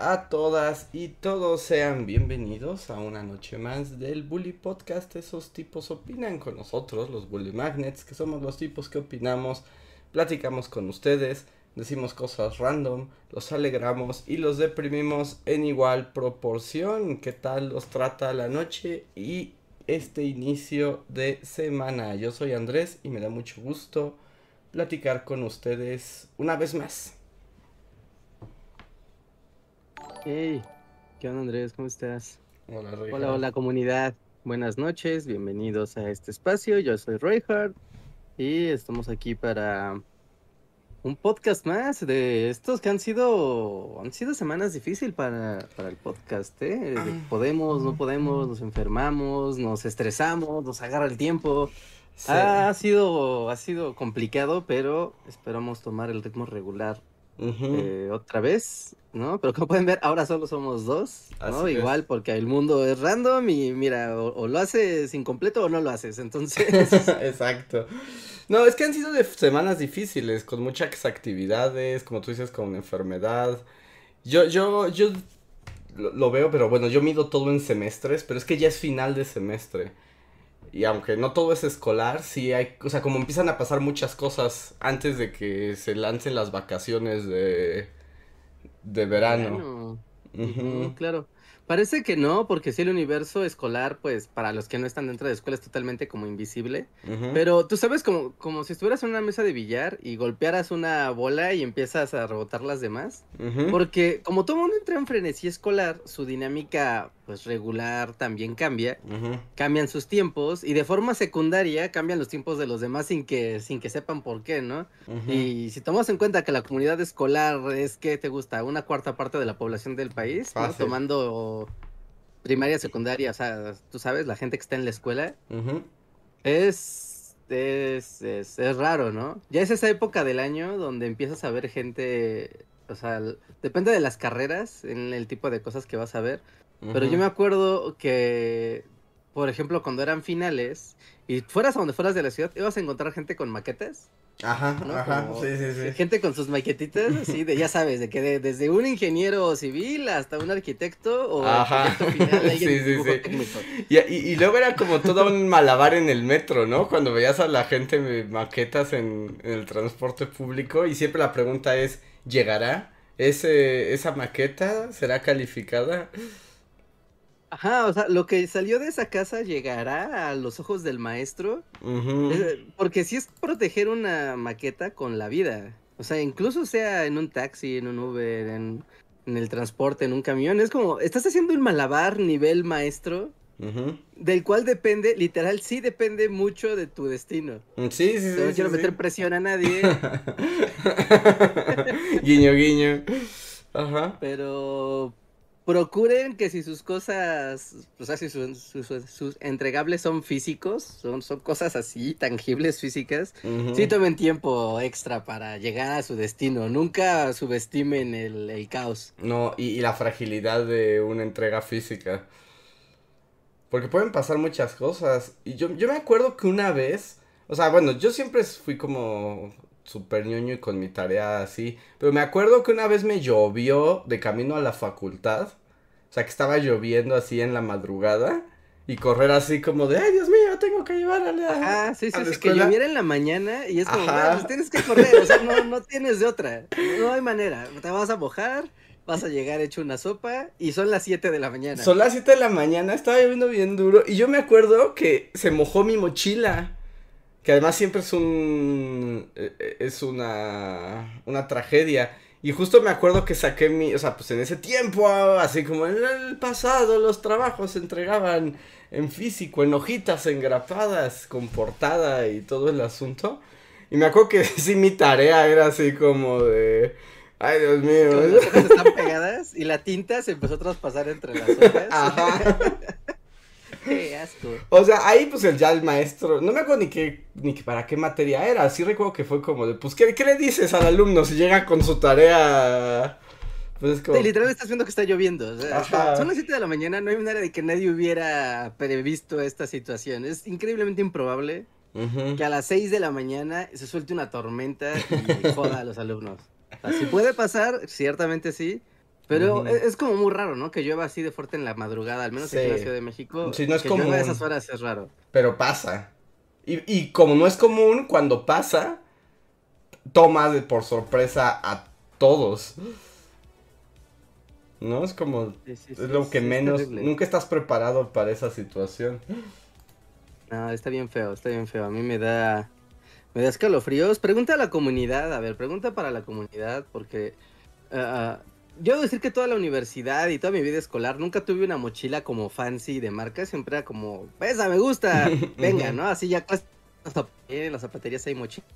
a todas y todos sean bienvenidos a una noche más del Bully Podcast. Esos tipos opinan con nosotros, los Bully Magnets, que somos los tipos que opinamos, platicamos con ustedes, decimos cosas random, los alegramos y los deprimimos en igual proporción. ¿Qué tal los trata la noche y este inicio de semana? Yo soy Andrés y me da mucho gusto platicar con ustedes una vez más. Hey, ¿qué onda Andrés? ¿Cómo estás? Hola, Hola, hola comunidad. Buenas noches, bienvenidos a este espacio. Yo soy Reinhardt y estamos aquí para un podcast más de estos que han sido han sido semanas difíciles para, para el podcast, ¿eh? Podemos, no podemos, nos enfermamos, nos estresamos, nos agarra el tiempo. Sí. Ha sido ha sido complicado, pero esperamos tomar el ritmo regular Eh, otra vez, ¿no? Pero como pueden ver, ahora solo somos dos, ¿no? Así es. Igual porque el mundo es random y mira, o, o lo haces incompleto o no lo haces, entonces... Exacto. No, es que han sido de semanas difíciles, con muchas actividades, como tú dices, con enfermedad. Yo, yo, yo lo, lo veo, pero bueno, yo mido todo en semestres, pero es que ya es final de semestre. Y aunque no todo es escolar, sí hay, o sea, como empiezan a pasar muchas cosas antes de que se lancen las vacaciones de, de verano. Claro. Parece que no, porque si el universo escolar, pues para los que no están dentro de la escuela es totalmente como invisible. Pero tú sabes como, como si estuvieras en una mesa de billar y golpearas una bola y empiezas a rebotar las demás. Porque como todo mundo entra en frenesí escolar, su dinámica pues regular también cambia, cambian sus tiempos y de forma secundaria cambian los tiempos de los demás sin que sin que sepan por qué, ¿no? Y si tomamos en cuenta que la comunidad escolar es que te gusta una cuarta parte de la población del país, tomando primaria, secundaria, o sea, tú sabes, la gente que está en la escuela es es, es, es raro, ¿no? Ya es esa época del año donde empiezas a ver gente, o sea, depende de las carreras, en el tipo de cosas que vas a ver, pero yo me acuerdo que, por ejemplo, cuando eran finales y fueras a donde fueras de la ciudad, ibas a encontrar gente con maquetas, Ajá, ¿no? ajá, Como sí, sí, sí. gente con sus maquetitas, así, de ya sabes, de que de- desde un ingeniero civil hasta un arquitecto o Ajá. final, Sí, sí, sí. Y, y, y luego era como todo un malabar en el metro, ¿no? Cuando veías a la gente maquetas en, en el transporte público y siempre la pregunta es, ¿llegará? ¿Ese, ¿Esa maqueta será calificada? Ajá, o sea, lo que salió de esa casa llegará a los ojos del maestro, eh, porque sí es proteger una maqueta con la vida. O sea, incluso sea en un taxi, en un Uber, en, en el transporte, en un camión, es como, estás haciendo un malabar nivel maestro, Ujú. del cual depende, literal, sí depende mucho de tu destino. Sí, sí, sí. No sí, quiero sí. meter presión a nadie, guiño, guiño. Ajá. pero procuren que si sus cosas, o sea, si sus, sus- sus entregables son físicos, son, son cosas así, tangibles, físicas, Ujú. sí tomen tiempo extra para llegar a su destino. Nunca subestimen el, el caos. No, y, y la fragilidad de una entrega física. Porque pueden pasar muchas cosas. Y yo, yo me acuerdo que una vez, o sea, bueno, yo siempre fui como súper ñoño y con mi tarea así. Pero me acuerdo que una vez me llovió de camino a la facultad. O sea, que estaba lloviendo así en la madrugada. Y correr así como de, ay, Dios mío, tengo que llevar a la... Ah, sí, sí, sí, que escuela". lloviera en la mañana y es como, Ajá. "Ah, pues tienes que correr, o sea, no, no tienes de otra, no hay manera, te vas a mojar, vas a llegar hecho una sopa y son las 7 de la mañana. Son las 7 de la mañana, estaba lloviendo bien duro. Y yo me acuerdo que se mojó mi mochila. Que además siempre es un. eh, eh, Es una. Una tragedia. Y justo me acuerdo que saqué mi. O sea, pues en ese tiempo, así como en el pasado, los trabajos se entregaban en físico, en hojitas engrapadas, con portada y todo el asunto. Y me acuerdo que sí, mi tarea era así como de. Ay, Dios mío. Las hojas están pegadas y la tinta se empezó a traspasar entre las hojas. Ajá. Qué asco. O sea, ahí pues el, ya el maestro, no me acuerdo ni qué, ni para qué materia era, sí recuerdo que fue como de, pues, ¿qué, qué le dices al alumno si llega con su tarea? Pues es como... literal estás viendo que está lloviendo, o sea, son las 7 de la mañana, no hay manera de que nadie hubiera previsto esta situación, es increíblemente improbable que a las 6 de la mañana se suelte una tormenta y joda a los alumnos. Si puede pasar, ciertamente sí, pero e, es, como muy raro, ¿no? Que llueva así de fuerte en la madrugada, al menos aquí en la Ciudad de México. Sí, no es que común. a esas horas es raro. Pero pasa. Y, y como no es común, cuando pasa, toma de por sorpresa a todos. ¿No? Es como. es lo que menos. Nunca estás preparado para esa situación. No, está bien feo, está bien feo. A mí me da. Me da escalofríos. Pregunta a la comunidad, a ver, pregunta para la comunidad, porque. Uh, yo debo decir que toda la universidad y toda mi vida escolar nunca tuve una mochila como fancy de marca, siempre era como, esa me gusta, venga, ¿no? Así ya en las zapaterías hay mochilas.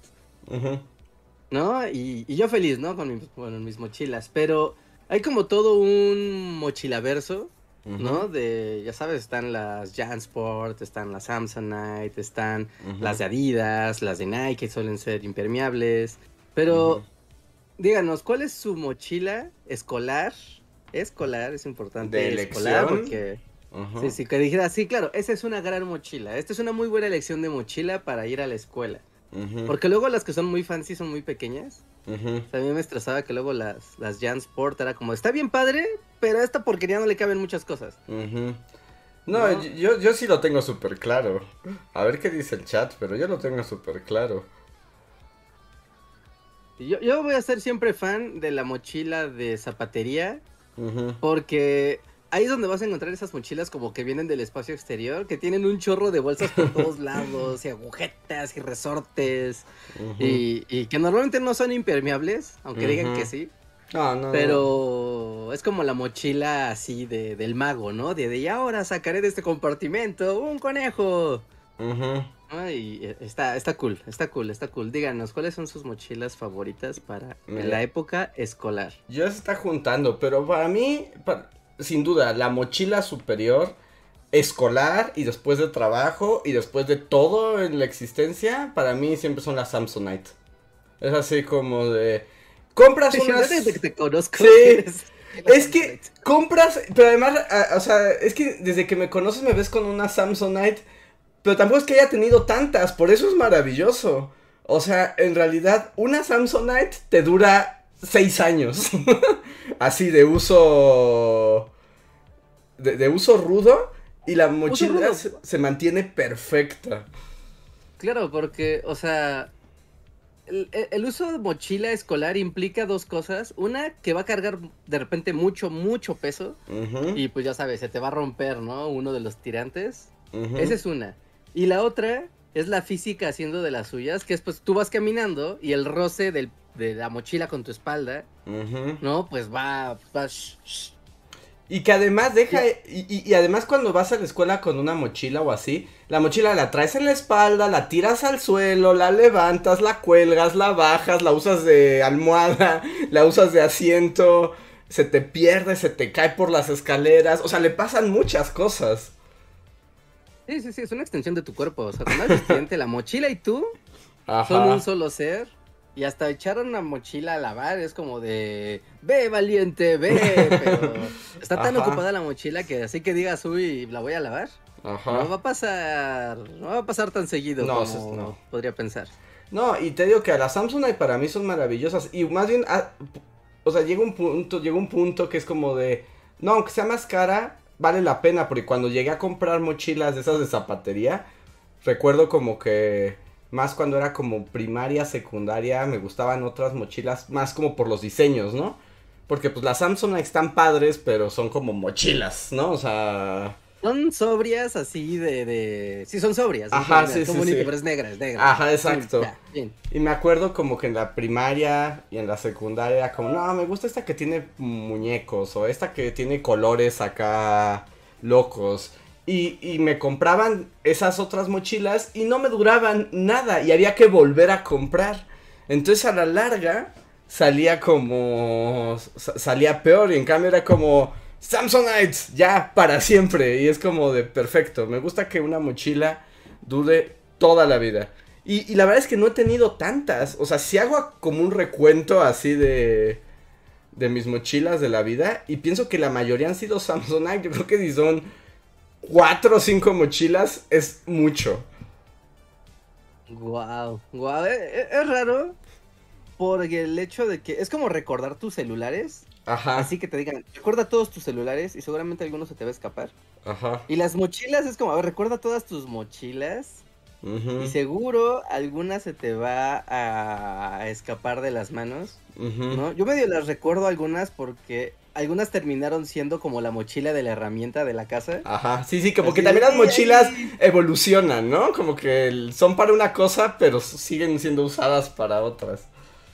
¿No? Y, yo feliz, ¿no? Con, mis mochilas, pero hay como todo un mochilaverso, ¿no? De, ya sabes, están las Jansport, están las Samsonite, están las de Adidas, las de Nike, que suelen ser impermeables, pero díganos, ¿cuál es su mochila escolar? Escolar, es importante. De escolar porque... Sí, sí, que dijera, sí, claro, esa es una gran mochila. Esta es una muy buena elección de mochila para ir a la escuela. Porque luego las que son muy fancy son muy pequeñas. a mí me estresaba que luego las, las Jan Sport era como, está bien padre, pero a esta porquería no le caben muchas cosas. No, Yo, yo sí lo tengo súper claro. A ver qué dice el chat, pero yo lo tengo súper claro. Yo, yo voy a ser siempre fan de la mochila de zapatería. Porque ahí es donde vas a encontrar esas mochilas como que vienen del espacio exterior, que tienen un chorro de bolsas por todos lados, y agujetas y resortes, y, que normalmente no son impermeables, aunque digan que sí. No, no, pero es como la mochila así de, del mago, ¿no? De, de y ahora sacaré de este compartimento un conejo. Ay, eh, está, está cool, está cool, está cool. Díganos, ¿cuáles son sus mochilas favoritas para la época escolar? Yo se está juntando, pero para mí, sin duda, la mochila superior escolar y después de trabajo y después de todo en la existencia, para mí siempre son las Samsonite. Es así como de... Compras unas... Desde que te conozco. Sí. Es que compras, pero además, o sea, es que desde que me conoces me ves con una Samsonite pero tampoco es que haya tenido tantas, por eso es maravilloso. O sea, en realidad, una Samsonite te dura seis años. Así de uso. De, uso rudo. Y la mochila se, mantiene perfecta. Claro, porque, o sea. El, uso de mochila escolar implica dos cosas. Una, que va a cargar de repente mucho, mucho peso. Y pues ya sabes, se te va a romper, ¿no? Uno de los tirantes. Esa es una. Y la otra es la física haciendo de las suyas, que es pues tú vas caminando y el roce de la mochila con tu espalda, ¿no? Pues va... Y que además deja, y, además cuando vas a la escuela con una mochila o así, la mochila la traes en la espalda, la tiras al suelo, la levantas, la cuelgas, la bajas, la usas de almohada, la usas de asiento, se te pierde, se te cae por las escaleras, o sea, le pasan muchas cosas. Sí, sí, sí, es una extensión de tu cuerpo. O sea, con el estudiante, la mochila y tú son un solo ser. Y hasta echar una mochila a lavar es como de, ve valiente, ve, pero está tan ocupada la mochila que así que digas, uy, la voy a lavar. Ajá. No va a pasar, no va a pasar tan seguido como no. podría pensar. No, y te digo que a la Samsung para mí son maravillosas y más bien, ah, o sea, llega un punto, llega un punto que es como de, no, aunque sea más cara, vale la pena porque cuando llegué a comprar mochilas de esas de zapatería, recuerdo como que más cuando era como primaria, secundaria, me gustaban otras mochilas más como por los diseños, ¿no? Porque pues las Samsung están padres, pero son como mochilas, ¿no? O sea... Son sobrias así de, de... Sí, son sobrias. Ajá, sí, sí, sí. Pero es negra, es negra. Ajá, exacto. Y me acuerdo como que en la primaria y en la secundaria era como, no, me gusta esta que tiene muñecos o esta que tiene colores acá locos. Y, y me compraban esas otras mochilas y no me duraban nada y había que volver a comprar. Entonces a la larga salía como... salía peor y en cambio era como Samsonite, ya, para siempre. Y es como de perfecto. Me gusta que una mochila dure toda la vida. Y, la verdad es que no he tenido tantas. O sea, si hago como un recuento así de mis mochilas de la vida y pienso que la mayoría han sido Samsonite. Yo creo que si son cuatro o cinco mochilas es mucho. Wow, wow, es, raro porque el hecho de que es como recordar tus celulares. Ajá. Así que te digan, recuerda todos tus celulares y seguramente alguno se te va a escapar. Ajá. Y las mochilas es como, a ver, recuerda todas tus mochilas. Y seguro alguna se te va a escapar de las manos. ¿no? Yo medio las recuerdo algunas porque algunas terminaron siendo como la mochila de la herramienta de la casa. Ajá, sí, sí, como Así que también de, las mochilas evolucionan, ¿no? Como que son para una cosa, pero siguen siendo usadas para otras.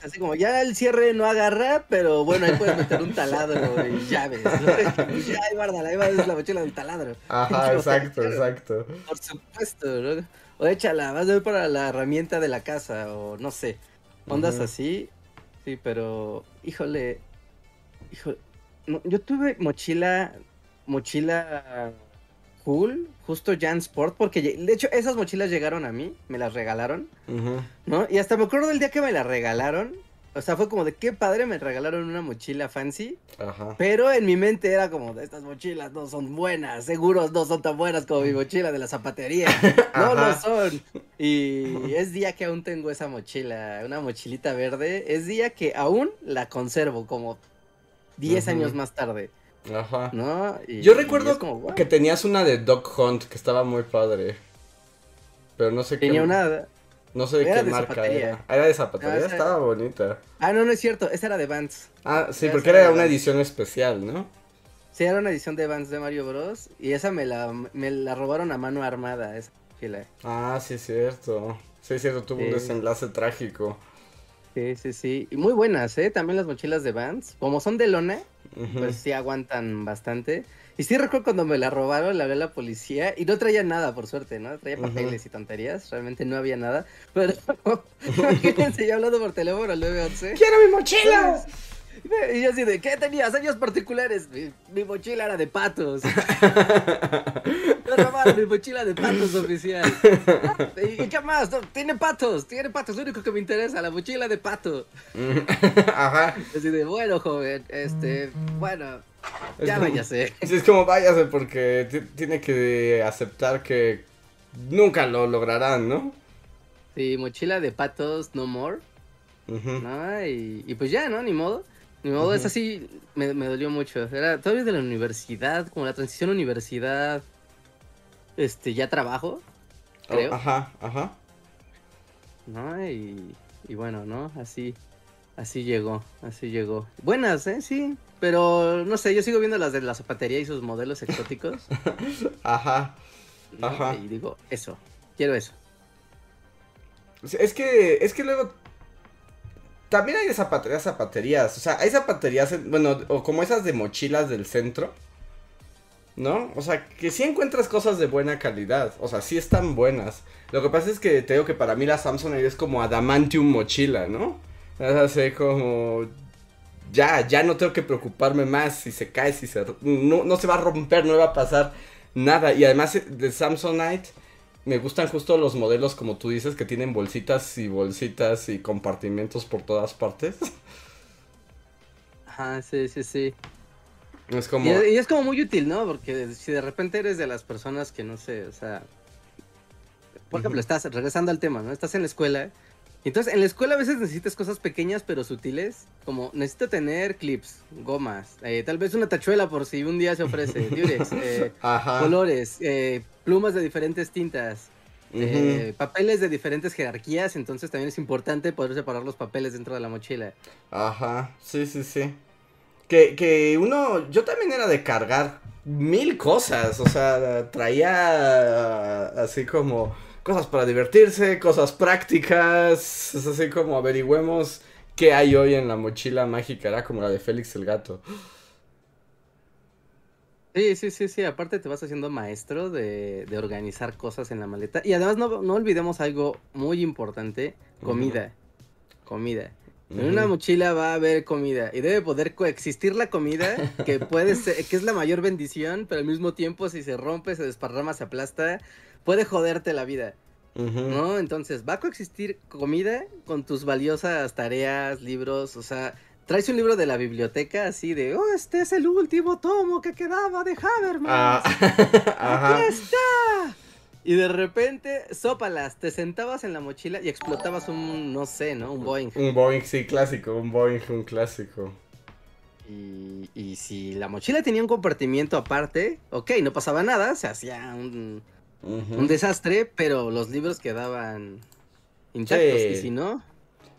Así como ya el cierre no agarra, pero bueno, ahí puedes meter un taladro y llaves. ¿no? Ya, ahí guárdala, ahí va la mochila del taladro. Ajá, sea, exacto, exacto. Por supuesto, ¿no? O échala, vas a ver para la herramienta de la casa, o no sé. Ondas así. Sí, pero, híjole, híjole. no, yo tuve mochila, mochila cool, justo Jan Sport, porque de hecho esas mochilas llegaron a mí, me las regalaron, Ujú. ¿no? Y hasta me acuerdo del día que me las regalaron. O sea, fue como de qué padre me regalaron una mochila fancy. Ajá. Pero en mi mente era como, de estas mochilas no son buenas, seguros no son tan buenas como mi mochila de la zapatería. No lo son. Y es día que aún tengo esa mochila, una mochilita verde. Es día que aún la conservo como 10 Ujú. años más tarde, Ajá. ¿no? Y- Yo y recuerdo es como, "Guau". que tenías una de Dog Hunt que estaba muy padre. Pero no sé tenía qué. una... No sé de era qué de marca zapatería. era. Ah, Era de zapatería, Ah, estaba bonita. Ah, no, no es cierto, esa era de Vans. Ah, sí, porque era una edición especial, ¿no? Sí, era una edición de Vans de Mario Bros. Y esa me la, me la robaron a mano armada, esa mochila. Ah, sí, es cierto. Sí, es cierto, tuvo un Sí. desenlace trágico. Sí, sí, sí. Y muy buenas, ¿eh? También las mochilas de Vans. Como son de lona, pues sí aguantan bastante. Y sí recuerdo cuando me la robaron, la hablé a la policía y no traía nada, por suerte, ¿no? Traía papeles y tonterías, realmente no había nada. Pero imagínense, yo hablando por teléfono al 911. ¡Quiero mi mochila! Y yo así de, ¿qué tenías? Años particulares. Mi, mi mochila era de patos. Me robaron mi mochila de patos oficial. ¿Y, y qué más? No, tiene patos, tiene patos. Lo único que me interesa, la mochila de pato. Ajá. Así de, bueno, joven, este, bueno, Es ya como- váyase. Sí, es como váyase porque ti- tiene que aceptar que nunca lo lograrán, ¿no? Sí, mochila de patos, no more. Y, y pues ya, ¿no? Ni modo. Modo, es así, me, me dolió mucho. Era todavía de la universidad, como la transición universidad, este, ya trabajo, creo. Oh, ajá, ajá. ¿no? Y, y bueno, ¿no? Así, así llegó, así llegó. Buenas, ¿eh? Sí, pero no sé, yo sigo viendo las de la zapatería y sus modelos exóticos. Ajá. ¿no? Ajá. Y digo, eso, quiero eso. Es que, es que luego también hay zapaterías, zapaterías. O sea, hay zapaterías, en- bueno, o como esas de mochilas del centro. ¿No? O sea, que sí encuentras cosas de buena calidad. O sea, sí están buenas. Lo que pasa es que te digo que para mí la Samsung es como adamantium mochila, ¿no? Es así como... Ya, ya no tengo que preocuparme más si se cae, si se... No, no se va a romper, no va a pasar nada. Y además eh, de Samsonite me gustan justo los modelos como tú dices que tienen bolsitas y bolsitas y compartimentos por todas partes. Ajá, sí, sí, sí. Es como... Y, es- y es como muy útil, ¿no? Porque si de repente eres de las personas que no sé, o sea, por ejemplo, estás regresando al tema, ¿no? Estás en la escuela. Entonces, en la escuela a veces necesitas cosas pequeñas pero sutiles, como necesito tener clips, gomas, eh, tal vez una tachuela por si un día se ofrece, eh, colores, eh, plumas de diferentes tintas, papeles de diferentes jerarquías, entonces también es importante poder separar los papeles dentro de la mochila. Ajá, sí, sí, sí. Que, que uno, yo también era de cargar mil cosas, o sea, traía así como cosas para divertirse, cosas prácticas, es así como averigüemos qué hay hoy en la mochila mágica, era como la de Félix el gato. Sí, sí, sí, sí. Aparte te vas haciendo maestro de, de organizar cosas en la maleta. Y además no, no olvidemos algo muy importante, comida. Comida. En una mochila va a haber comida y debe poder coexistir la comida, que puede ser, que es la mayor bendición, pero al mismo tiempo si se rompe, se desparrama, se aplasta, puede joderte la vida. ¿No? Entonces, va a coexistir comida con tus valiosas tareas, libros, o sea, traes un libro de la biblioteca así de, oh, este es el último tomo que quedaba de Habermas. Ah, ¡Aquí está! Y de repente, sópalas, te sentabas en la mochila y explotabas un, no sé, ¿no? Un Boeing. Un Boeing, sí, clásico, un Boeing, un clásico. Y, y si la mochila tenía un compartimiento aparte, ok, no pasaba nada, se hacía un, un desastre, pero los libros quedaban intactos, y si no...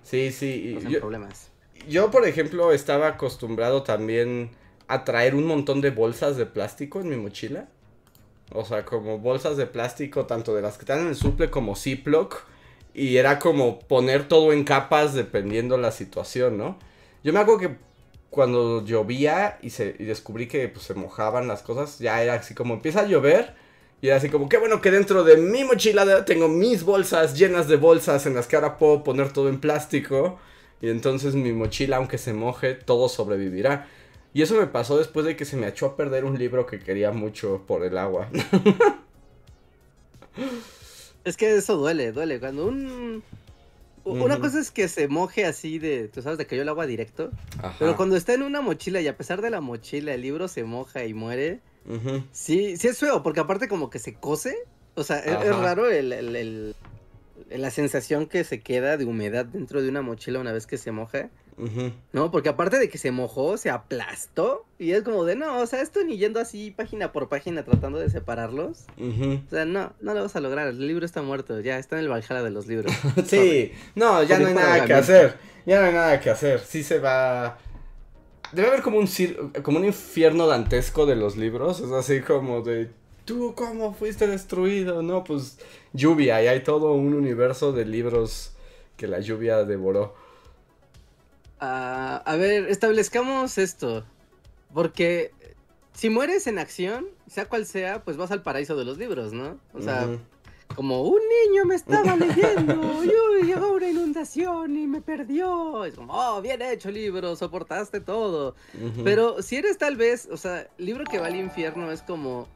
Sí, sí. Yo, problemas. Yo, por ejemplo, estaba acostumbrado también a traer un montón de bolsas de plástico en mi mochila. O sea, como bolsas de plástico, tanto de las que están en el suple como Ziploc. Y era como poner todo en capas dependiendo la situación, ¿no? Yo me acuerdo que cuando llovía y, se, y descubrí que pues, se mojaban las cosas, ya era así como empieza a llover. Y así como, qué bueno que dentro de mi mochila tengo mis bolsas llenas de bolsas en las que ahora puedo poner todo en plástico. Y entonces mi mochila, aunque se moje, todo sobrevivirá. Y eso me pasó después de que se me echó a perder un libro que quería mucho por el agua. es que eso duele, duele. Cuando un... Una cosa es que se moje así de, tú sabes, de que yo el agua directo. Pero cuando está en una mochila y a pesar de la mochila el libro se moja y muere. Sí, sí es feo, porque aparte como que se cose. O sea, es, raro el, la sensación que se queda de humedad dentro de una mochila una vez que se moja. ¿No? Porque aparte de que se mojó, se aplastó. Y es como de, no, o sea, esto ni yendo así página por página tratando de separarlos. O sea, no, no lo vas a lograr. El libro está muerto, ya está en el Valhalla de los libros. sí, no, ya no hay nada que hacer. Ya no hay nada que hacer. Sí se va. Debe haber como un, como un infierno dantesco de los libros. Es así como de. ¿Tú cómo fuiste destruido? No, pues lluvia. Y hay todo un universo de libros que la lluvia devoró. Ah, a ver, establezcamos esto. Porque si mueres en acción, sea cual sea, pues vas al paraíso de los libros, ¿no? O sea, como un niño me estaba leyendo, y llegó una inundación y me perdió. Es como, oh, bien hecho libro, soportaste todo. Pero si eres tal vez, o sea, libro que va al infierno es como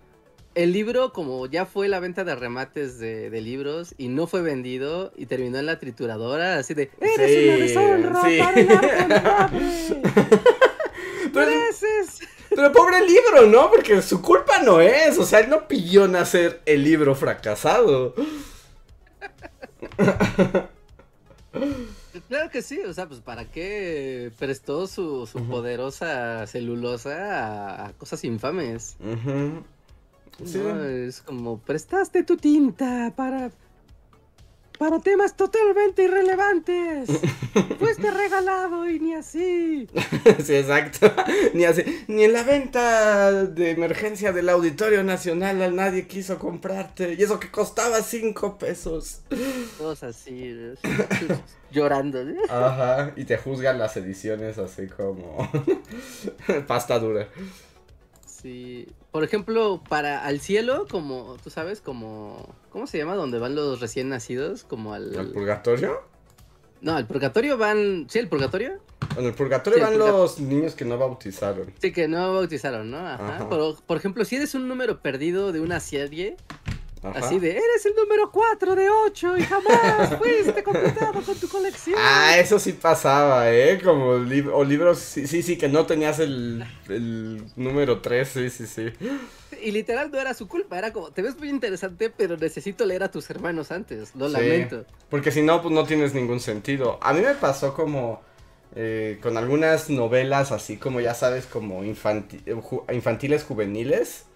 el libro, como ya fue la venta de remates de, libros y no fue vendido y terminó en la trituradora, así de ¡Eres una deshonra sí. para pero, pero pobre libro, ¿no? Porque su culpa no es. O sea, él no pidió nacer el libro fracasado. Claro que sí, o sea, pues para qué prestó su, su poderosa celulosa a, cosas infames. es como, prestaste tu tinta para para temas totalmente irrelevantes. Fuiste regalado y ni así. sí, exacto. Ni así. Ni en la venta de emergencia del Auditorio Nacional nadie quiso comprarte. Y eso que costaba cinco pesos. Todos así, llorando. Ajá. Y te juzgan las ediciones así como pasta dura. Sí. Por ejemplo, para Al Cielo, como tú sabes, como. ¿Cómo se llama? Donde van los recién nacidos, como al. ¿Al Purgatorio? No, al Purgatorio van. ¿Sí, el Purgatorio? En el Purgatorio van los niños que no bautizaron. Sí, que no bautizaron, ¿no? Ajá. por ejemplo, si eres un número perdido de una serie, Así de, eres el número 4 de 8 y jamás fuiste completado con tu colección. Ah, eso sí pasaba, ¿eh? Como o libros, sí, sí, sí, que no tenías el, el número 3, sí, sí, sí. Y literal no era su culpa, era como, te ves muy interesante, pero necesito leer a tus hermanos antes, lo lamento. Porque si no, pues no tienes ningún sentido. A mí me pasó como... Eh, con algunas novelas así como ya sabes como infantiles juveniles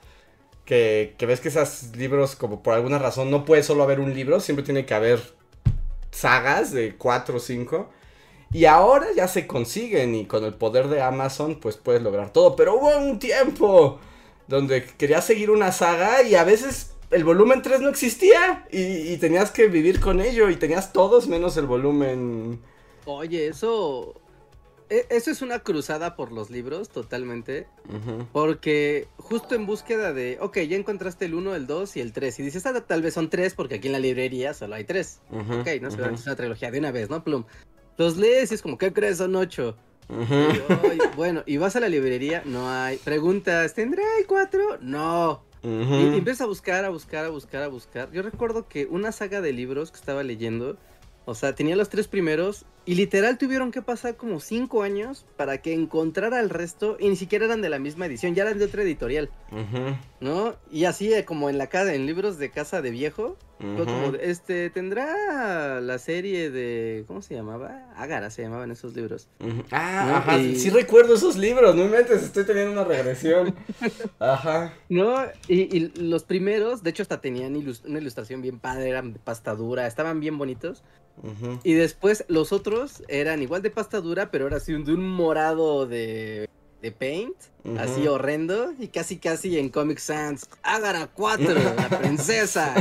que, ves que esos libros, como por alguna razón, no puede solo haber un libro, siempre tiene que haber sagas de cuatro o cinco. Y ahora ya se consiguen y con el poder de Amazon pues puedes lograr todo. Pero hubo un tiempo donde querías seguir una saga y a veces el volumen 3 no existía y, tenías que vivir con ello y tenías todos menos el volumen... Oye, eso eso es una cruzada por los libros, totalmente. Porque justo en búsqueda de, ok, ya encontraste el 1, el 2 y el 3. Y dices, ah, tal vez son 3 porque aquí en la librería solo hay 3. Ok, no sé, es una trilogía de una vez, ¿no, Plum? Los lees y es como, ¿qué crees? Son ocho. bueno, y vas a la librería, no hay. Preguntas, ¿tendré cuatro? No. Y, y empiezas a buscar, a buscar, a buscar, a buscar. Yo recuerdo que una saga de libros que estaba leyendo, o sea, tenía los tres primeros y literal tuvieron que pasar como cinco años para que encontrara el resto y ni siquiera eran de la misma edición, ya eran de otra editorial, ¿no? Y así eh, como en la casa, en libros de casa de viejo, como, este, tendrá la serie de, ¿cómo se llamaba? Ágara se llamaban esos libros. Ah, ajá, sí recuerdo esos libros, no mentes, estoy teniendo una regresión. ajá. No, y, y, los primeros, de hecho hasta tenían una ilustración bien padre, eran de pasta dura, estaban bien bonitos. Y después los otros eran igual de pasta dura, pero ahora sí de un morado de, de paint, así horrendo, y casi casi en Comic Sans, Ágara 4, la princesa.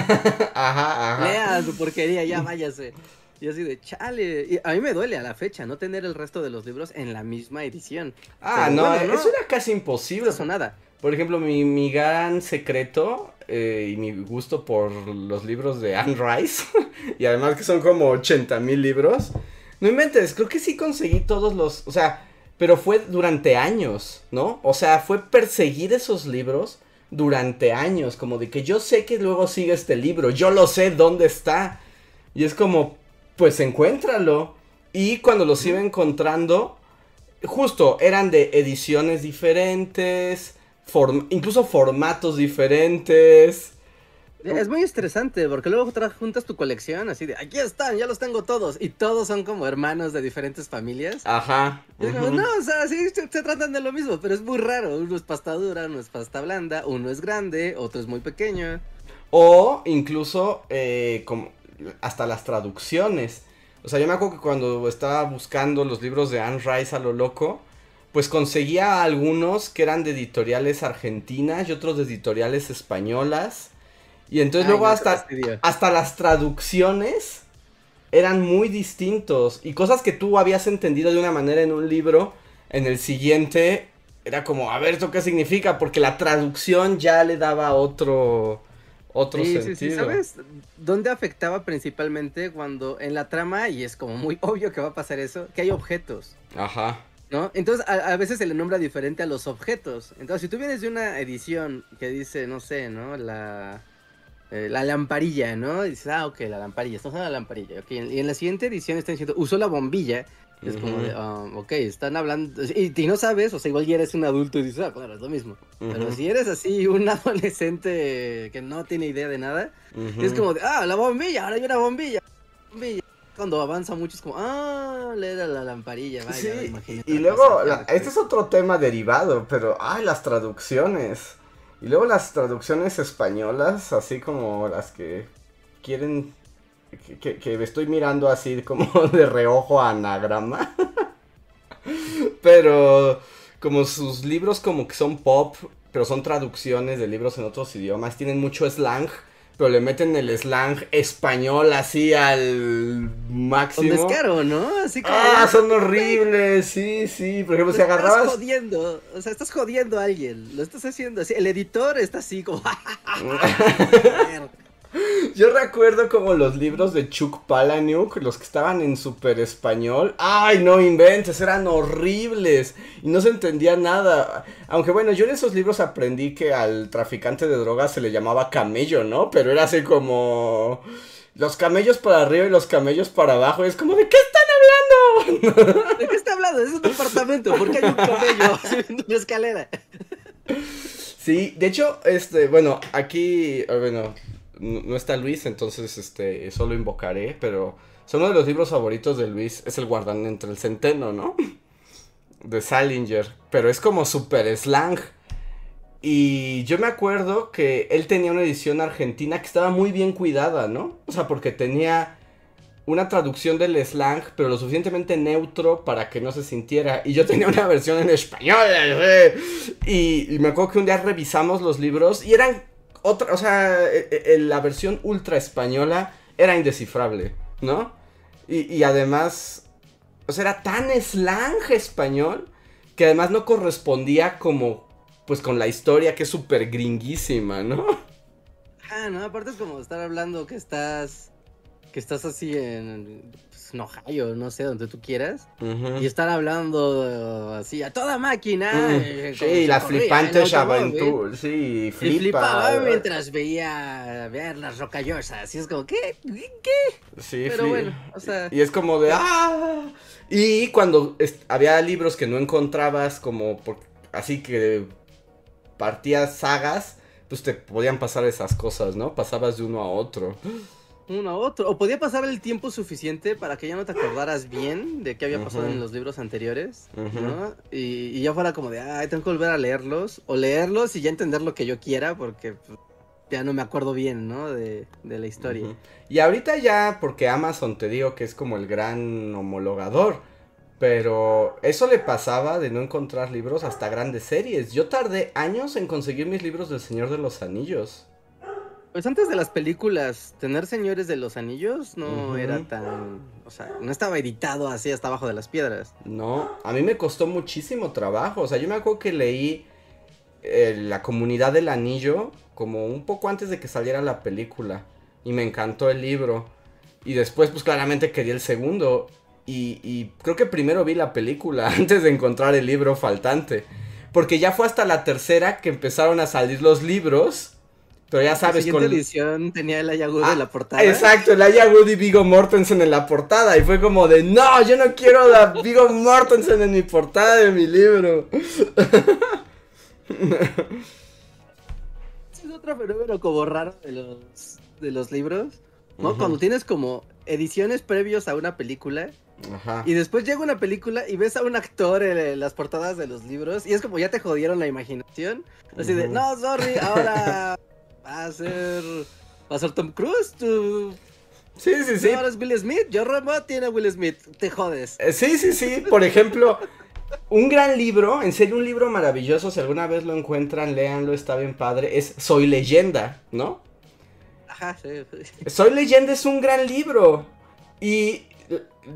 ajá, ajá. Lea su porquería, ya váyase. Y así de chale. Y a mí me duele a la fecha no tener el resto de los libros en la misma edición. Ah, no, eso era casi imposible. Eso nada. Por ejemplo, mi, mi gran secreto eh, y mi gusto por los libros de Anne Rice, y además que son como 80 mil libros, no inventes, creo que sí conseguí todos los, o sea, pero fue durante años, ¿no? O sea, fue perseguir esos libros durante años, como de que yo sé que luego sigue este libro, yo lo sé dónde está, y es como, pues encuéntralo, y cuando los iba encontrando, justo, eran de ediciones diferentes, incluso formatos diferentes. Es muy estresante porque luego juntas tu colección así de aquí están, ya los tengo todos y todos son como hermanos de diferentes familias. Ajá. no, o sea, sí se, tratan de lo mismo, pero es muy raro. Uno es pasta dura, uno es pasta blanda, uno es grande, otro es muy pequeño. O incluso eh, como hasta las traducciones. O sea, yo me acuerdo que cuando estaba buscando los libros de Anne Rice a lo loco, pues conseguía algunos que eran de editoriales argentinas y otros de editoriales españolas. Y entonces luego hasta, hasta las traducciones eran muy distintos. Y cosas que tú habías entendido de una manera en un libro, en el siguiente era como, a ver, ¿esto qué significa? Porque la traducción ya le daba otro, otro sentido. Sí, sí, ¿sabes dónde afectaba principalmente cuando en la trama, y es como muy obvio que va a pasar eso, que hay objetos. Ajá. ¿No? Entonces, a, veces se le nombra diferente a los objetos. Entonces, si tú vienes de una edición que dice, no sé, ¿no? La, eh, la lamparilla, ¿no? Y dices, ah, ok, la lamparilla, estamos en la lamparilla. Okay. Y en la siguiente edición están diciendo, usó la bombilla. Es como de, um, ok, están hablando. Y, y, no sabes, o sea, igual ya eres un adulto y dices, ah, claro, es lo mismo. Pero si eres así, un adolescente que no tiene idea de nada, es como de, ah, la bombilla, ahora hay una bombilla. bombilla cuando avanza mucho es como, ah, le da la lamparilla, vaya, sí, Y, luego, este es otro tema derivado, pero, ay, las traducciones. Y luego las traducciones españolas, así como las que quieren, que, que, estoy mirando así como de reojo a anagrama. pero como sus libros como que son pop, pero son traducciones de libros en otros idiomas, tienen mucho slang pero le meten el slang español así al máximo. Con descaro, ¿no? Así como... Ah, son horribles, sí, sí. Por ejemplo, si agarrabas. Estás jodiendo, o sea, estás jodiendo a alguien. Lo estás haciendo así. El editor está así como. Yo recuerdo como los libros de Chuck Palahniuk, los que estaban en super español. ¡Ay, no inventes! Eran horribles y no se entendía nada. Aunque bueno, yo en esos libros aprendí que al traficante de drogas se le llamaba camello, ¿no? Pero era así como los camellos para arriba y los camellos para abajo. es como, ¿de qué están hablando? ¿De qué está hablando? Es un departamento. ¿Por qué hay un camello subiendo una escalera? Sí, de hecho, este, bueno, aquí, bueno, no está Luis, entonces este solo invocaré, pero uno de los libros favoritos de Luis es El guardán entre el centeno, ¿no? De Salinger, pero es como super slang. Y yo me acuerdo que él tenía una edición argentina que estaba muy bien cuidada, ¿no? O sea, porque tenía una traducción del slang, pero lo suficientemente neutro para que no se sintiera. Y yo tenía una versión en español. Y, y me acuerdo que un día revisamos los libros y eran otra, o sea, e, e, la versión ultra española era indescifrable, ¿no? Y, además, o sea, era tan slang español que además no correspondía como, pues con la historia que es súper gringuísima, ¿no? Ah, no, aparte es como estar hablando que estás que estás así en, en Ohio, no sé, donde tú quieras, Ujú. y estar hablando así a toda máquina. Eh, como Sí, las flipantes aventuras. Sí, Y flipa. flipaba mientras veía ver las rocallosas. Y es como, ¿qué? ¿Qué? Sí, Pero bueno, o sea- Y es como de. ¡Ah! Y cuando había libros que no encontrabas, como por- así que partías sagas, pues te podían pasar esas cosas, ¿no? Pasabas de uno a otro. Uno a otro. O podía pasar el tiempo suficiente para que ya no te acordaras bien de qué había pasado en los libros anteriores. Y, y ya fuera como de, ay, tengo que volver a leerlos. O leerlos y ya entender lo que yo quiera, porque pues, ya no me acuerdo bien, ¿no? De, de la historia. Y ahorita ya, porque Amazon te digo que es como el gran homologador. Pero eso le pasaba de no encontrar libros hasta grandes series. Yo tardé años en conseguir mis libros del Señor de los Anillos. Pues antes de las películas, tener Señores de los Anillos no era tan... O sea, no estaba editado así hasta abajo de las piedras. No, a mí me costó muchísimo trabajo. O sea, yo me acuerdo que leí eh, La Comunidad del Anillo como un poco antes de que saliera la película. Y me encantó el libro. Y después, pues claramente quería el segundo. Y, y creo que primero vi la película antes de encontrar el libro faltante. Porque ya fue hasta la tercera que empezaron a salir los libros. Pero ya sabes, la con... edición tenía el Ayagudo Ah, en la portada. Exacto, el Aya Wood y Vigo Mortensen en la portada. Y fue como de, no, yo no quiero a Vigo Mortensen en mi portada de mi libro. Es otro fenómeno como raro de los, de los libros, ¿no? Cuando tienes como ediciones previos a una película Ajá. y después llega una película y ves a un actor en, en las portadas de los libros y es como ya te jodieron la imaginación. Así de, no, sorry, ahora va a ser... Va a ser Tom Cruise, tú... Sí, sí, sí. Ahora es Will Smith, yo Roma tiene a Will Smith, te jodes. Eh, Sí, sí, sí. Por ejemplo, un gran libro, en serio, un libro maravilloso. Si alguna vez lo encuentran, léanlo, está bien padre. Es Soy Leyenda, ¿no? Ajá, sí. Soy Leyenda es un gran libro. Y.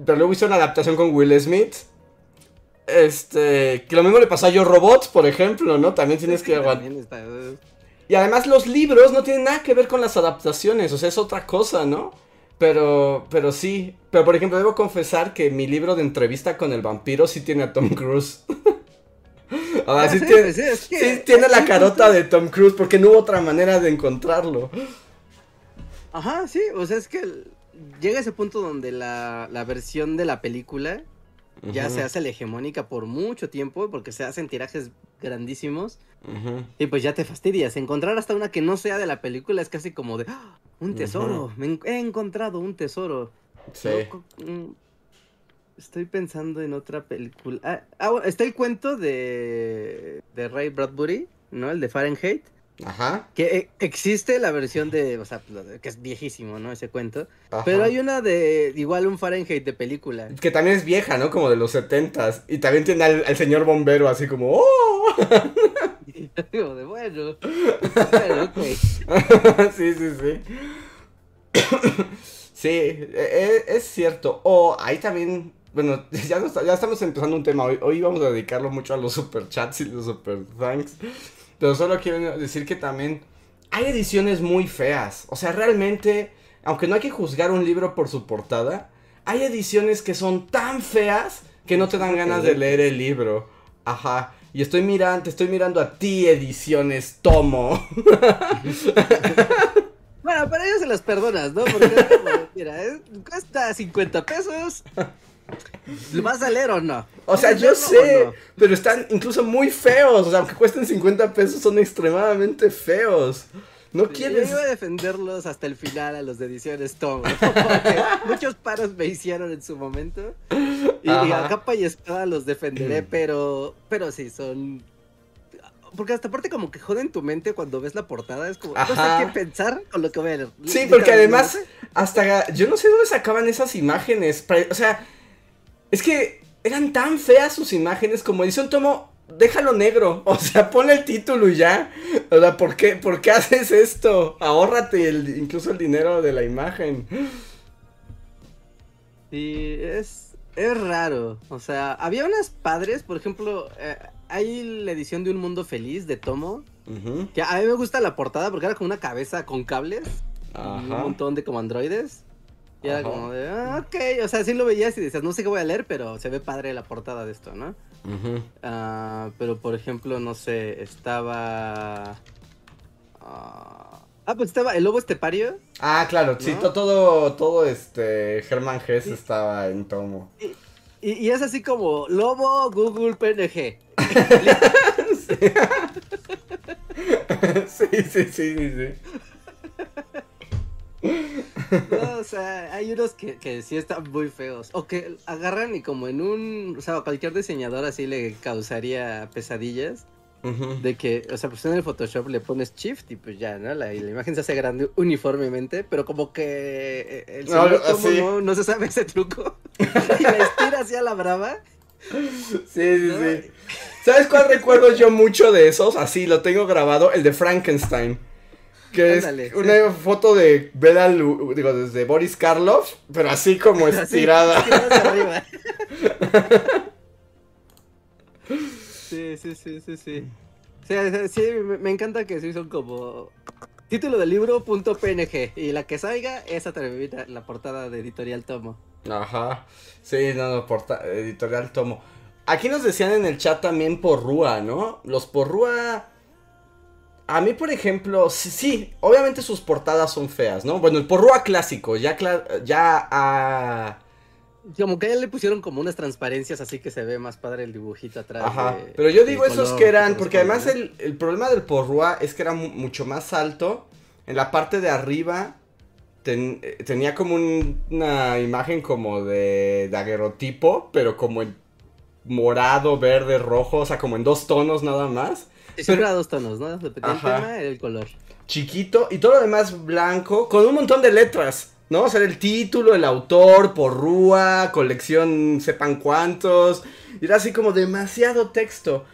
Pero luego hizo una adaptación con Will Smith. Este. Que lo mismo le pasó a Yo Robot, por ejemplo, ¿no? También tienes que aguantar. Y además los libros no tienen nada que ver con las adaptaciones, o sea, es otra cosa, ¿no? Pero, pero sí. Pero por ejemplo, debo confesar que mi libro de entrevista con el vampiro sí tiene a Tom Cruise. Ah, Ah, sí, sí, tiene, sí, es que- sí tiene la carota de Tom Cruise porque no hubo otra manera de encontrarlo. Ajá, sí, o sea, es que llega ese punto donde la, la versión de la película ya se hace la hegemónica por mucho tiempo, porque se hacen tirajes grandísimos, y pues ya te fastidias. Encontrar hasta una que no sea de la película es casi como de, ¡Ah! un tesoro, me he encontrado un tesoro. Sí. No, mm, Estoy pensando en otra película. Ah, ah, está el cuento de, de Ray Bradbury, ¿no? El de Fahrenheit. Ajá. Que eh, existe la versión de, o sea, que es viejísimo, ¿no? Ese cuento. ajá. Pero hay una de, igual un Fahrenheit de película. Que también es vieja, ¿no? Como de los setentas. Y también tiene al, al señor bombero así como, ¡Oh! Digo, de bueno. Bueno, ok. sí, sí, sí. sí, e- e- es cierto. O hay también, bueno, ya, nos- ya estamos empezando un tema. Hoy, hoy vamos a dedicarlo mucho a los super chats y los super thanks. Pero solo quiero decir que también hay ediciones muy feas. O sea, realmente, aunque no hay que juzgar un libro por su portada, hay ediciones que son tan feas que no te dan ganas de leer el libro. Ajá. Y estoy mirando, te estoy mirando a ti, ediciones Tomo. Bueno, para ellos se las perdonas, ¿no? Porque es como, mira, es- cuesta 50 pesos. ¿Lo vas a leer o no? O sea, ¿Quieres yo sé, no? pero están incluso muy feos. O sea, aunque cuesten 50 pesos, son extremadamente feos. No Yo quieres. iba a defenderlos hasta el final a los de ediciones Tom. Muchos paros me hicieron en su momento. Y, Ajá. a capa y espada los defenderé, pero, pero sí, son... Porque hasta aparte como que joden tu mente cuando ves la portada. Es como, no Ajá. sé qué pensar con lo que voy a leer. Sí, porque además, hasta. Yo no sé dónde sacaban esas imágenes. O sea, es que eran tan feas sus imágenes. Como edición Tomo, déjalo negro. O sea, ponle el título y ya. O sea, ¿por qué, ¿por qué haces esto? Ahórrate el, incluso el dinero de la imagen. Sí, es, es raro. O sea, había unas padres, por ejemplo, eh, hay la edición de Un Mundo Feliz de Tomo. Que a mí me gusta la portada porque era como una cabeza con cables. Y un Ajá. montón de como androides. Y era Ajá. como de, ah, ok, o sea, sí lo veías y decías, no sé qué voy a leer, pero se ve padre la portada de esto, ¿no? Ah, pero por ejemplo, no sé, estaba... ah, ah, pues estaba el lobo estepario. Ah, claro, sí, ¿No? to- todo, todo este, Germán Gess Sí. estaba en tomo. Y, y es así como lobo Google PNG. sí, sí, sí, sí, sí. No, o sea, hay unos que, que sí están muy feos. O que agarran y como en un... O sea, a cualquier diseñador así le causaría pesadillas. De que, o sea, pues en el Photoshop le pones Shift y pues ya, ¿no? La, y la imagen se hace grande uniformemente, pero como que eh, el No, señor Tomo sí. no, no se sabe ese truco. y la estira hacia la brava. Sí, sí, ¿no? sí. ¿Sabes cuál recuerdo yo mucho de esos? Así, lo tengo grabado, el de Frankenstein. Que Ándale, es sí. una foto de Bela, Lu- digo, desde Boris Karloff, pero así como Así, estirada. hacia arriba. Sí, sí, sí, sí, sí. O sea, sí, me, me encanta que sí son como título del libro punto PNG y la que salga esa termina la portada de editorial Tomo. Ajá. Sí, no, no, porta- editorial Tomo. Aquí nos decían en el chat también Porrúa, ¿no? Los Porrúa. A mí, por ejemplo, sí, sí, obviamente sus portadas son feas, ¿no? Bueno, el Porrúa clásico, ya, ya ah, Como que ya le pusieron como unas transparencias así que se ve más padre el dibujito atrás. Ajá, de- pero yo digo esos color, que eran, porque además el, el problema del Porrúa es que era mu- mucho más alto. En la parte de arriba ten- eh, tenía como un- una imagen como de daguerrotipo, pero como en morado, verde, rojo, o sea, como en dos tonos nada más. Siempre a dos tonos, ¿no? Dependía del tema, el color. Chiquito y todo lo demás blanco, con un montón de letras. ¿No? O sea, el título, el autor, porrúa, colección, sepan cuántos. Y era así como demasiado texto.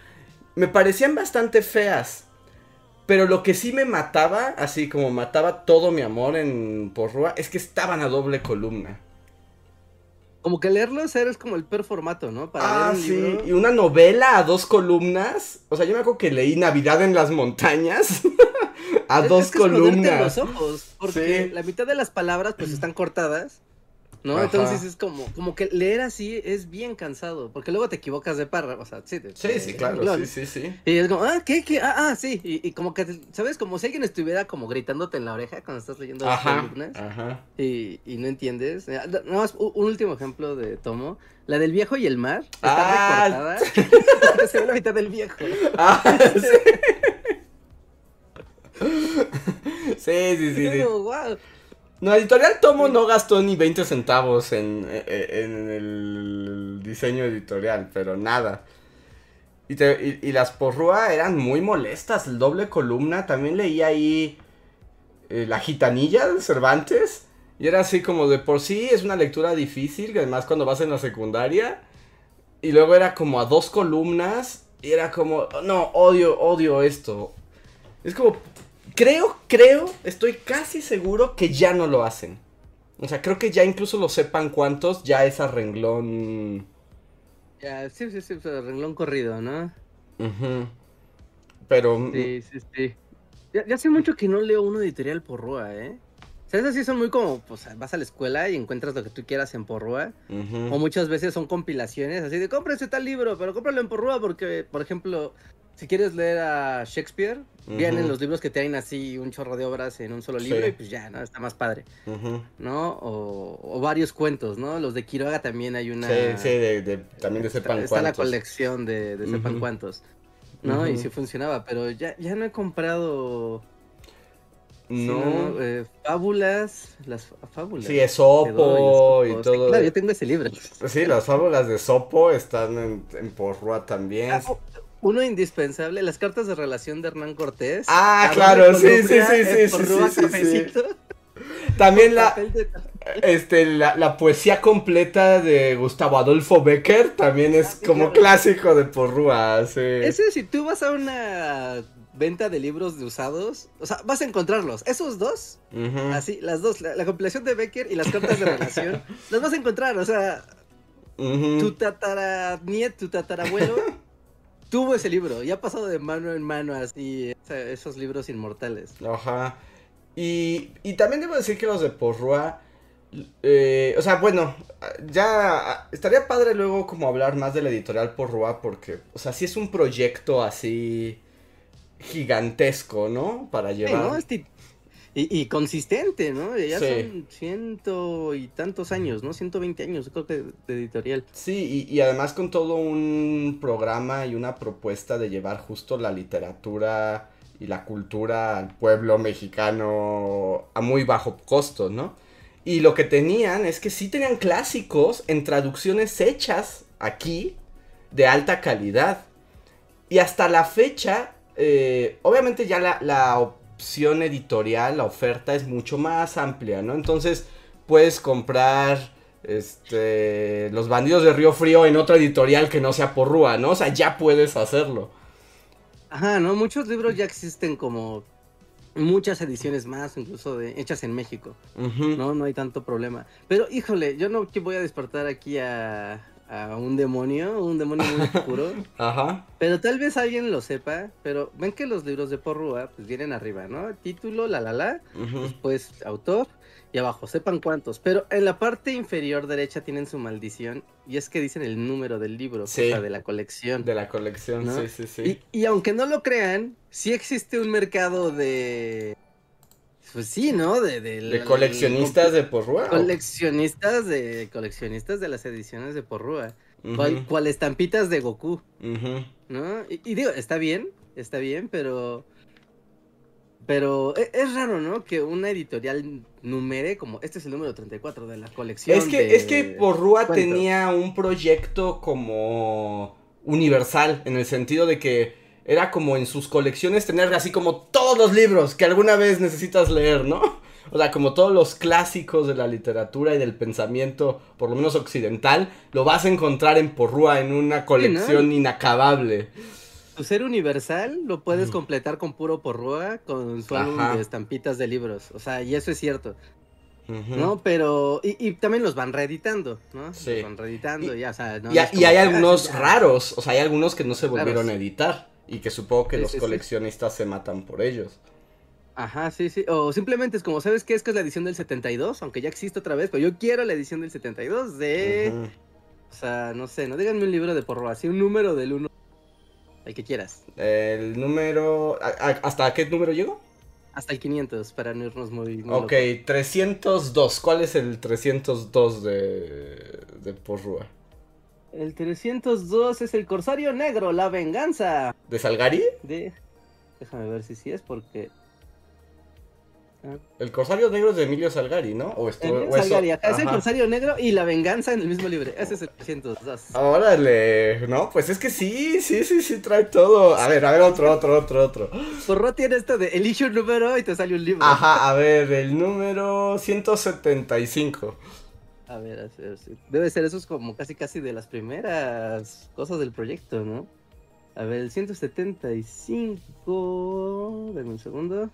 Me parecían bastante feas. Pero lo que sí me mataba, así como mataba todo mi amor en porrúa, es que estaban a doble columna. Como que leerlos era es como el peor formato, ¿no? Para ah, leer un sí. libro. Y una novela a dos columnas. O sea, yo me acuerdo que leí Navidad en las montañas. a Es- dos es que es columnas. los ojos, porque Sí. la mitad de las palabras pues están cortadas, ¿no? Ajá. Entonces es como, como que leer así es bien cansado, porque luego te equivocas de párrafo, o sea, sí. Sí, claro, sí, sí, sí. Y es como, ah, ¿qué? ¿Qué? Ah, ah, sí. Y, y como que, ¿sabes? Como si alguien estuviera como gritándote en la oreja cuando estás leyendo las Ajá, columnas ajá. y, y no entiendes. Eh, Nada más, un último ejemplo de Tomo. La del viejo y el mar. Está Ah. recortada. porque se ve la mitad del viejo. Ah, sí. Sí, sí, sí, sí. como. No, Editorial Tomo no gastó ni 20 centavos en, en- en el diseño editorial, pero nada. Y, te- y- y las porrúa eran muy molestas, el doble columna. También leí ahí eh, La Gitanilla de Cervantes. Y era así como de por sí es una lectura difícil, que además cuando vas en la secundaria. Y luego era como a dos columnas. Y era como, no, odio, odio esto. Es como, creo, creo, estoy casi seguro que ya no lo hacen. O sea, creo que ya incluso lo sepan cuántos, ya es a renglón. Ya, sí, sí, sí, renglón corrido, ¿no? Ujú. Pero. Sí, sí, sí. Ya, ya hace mucho que no leo uno editorial Porrúa, ¿eh? O sea, esas sí son muy como, pues vas a la escuela y encuentras lo que tú quieras en Porrúa. ujú. O muchas veces son compilaciones, así de cómprese tal libro, pero cómpralo en Porrúa porque, por ejemplo, si quieres leer a Shakespeare, vienen Ujú. los libros que traen así un chorro de obras en un solo libro Sí. y pues ya, ¿no? Está más padre. ¿no? O, o varios cuentos, ¿no? Los de Quiroga también hay una... Sí, sí, de, de- también de Está- sepan está la cuántos. colección de, de sepan Ujú. cuántos. ¿no? Y sí funcionaba, pero ya, ya no he comprado No. eh, fábulas, las fá- fábulas. Sí, Esopo y Esopo, sí, todo. claro, yo tengo ese libro. Sí, las fábulas de Sopo están en, en Porrúa también. Ah, Uno indispensable, las cartas de relación de Hernán Cortés. Ah, claro, doble sí, sí, sí, sí, sí, sí, También la, este, la, la poesía completa de Gustavo Adolfo Becker también es Ah, como clásico de Porrúa, sí. Ese, si tú vas a una venta de libros de usados, o sea, vas a encontrarlos. Esos dos, así, las dos, la, la compilación de Becker y las cartas de relación, las vas a encontrar, o sea, tu tataranieto, tu tatarabuelo tuvo ese libro y ha pasado de mano en mano así esos libros inmortales. Ajá. Y, y también debo decir que los de Porrúa Eh, o sea, bueno, ya estaría padre luego como hablar más de la editorial Porrua porque, o sea, sí es un proyecto así gigantesco, ¿no? Para llevar... y, consistente, ¿no? Ya son ciento y tantos años, ¿no? 120 años, creo que de editorial. Sí, y, y, además con todo un programa y una propuesta de llevar justo la literatura y la cultura al pueblo mexicano a muy bajo costo, ¿no? Y lo que tenían es que sí tenían clásicos en traducciones hechas aquí de alta calidad. Y hasta la fecha, eh, obviamente ya la, opción editorial, la oferta es mucho más amplia, ¿no? Entonces puedes comprar este, Los Bandidos de Río Frío en otra editorial que no sea por Rúa, ¿no? O sea, ya puedes hacerlo. Ajá, ¿no? Muchos libros ya existen como muchas ediciones más, incluso de, hechas en México. No, no hay tanto problema. Pero híjole, yo no voy a despertar aquí a, a un demonio, un demonio muy oscuro. Ajá. Pero tal vez alguien lo sepa, pero ven que los libros de Porrúa pues vienen arriba, ¿no? Título, la la la, después autor y abajo, sepan cuántos. Pero en la parte inferior derecha tienen su maldición y es que dicen el número del libro, o sea, de la colección. De la colección, sí, sí, sí. Y, y aunque no lo crean, sí existe un mercado de pues sí, ¿no? De, de, coleccionistas de Porrúa. Coleccionistas de coleccionistas de las ediciones de Porrúa. cual, estampitas de Goku. ¿No? Y, digo, está bien, está bien, pero. Pero e, es, raro, ¿no? Que una editorial numere como este es el número 34 de la colección. Es que, es que Porrúa tenía un proyecto como universal, en el sentido de que era como en sus colecciones tener así como todos los libros que alguna vez necesitas leer, ¿no? O sea, como todos los clásicos de la literatura y del pensamiento, por lo menos occidental, lo vas a encontrar en Porrúa en una colección inacabable. Tu ser universal lo puedes completar con puro Porrúa, con su álbum de estampitas de libros. O sea, y eso es cierto. ¿No? Pero. Y, también los van reeditando, ¿no? Sí. Los van reeditando, y, ya, o sea. y, hay algunos raros, o sea, hay algunos que no se volvieron a editar. Y que supongo que los coleccionistas se matan por ellos. Ajá, sí, sí. O simplemente es como, ¿sabes qué? Es que es la edición del 72, aunque ya existe otra vez, pero yo quiero la edición del 72 de... O sea, no sé, no díganme un libro de porro, así un número del 1. El que quieras. El número... ¿Hasta qué número llegó? Hasta el 500, para no irnos muy... ok, 302. ¿Cuál es el 302 de, de Porrua? El 302 es el Corsario Negro, la venganza. ¿De Salgari? De... Déjame ver si sí es porque... Ah. El Corsario Negro es de Emilio Salgari, ¿no? O, esto, Salgari, acá es el Corsario Negro y la venganza en el mismo libro. Ese es el 302. Órale, no, pues es que sí, sí, sí, sí, trae todo. A ver, a ver, otro, otro, otro, otro. Porro tiene esto de elige un número y te sale un libro. Ajá, a ver, el número 175. A ver, debe ser eso es como casi casi de las primeras cosas del proyecto, ¿no? A ver, el 175, denme un segundo.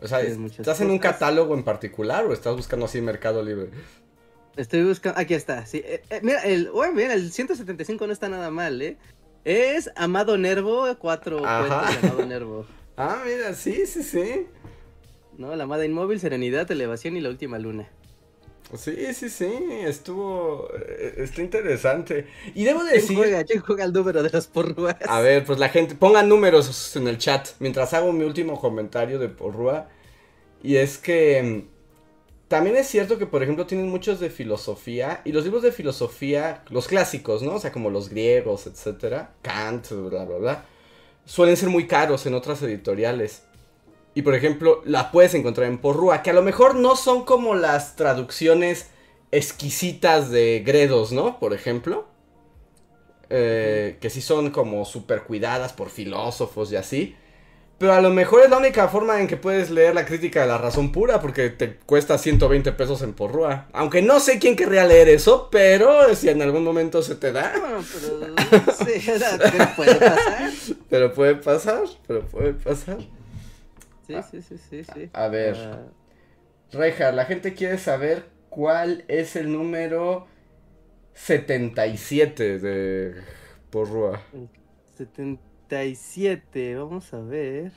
O sea, ¿estás en un catálogo en particular o estás buscando así Mercado Libre? Estoy buscando, aquí está, sí. Eh, eh, mira, el, mira, el 175 no está nada mal, ¿eh? Es Amado Nervo, cuatro cuentos de Amado Nervo. Ah, mira, sí, sí, sí. No, la Amada Inmóvil, Serenidad, Elevación y la Última Luna. Sí, sí, sí, estuvo, eh, está interesante. Y debo decir... ¿Quién juega, el número de las porrúas? A ver, pues la gente, pongan números en el chat mientras hago mi último comentario de porrúa. Y es que mm, también es cierto que, por ejemplo, tienen muchos de filosofía. Y los libros de filosofía, los clásicos, ¿no? O sea, como los griegos, etcétera, Kant, bla, bla, bla, suelen ser muy caros en otras editoriales. Y por ejemplo, la puedes encontrar en Porrúa, que a lo mejor no son como las traducciones exquisitas de Gredos, ¿no? Por ejemplo. Eh, que sí son como súper cuidadas por filósofos y así. Pero a lo mejor es la única forma en que puedes leer la crítica de la razón pura, porque te cuesta 120 pesos en Porrúa. Aunque no sé quién querría leer eso, pero si en algún momento se te da. pero, sí, pero puede pasar. Pero puede pasar, pero puede pasar. Ah, sí, sí, sí, sí, A ver. Uh... la gente quiere saber cuál es el número 77 de Porrua. 77, vamos a ver.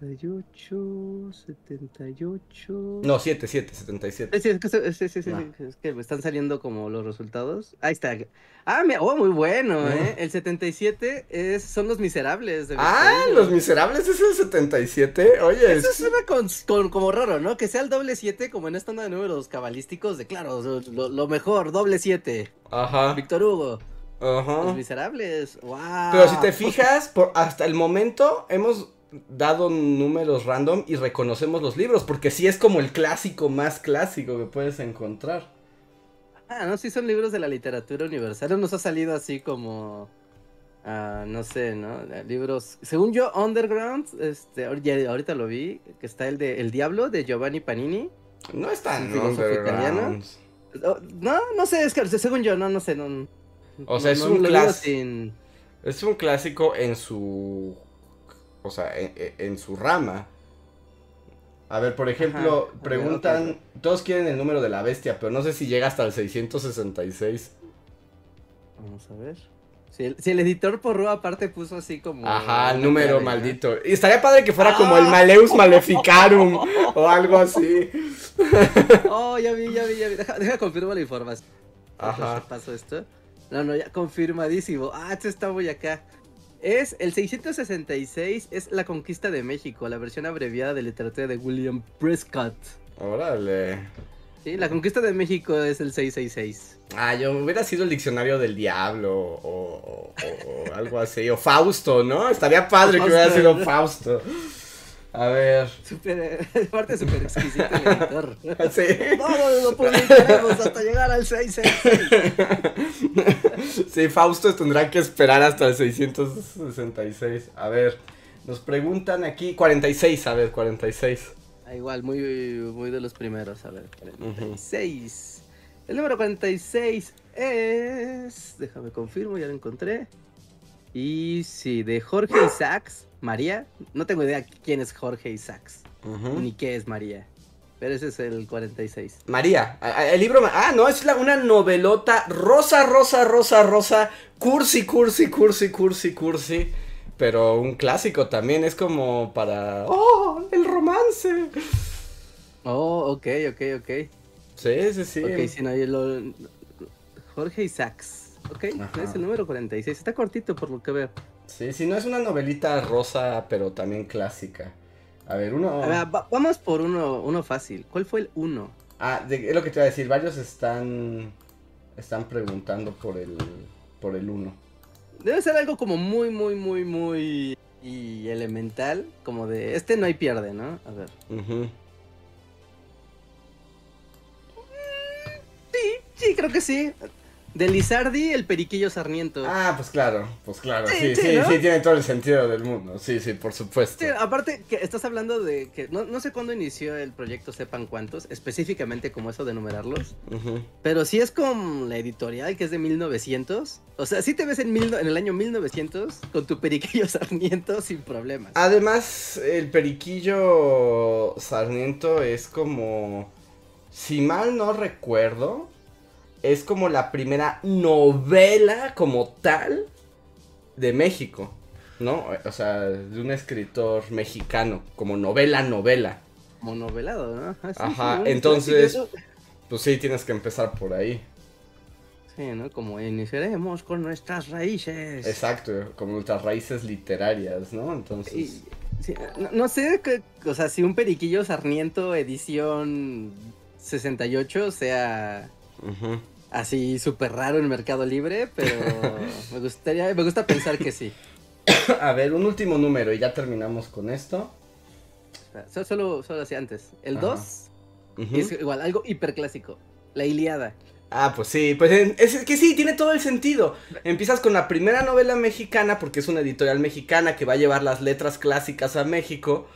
78, 78. No, 7, 7, 77. Sí, es que, sí, sí, sí, Ah. es que me están saliendo como los resultados. Ahí está. Ah, me- oh, muy bueno, Ah. ¿eh? El 77 es, son Los Miserables. De Ah. Los Miserables es el 77. Oye, Eso es- suena con, con- como raro, ¿no? Que sea el doble 7 como en esta onda de números cabalísticos de, claro, lo, lo mejor, doble 7. Ajá. Víctor Hugo. Los Ajá. Miserables. Wow. Pero si te fijas, por, hasta el momento hemos dado números random y reconocemos los libros, porque sí es como el clásico más clásico que puedes encontrar. Ah, no, sí son libros de la literatura universal. No nos ha salido así como. ah, no sé, ¿no? Eh, Libros. Según yo, Underground, este, ahorita lo vi, que está el de El Diablo de Giovanni Panini. No es tan ¿Un filósofo underground. Oh, No, no sé, es que según yo, no, no sé, no. O sea, no- es no un sin- Es un clásico en su. O sea, en, en- en su rama. A ver, por ejemplo, Ajá, preguntan. Todos quieren el número de la bestia, pero no sé si llega hasta el 666. Vamos a ver. Si el, si el editor porro aparte puso así como. Ajá, el número maldito. Y estaría padre que fuera como el Ah. Maleus Maleficarum o algo así. Oh, ya vi, ya vi, ya vi. Deja, deja confirmo la información. Ajá. ¿Qué pasó esto? No, no, ya confirmadísimo. Ah, esto está muy acá. Es el 666, es la conquista de México, la versión abreviada de literatura de William Prescott. Órale. Sí, la conquista de México es el 666. Ah, yo hubiera sido el diccionario del diablo o, o- o- o algo así. O Fausto, ¿no? Estaría padre que hubiera sido Fausto. A ver. Super, aparte súper exquisito el editor. Sí. No, no, lo publicaremos hasta llegar al 666. Sí, Fausto tendrá que esperar hasta el 666. A ver, nos preguntan aquí 46, a ver, 46. Ah, igual, muy, muy de los primeros. A ver, 46. El número 46 es. Déjame confirmo, ya lo encontré. Y sí, de Jorge Isaacs, María. No tengo idea quién es Jorge Isaacs, Ujú. ni qué es María. Pero ese es el 46. María, el libro, ah, no, es la- una novelota rosa, rosa, rosa, rosa, cursi, cursi, cursi, cursi, cursi, pero un clásico también, es como para, oh, el romance. Oh, ok, ok, ok. Sí, sí, sí. Ok, si no, yo lo... Jorge Isaacs. Ok, Ajá. es el número 46. Está cortito por lo que veo. Sí, sí, no es una novelita rosa, pero también clásica. A ver, uno... A ver, va- vamos por uno, uno fácil. ¿Cuál fue el uno? Ah, de- es lo que te iba a decir, varios están, están preguntando por el, por el uno. Debe ser algo como muy, muy, muy, muy y elemental, como de este no hay pierde, ¿no? A ver. Ujú. Sí, sí, creo que sí. De Lizardi, el periquillo sarniento. Ah, pues claro, pues claro, Sí, sí, sí, sí, ¿no? sí, tiene todo el sentido del mundo, sí, sí, por supuesto. Sí, aparte que estás hablando de que no, no sé cuándo inició el proyecto Sepan Cuántos, específicamente como eso de numerarlos, pero sí es con la editorial que es de 1900. O sea, sí te ves en, mil, en el año 1900 con tu periquillo sarniento sin problemas. Además, el periquillo Sarmiento es como, si mal no recuerdo, es como la primera novela como tal de México, ¿no? O sea, de un escritor mexicano, como novela, novela. Como novelado, ¿no? Ah, sí, Ajá, sí, entonces-. Pues sí, tienes que empezar por ahí. Sí, ¿no? Como iniciaremos con nuestras raíces. Exacto, como nuestras raíces literarias, ¿no? Entonces... Y- no, no sé, que, o sea, si un periquillo sarniento edición 68 sea así súper raro en Mercado Libre, pero me gustaría, me gusta pensar que sí. A ver, un último número y ya terminamos con esto. So- Solo, solo así antes. El Ajá. 2 Ujú. es igual, algo hiperclásico. La Iliada. Ah, pues sí, pues es que sí, tiene todo el sentido. Empiezas con la primera novela mexicana porque es una editorial mexicana que va a llevar las letras clásicas a México,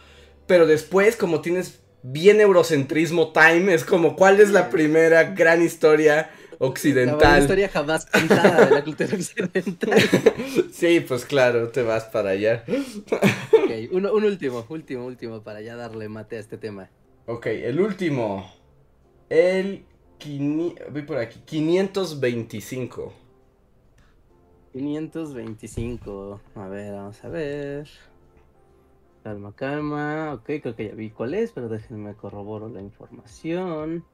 pero después como tienes bien eurocentrismo time, es como cuál es la primera gran historia La occidental. historia jamás contada de la cultura occidental. Sí, pues claro, te vas para allá. ok, uno, un último, último, último para ya darle mate a este tema. Ok, el último. El quini- voy por aquí, 525. 525. A ver, vamos a ver. Calma, calma. Ok, creo que ya vi cuál es, pero déjenme corroboro la información.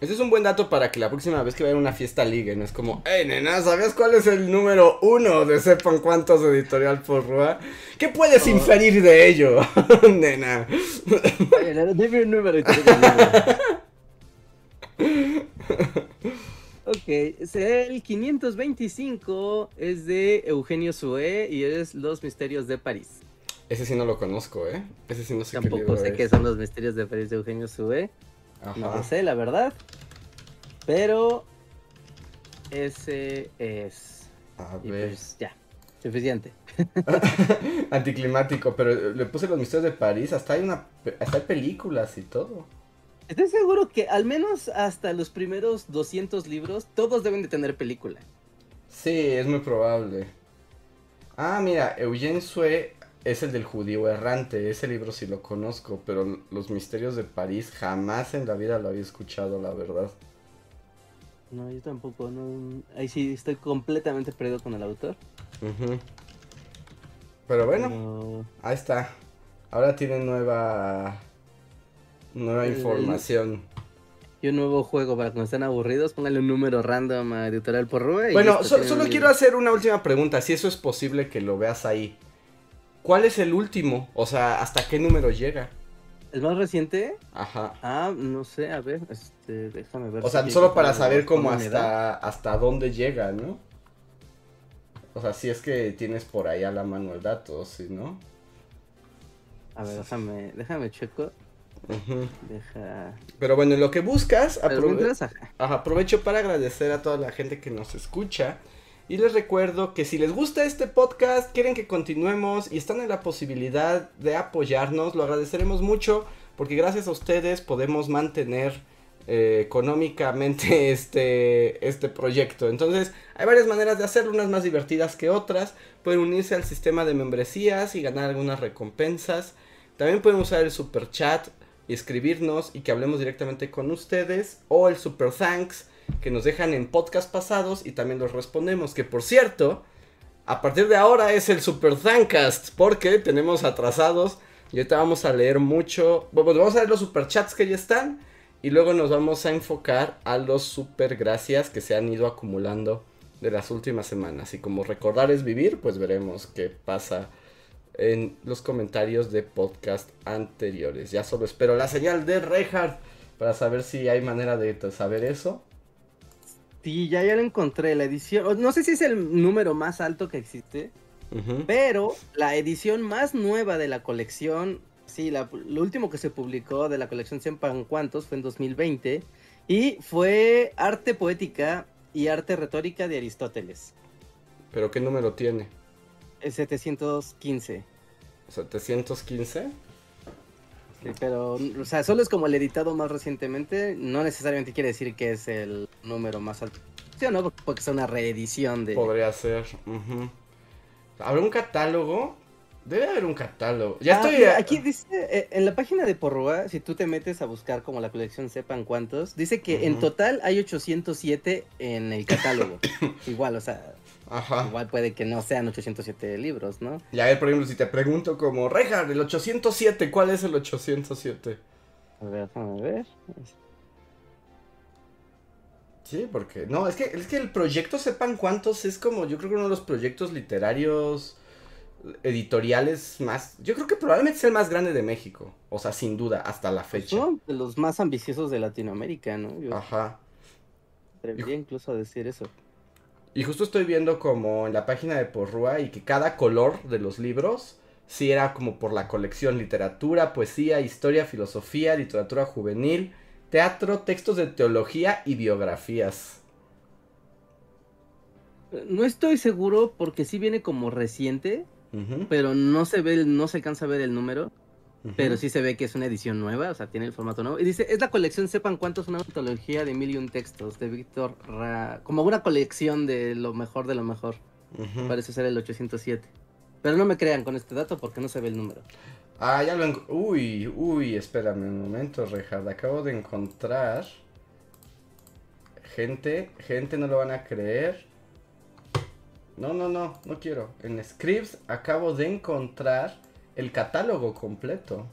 Ese es un buen dato para que la próxima vez que vayan a una fiesta ligue, no es como, hey nena, ¿sabías cuál es el número uno de sepan cuántos editorial por Rua? ¿Qué puedes Oh. inferir de ello, nena? Oye, dime un número. Ok, el 525 es de Eugenio Sue y es Los Misterios de París. Ese sí no lo conozco, ¿eh? Ese sí no sé qué Tampoco libro sé es. qué son Los Misterios de París de Eugenio Sue. No lo sé, la verdad. Pero ese es. A Y ver. pues ya, suficiente. Anticlimático, pero le puse los misterios de París, hasta hay una hasta hay películas y todo. Estoy seguro que al menos hasta los primeros 200 libros, todos deben de tener película. Sí, es muy probable. Ah, mira, Eugene Sue es el del judío errante, ese libro sí lo conozco, pero los misterios de París jamás en la vida lo había escuchado, la verdad. No, yo tampoco, no. Ahí sí estoy completamente perdido con el autor. Ujú. Pero bueno, No- ahí está. Ahora tienen nueva nueva información. Y un nuevo juego para cuando estén aburridos, pónganle un número random a Editorial por Rube. y Bueno, so- solo quiero hacer una última pregunta, si eso es posible que lo veas ahí. ¿Cuál es el último? O sea, ¿hasta qué número llega? ¿El más reciente? Ajá. Ah, no sé, a ver, este, déjame ver. O sea, solo para saber cómo hasta, hasta dónde llega, ¿no? O sea, si es que tienes por ahí a la mano el dato, si no. A ver, déjame, déjame checo. Deja. Pero bueno, en lo que buscas, Pero aprove- mientras, ajá. Ajá, aprovecho para agradecer a toda la gente que nos escucha. Y les recuerdo que si les gusta este podcast, quieren que continuemos y están en la posibilidad de apoyarnos, lo agradeceremos mucho porque gracias a ustedes podemos mantener eh, económicamente este, este proyecto. Entonces, hay varias maneras de hacerlo, unas más divertidas que otras. Pueden unirse al sistema de membresías y ganar algunas recompensas. También pueden usar el super chat y escribirnos y que hablemos directamente con ustedes. O el super thanks que nos dejan en podcast pasados y también los respondemos. Que por cierto, a partir de ahora es el super thankcast porque tenemos atrasados. Y ahorita vamos a leer mucho. Bueno, pues vamos a leer los super chats que ya están. Y luego nos vamos a enfocar a los super gracias que se han ido acumulando de las últimas semanas. Y como recordar es vivir, pues veremos qué pasa en los comentarios de podcast anteriores. Ya solo espero la señal de Reinhardt para saber si hay manera de saber eso. Sí, ya, ya lo encontré, la edición. No sé si es el número más alto que existe, pero la edición más nueva de la colección, sí, la- lo último que se publicó de la colección Sepan Cuántos fue en 2020 y fue arte poética y arte retórica de Aristóteles, Pero ¿qué número tiene? El 715. 715. Sí, pero, o sea, solo es como el editado más recientemente, no necesariamente quiere decir que es el número más alto. Sí o no, porque es una reedición de... Podría ser. ¿Habrá un catálogo? Debe haber un catálogo. Ya Ah, estoy. aquí dice, eh, en la página de Porrua, si tú te metes a buscar como la colección sepan cuántos, dice que en total hay 807 en el catálogo. igual, o sea, Ajá. igual puede que no sean 807 libros, ¿no? Y a ver, por ejemplo, si te pregunto como, Reinhardt, el 807, ¿cuál es el 807? A ver, déjame ver. Sí, porque. No, es que, es que el proyecto Sepan Cuántos es como, yo creo que uno de los proyectos literarios editoriales más. Yo creo que probablemente es el más grande de México. O sea, sin duda, hasta la fecha. Son de los más ambiciosos de Latinoamérica, ¿no? Yo Ajá. atrevería incluso a decir eso. Y justo estoy viendo como en la página de Porrúa y que cada color de los libros sí era como por la colección literatura, poesía, historia, filosofía, literatura juvenil, teatro, textos de teología y biografías. No estoy seguro porque sí viene como reciente, pero no se ve, no se alcanza a ver el número. Pero sí se ve que es una edición nueva, o sea, tiene el formato nuevo. Y dice, es la colección, sepan cuántos, una antología de mil y un textos de Víctor Ra... Como una colección de lo mejor de lo mejor. Parece ser el 807. Pero no me crean con este dato porque no se ve el número. Ah, ya lo. Uy, uy, espérame un momento, Reinhardt. Acabo de encontrar. Gente, gente, no lo van a creer. No, no, no, no quiero. En Scripps acabo de encontrar el catálogo completo.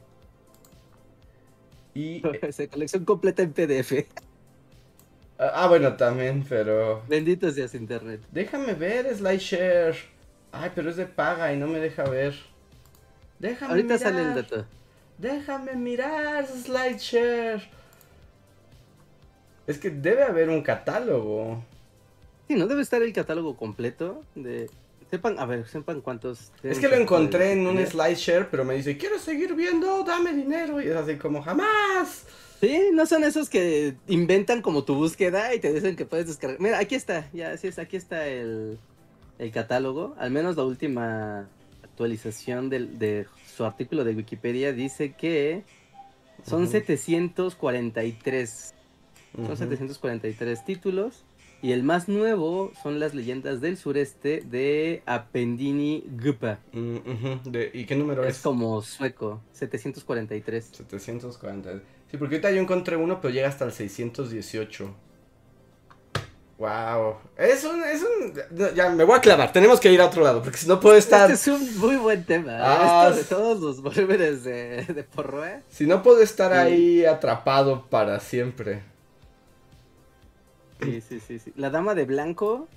Y. Esa colección completa en PDF. Ah, bueno, también, pero. Bendito seas internet. Déjame ver SlideShare. Ay, pero es de paga y no me deja ver. Déjame Ahorita mirar. sale el dato. Déjame mirar SlideShare. Es que debe haber un catálogo. Sí, ¿no debe estar el catálogo completo? de Sepan, a ver, sepan cuántos... Es que lo encontré en un SlideShare, pero me dice, ¿quieres seguir viendo? Dame dinero. Y es así como, jamás. Sí, no son esos que inventan como tu búsqueda y te dicen que puedes descargar. Mira, aquí está, ya, así es, aquí está el, el catálogo. Al menos la última actualización del, de su artículo de Wikipedia dice que son Ujú. 743. Son Ujú. 743 títulos. Y el más nuevo son las leyendas del sureste de Appendini Gupa. Mm, ¿Y qué número es? Es como sueco, 743. 740. Sí, porque ahorita yo encontré uno, pero llega hasta el 618. Wow. Es un, es un... Ya, me voy a clavar. Tenemos que ir a otro lado, porque si no puedo estar... Este es un muy buen tema. ¿eh? Ah, Esto de todos los volúmenes de, de Porroe. Si no puedo estar Sí. ahí atrapado para siempre. Sí, sí, sí, sí. La Dama de Blanco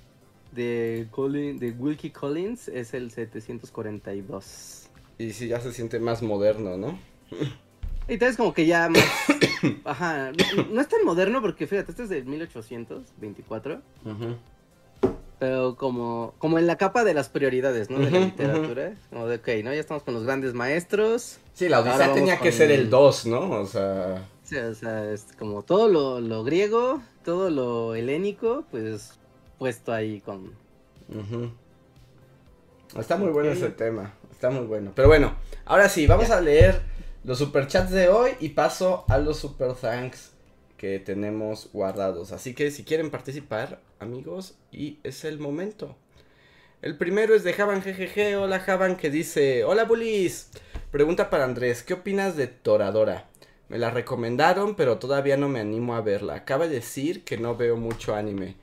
de, Colin, de Wilkie Collins es el 742. Y si ya se siente más moderno, ¿no? Y entonces como que ya más... Ajá, no, es tan moderno porque fíjate, este es de 1824. Pero como, como en la capa de las prioridades, ¿no? De la literatura. Como de, ok, ¿no? Ya estamos con los grandes maestros. Sí, la Odisea tenía que con- ser el 2, ¿no? O sea... Sí, o sea, es como todo lo, lo griego, todo lo helénico, pues puesto ahí con... Está muy bueno ese tema. Está muy bueno. Pero bueno, ahora sí, vamos a leer los superchats de hoy y paso a los super thanks que tenemos guardados. Así que si quieren participar, amigos, y es el momento. El primero es de Javan GGG. Hola Javan que dice, hola Bulis. Pregunta para Andrés, ¿qué opinas de Toradora? Me la recomendaron, pero todavía no me animo a verla. Acaba de decir que no veo mucho anime.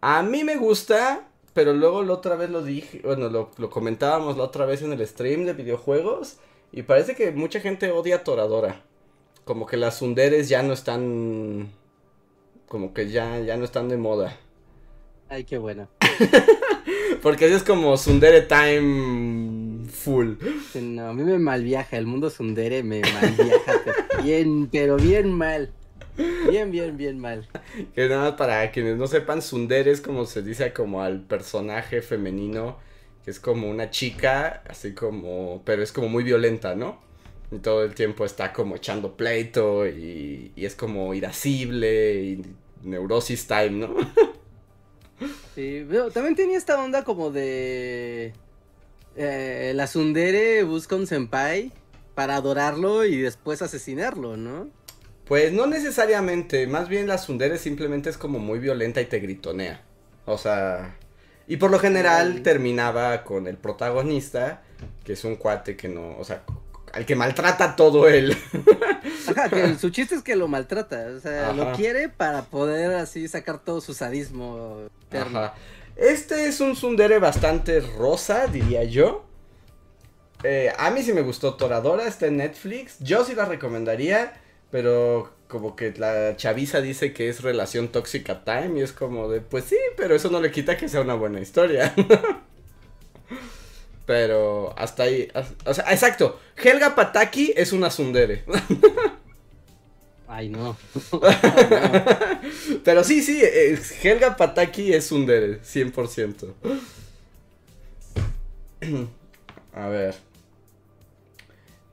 A mí me gusta, pero luego la otra vez lo dije, bueno, lo, lo comentábamos la otra vez en el stream de videojuegos. Y parece que mucha gente odia a Toradora. Como que las sunderes ya no están. Como que ya, ya no están de moda. Ay, qué bueno. Porque así es como Sundere Time Full. No, a mí me malviaja, el mundo sundere me malviaja, pero bien, pero bien mal. Bien, bien, bien mal. Que nada más para quienes no sepan, Sundere es como se dice como al personaje femenino. Que es como una chica, así como. Pero es como muy violenta, ¿no? Y todo el tiempo está como echando pleito y, y es como irascible y neurosis time, ¿no? Sí, pero también tenía esta onda como de... eh, la sundere busca un senpai para adorarlo y después asesinarlo, ¿no? Pues no necesariamente, más bien la Sundere simplemente es como muy violenta y te gritonea. O sea, y por lo general terminaba con el protagonista, que es un cuate que no, o sea, al que maltrata todo él. Ajá, que su chiste es que lo maltrata, o sea, Ajá. lo quiere para poder así sacar todo su sadismo eterno. Ajá. Este es un Sundere bastante rosa, diría yo. Eh, a mí sí me gustó Toradora, está en Netflix. Yo sí la recomendaría, pero como que la chaviza dice que es relación tóxica time y es como de, pues sí, pero eso no le quita que sea una buena historia. pero hasta ahí, o sea, exacto. Helga Pataki es una Sundere. Ay, no. Pero sí, sí, eh, Helga Pataki es Sundere, 100%. A ver.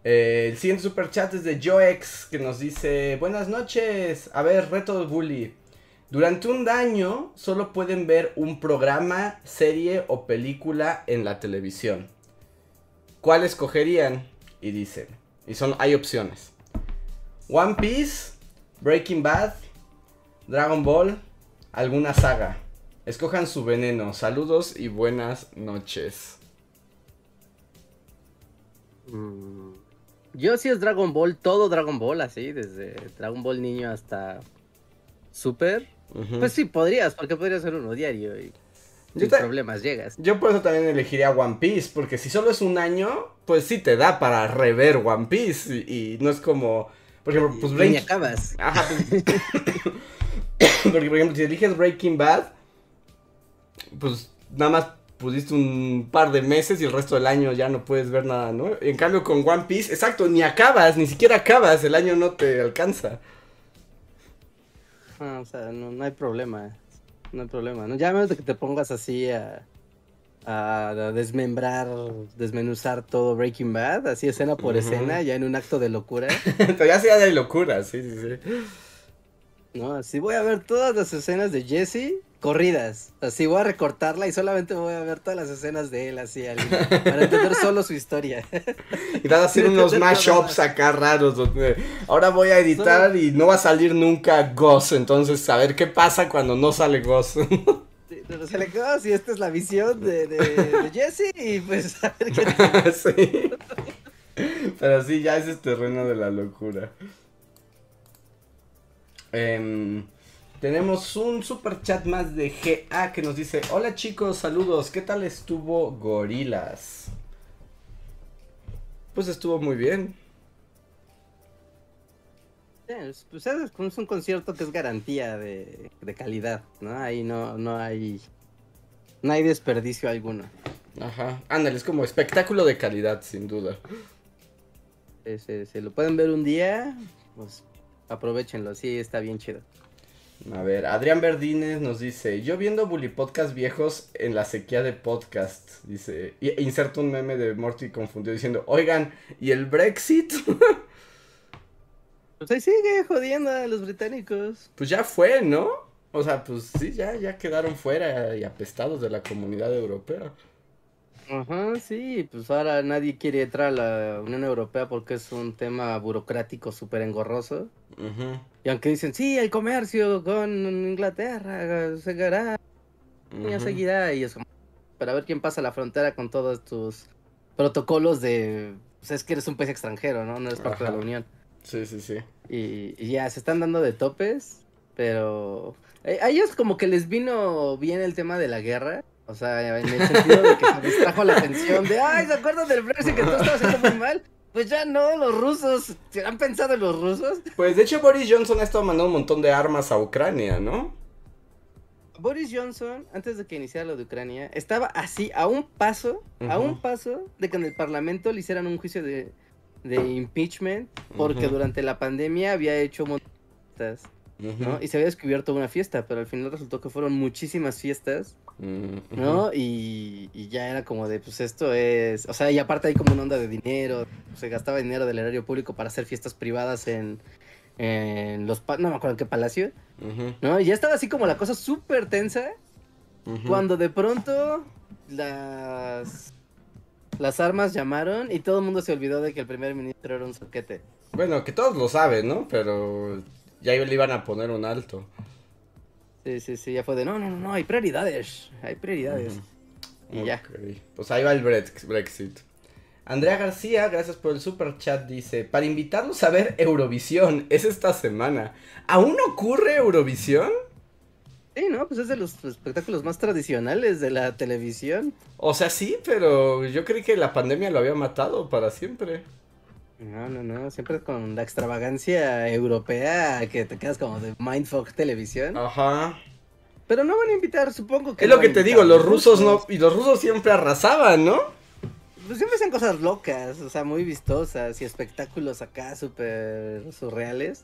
Eh, el siguiente super chat es de Joex que nos dice: Buenas noches. A ver, reto bully. Durante un año solo pueden ver un programa, serie o película en la televisión. ¿Cuál escogerían? Y dicen: Y son, hay opciones. One Piece, Breaking Bad, Dragon Ball, alguna saga. Escojan su veneno. Saludos y buenas noches. Mm, Yo sí es Dragon Ball, todo Dragon Ball, así, desde Dragon Ball niño hasta Super. Pues sí, podrías, porque podría ser uno diario. y- sin problemas llegas. Yo por eso también elegiría One Piece, porque si solo es un año, pues sí te da para rever One Piece y, no es como, por ejemplo, pues Breaking... acabas. Ajá. Pues, porque por ejemplo, si eliges Breaking Bad, pues nada más pudiste un par de meses y el resto del año ya no puedes ver nada, ¿no? En cambio con One Piece, exacto, ni acabas, ni siquiera acabas, el año no te alcanza. Ah, o sea, no, hay problema, no hay problema, ¿no? Ya menos de que te pongas así a, a desmembrar, desmenuzar todo Breaking Bad, así escena por escena, ya en un acto de locura. Ya sea de locura, sí, sí, sí. No, así voy a ver todas las escenas de Jesse corridas. Así voy a recortarla y solamente voy a ver todas las escenas de él así para entender solo su historia. Y vas a hacer unos mashups acá raros donde ahora voy a editar y no va a salir nunca Goss, entonces a ver qué pasa cuando no sale Goss. no sale Goss y esta es la visión de, de, Jesse y pues a ver qué sí. Pero sí, ya es el terreno de la locura. Eh, tenemos un super chat más de GA que nos dice: Hola chicos, saludos, ¿qué tal estuvo Gorilas? Pues estuvo muy bien. Pues es un concierto que es garantía de, calidad, ¿no? Ahí no, no hay. No hay desperdicio alguno. Ajá. Ándale, es como espectáculo de calidad, sin duda. Se, lo pueden ver un día, pues aprovechenlo, sí, está bien chido. A ver, Adrián Verdines nos dice, yo viendo Bully Podcast viejos en la sequía de podcast, dice, inserta un meme de Morty confundido diciendo, oigan, ¿y el Brexit? pues ahí sigue jodiendo a los británicos. Pues ya fue, ¿no? O sea, pues sí, ya, ya quedaron fuera y apestados de la comunidad europea. Ajá, sí, pues ahora nadie quiere entrar a la Unión Europea porque es un tema burocrático súper engorroso. Y aunque dicen, sí, el comercio con Inglaterra se hará, ya seguirá, y es como, para ver quién pasa la frontera con todos tus protocolos de, pues es que eres un país extranjero, ¿no? No eres parte de la Unión. Sí, sí, sí. Y, y, ya, se están dando de topes, pero eh, a ellos como que les vino bien el tema de la guerra o sea, en el sentido de que se distrajo la atención de, ay, ¿se acuerdan del Brexit que tú estabas haciendo muy mal? Pues ya no, los rusos, ¿se han pensado en los rusos? Pues de hecho Boris Johnson ha estado mandando un montón de armas a Ucrania, ¿no? Boris Johnson, antes de que iniciara lo de Ucrania, estaba así, a un paso, a un paso de que en el Parlamento le hicieran un juicio de, de impeachment, porque durante la pandemia había hecho montas, ¿no? Y se había descubierto una fiesta, pero al final resultó que fueron muchísimas fiestas ¿no? Y, ya era como de, pues esto es, o sea, y aparte hay como una onda de dinero, se gastaba dinero del erario público para hacer fiestas privadas en, en los, no me acuerdo en qué palacio, ¿no? Y ya estaba así como la cosa súper tensa, cuando de pronto las, las armas llamaron y todo el mundo se olvidó de que el primer ministro era un soquete. Bueno, que todos lo saben, ¿no? Pero ya le iban a poner un alto. Sí, sí, sí, ya fue de no, no, no, hay prioridades, hay prioridades. Y ya. Pues ahí va el Brexit. Andrea García, gracias por el super chat, dice, para invitarlos a ver Eurovisión, es esta semana. ¿Aún ocurre Eurovisión? Sí, no, pues es de los espectáculos más tradicionales de la televisión. O sea, sí, pero yo creí que la pandemia lo había matado para siempre. No, no, no, siempre con la extravagancia europea que te quedas como de Mindfuck Televisión. Ajá. Pero no van a invitar, supongo que. Es lo que te digo, los rusos no. Y los rusos siempre arrasaban, ¿no? Pues siempre hacen cosas locas, o sea, muy vistosas y espectáculos acá súper surreales.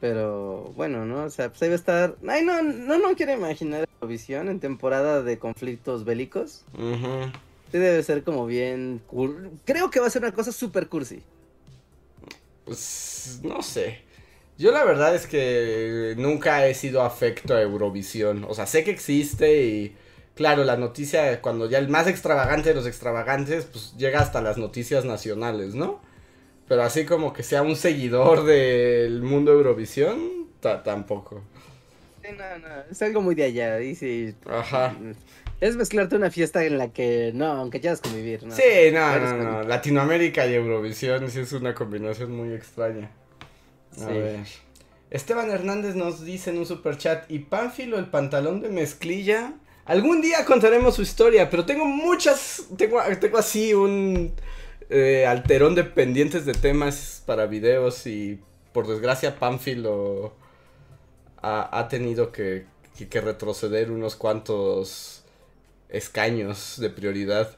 Pero bueno, ¿no? O sea, pues ahí va a estar. Ay, no, no, no quiero imaginar Eurovisión en temporada de conflictos bélicos. Sí debe ser como bien... Creo que va a ser una cosa super cursi. Pues no sé. Yo la verdad es que nunca he sido afecto a Eurovisión. O sea, sé que existe y claro, la noticia cuando ya el más extravagante de los extravagantes, pues llega hasta las noticias nacionales, ¿no? Pero así como que sea un seguidor del mundo Eurovisión, tampoco. Sí, no, no, es algo muy de allá, y Ajá. Es mezclarte una fiesta en la que no, aunque quieras convivir, ¿no? Sí, no, no, no. Latinoamérica y Eurovisión sí es una combinación muy extraña. A ver. Esteban Hernández nos dice en un super chat, ¿y Pánfilo el pantalón de mezclilla? Algún día contaremos su historia, pero tengo muchas, tengo, tengo así un eh, alterón de pendientes de temas para videos y por desgracia Pamphil ha, ha tenido que, que, retroceder unos cuantos escaños de prioridad.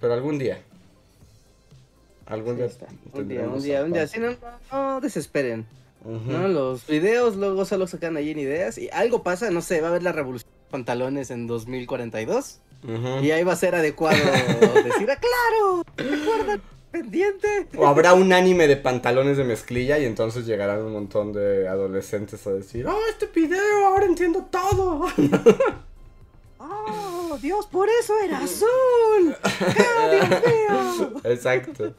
Pero algún día. Algún día. Un día, un día, un día. no, no desesperen. ¿no? Los videos luego solo sacan ahí en ideas y algo pasa, no sé, va a haber la revolución de pantalones en 2042 y ahí va a ser adecuado decir, ah, claro, recuerda, pendiente. O habrá un anime de pantalones de mezclilla y entonces llegarán un montón de adolescentes a decir, oh, este video, ahora entiendo todo. ¡Oh, Dios, por eso era azul! ¡Dios mío! Exacto.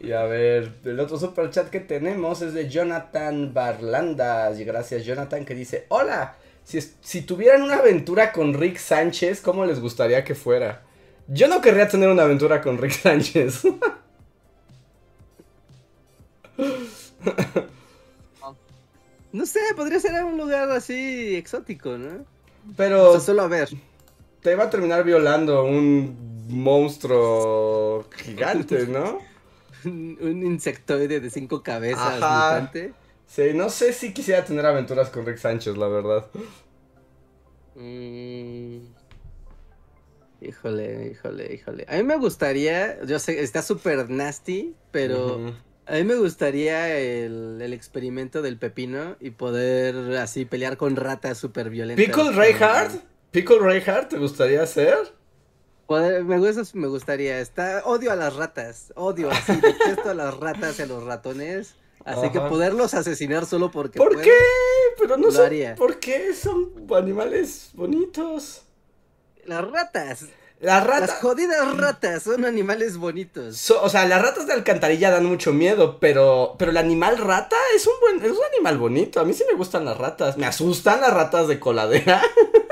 Y a ver, el otro super chat que tenemos es de Jonathan Barlandas. Y gracias, Jonathan, que dice: Hola, si, si tuvieran una aventura con Rick Sánchez, ¿cómo les gustaría que fuera? Yo no querría tener una aventura con Rick Sánchez. no sé, podría ser un lugar así exótico, ¿no? Pero. O sea, solo a ver. Te va a terminar violando un monstruo gigante, ¿no? un insectoide de cinco cabezas mutante. Sí, no sé si quisiera tener aventuras con Rick Sánchez, la verdad. Mm. Híjole, híjole, híjole. A mí me gustaría, yo sé, está súper nasty, pero a mí me gustaría el, el, experimento del pepino y poder así pelear con ratas súper violentas. ¿Pickle Reinhardt? ¿Pickle Reinhardt te gustaría hacer? me, gusta, me gustaría. Está, odio a las ratas. Odio así. Detesto a las ratas y a los ratones. Así que poderlos asesinar solo porque. ¿Por qué? Pero no sé. ¿Por qué? Son animales bonitos. Las ratas. Las ratas. Las jodidas ratas son animales bonitos. o sea, las ratas de alcantarilla dan mucho miedo, pero, pero el animal rata es un buen, es un animal bonito. A mí sí me gustan las ratas. Me asustan las ratas de coladera.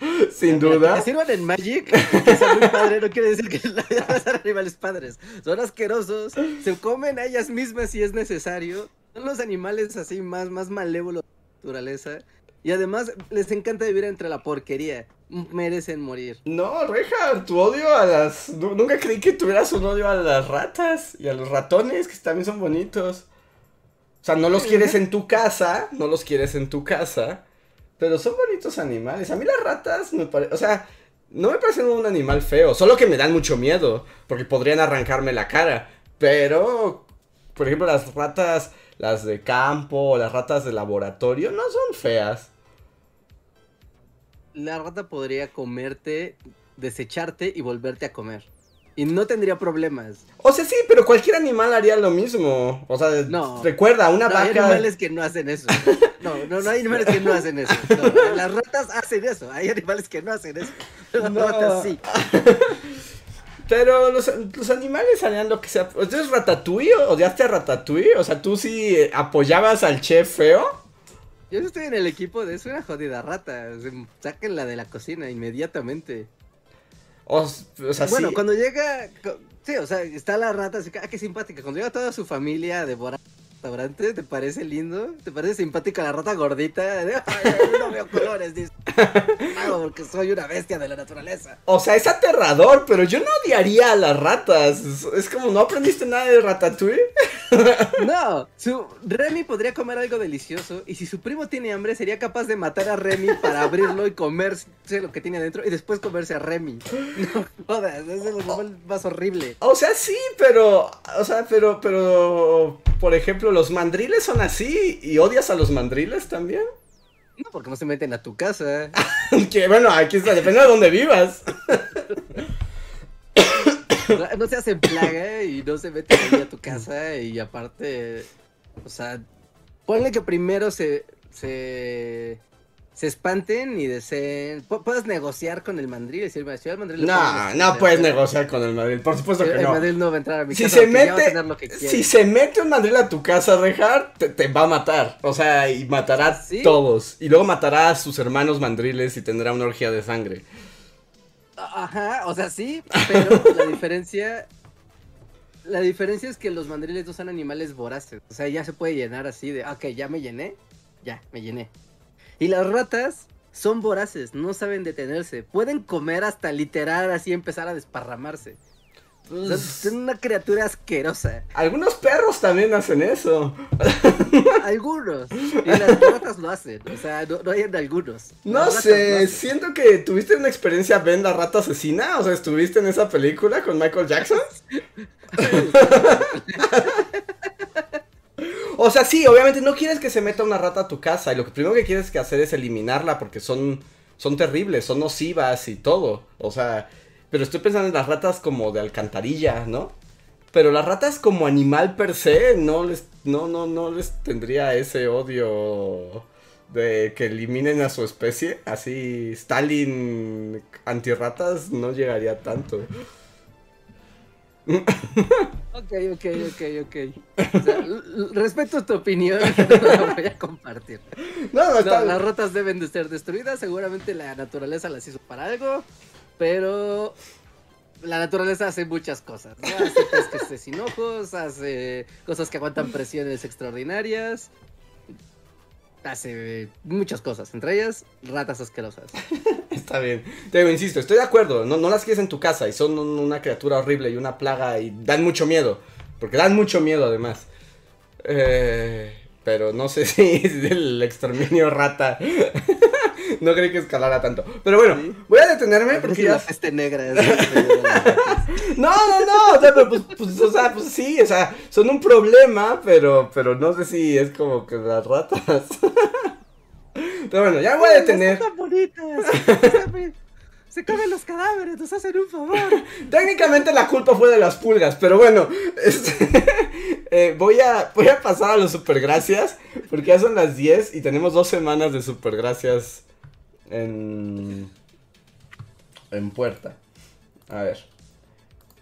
Sin duda. Que sirvan en Magic, que son muy padre, no quiere decir que son animales padres. Son asquerosos, se comen a ellas mismas si es necesario. Son los animales así más, más malévolos de la naturaleza. Y además les encanta vivir entre la porquería. Merecen morir. No, Reja, tu odio a las. Nunca creí que tuvieras un odio a las ratas y a los ratones, que también son bonitos. O sea, no los quieres en tu casa, no los quieres en tu casa. Pero son bonitos animales. A mí las ratas me parecen. O sea, no me parecen un animal feo. Solo que me dan mucho miedo. Porque podrían arrancarme la cara. Pero, por ejemplo, las ratas, las de campo las ratas de laboratorio, no son feas. La rata podría comerte, desecharte y volverte a comer. Y no tendría problemas. O sea, sí, pero cualquier animal haría lo mismo. O sea, no, recuerda, una vaca. Hay animales que no hacen eso. No, no, no hay animales que no hacen eso. las ratas hacen eso. Hay animales que no hacen eso. Las ratas sí. Pero los, los, animales harían lo que sea. ¿Entonces Ratatouille? ¿Odiaste a Ratatouille? O sea, ¿tú sí apoyabas al chef feo? Yo estoy en el equipo de es una jodida rata. Sáquenla de la cocina inmediatamente. O, sea, bueno, cuando llega. Sí, o sea, está la rata, así que, ah, qué simpática. Cuando llega toda su familia a devorar restaurante, ¿te parece lindo? ¿Te parece simpática la rata gordita? no veo colores, dice. porque soy una bestia de la naturaleza. O sea, es aterrador, pero yo no odiaría a las ratas. Es, como, ¿no aprendiste nada de Ratatouille? no, su Remy podría comer algo delicioso y si su primo tiene hambre sería capaz de matar a Remy para abrirlo y comerse lo que tiene adentro y después comerse a Remy. No jodas, es el más horrible. O sea, sí, pero, o sea, pero, pero, por ejemplo, los mandriles son así y odias a los mandriles también. No, porque no se meten a tu casa. que bueno, aquí está, depende de dónde vivas. no se hacen plaga y no se meten a tu casa y aparte, o sea, ponle que primero se, se se espanten y deseen. Puedes negociar con el mandril y decirme, si el mandril. No, no puedes negociar con el mandril, por supuesto que no. El mandril no va a entrar a mi si casa. Se mete, si se mete un mandril a tu casa, Rejar, te, va a matar. O sea, y matará a todos. Y luego matará a sus hermanos mandriles y tendrá una orgía de sangre. Ajá, o sea, sí, pero la diferencia. La diferencia es que los mandriles no son animales voraces. O sea, ya se puede llenar así de, ok, ya me llené, ya, me llené. Y las ratas son voraces, no saben detenerse, pueden comer hasta literal así empezar a desparramarse. Pues, son una criatura asquerosa. Algunos perros también hacen eso. Algunos. Y las ratas lo hacen. O sea, no, hay en algunos. No sé, siento que tuviste una experiencia Ben la rata asesina. O sea, estuviste en esa película con Michael Jackson. o sea, sí, obviamente no quieres que se meta una rata a tu casa. Y lo que primero que quieres que hacer es eliminarla porque son, son terribles, son nocivas y todo. O sea, pero estoy pensando en las ratas como de alcantarilla, ¿no? Pero las ratas como animal per se no les, no, no, no les tendría ese odio de que eliminen a su especie. Así Stalin antirratas no llegaría tanto. Ok, ok, ok, ok. respeto tu opinión, no la voy a compartir. No, no, está... las ratas deben de ser destruidas, seguramente la naturaleza las hizo para algo. Pero la naturaleza hace muchas cosas. Hace pesques sin ojos, hace cosas que aguantan presiones extraordinarias. Hace muchas cosas, entre ellas ratas asquerosas. Está bien. Te insisto, estoy de acuerdo. No, no las quieres en tu casa y son una criatura horrible y una plaga y dan mucho miedo. Porque dan mucho miedo además. Eh, pero no sé si es del exterminio rata. no creí que escalara tanto. Pero bueno, voy a detenerme porque ya... La peste negra. no, no, no. O sea, pues, pues, o sea, pues sí, o sea, son un problema, pero, pero no sé si es como que las ratas. pero bueno, ya voy a detener. Tan bonitas. Se comen los cadáveres, nos hacen un favor. Técnicamente la culpa fue de las pulgas, pero bueno, este, eh, voy, a, voy a pasar a los supergracias, porque ya son las 10 y tenemos dos semanas de supergracias en, en puerta. A ver.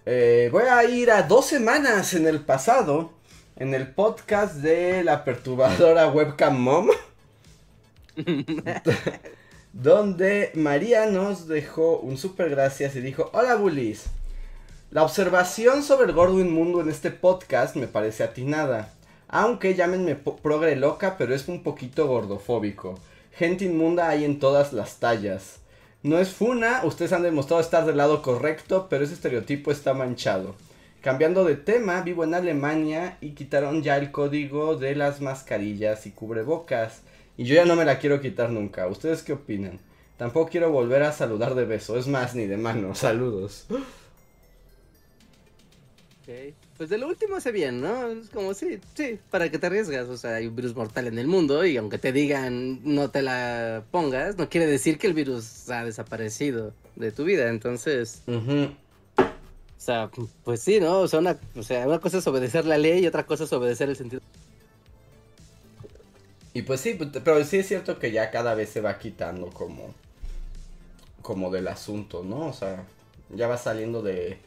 Eh, voy a ir a dos semanas en el pasado, en el podcast de la perturbadora webcam mom. donde María nos dejó un super gracias y dijo, hola bullies, la observación sobre el gordo inmundo en este podcast me parece atinada, aunque llámenme progre loca, pero es un poquito gordofóbico. Gente inmunda hay en todas las tallas. No es funa, ustedes han demostrado estar del lado correcto, pero ese estereotipo está manchado. Cambiando de tema, vivo en Alemania y quitaron ya el código de las mascarillas y cubrebocas. Y yo ya no me la quiero quitar nunca. ¿Ustedes qué opinan? Tampoco quiero volver a saludar de beso. Es más, ni de mano. Saludos. Pues de lo último hace bien, ¿no? Es como, sí, sí, para que te arriesgas. O sea, hay un virus mortal en el mundo y aunque te digan no te la pongas, no quiere decir que el virus ha desaparecido de tu vida. Entonces, o sea, pues sí, ¿no? O sea, una, o sea, una cosa es obedecer la ley y otra cosa es obedecer el sentido y pues sí, pues, pero sí es cierto que ya cada vez se va quitando como como del asunto, ¿no? O sea, ya va saliendo de,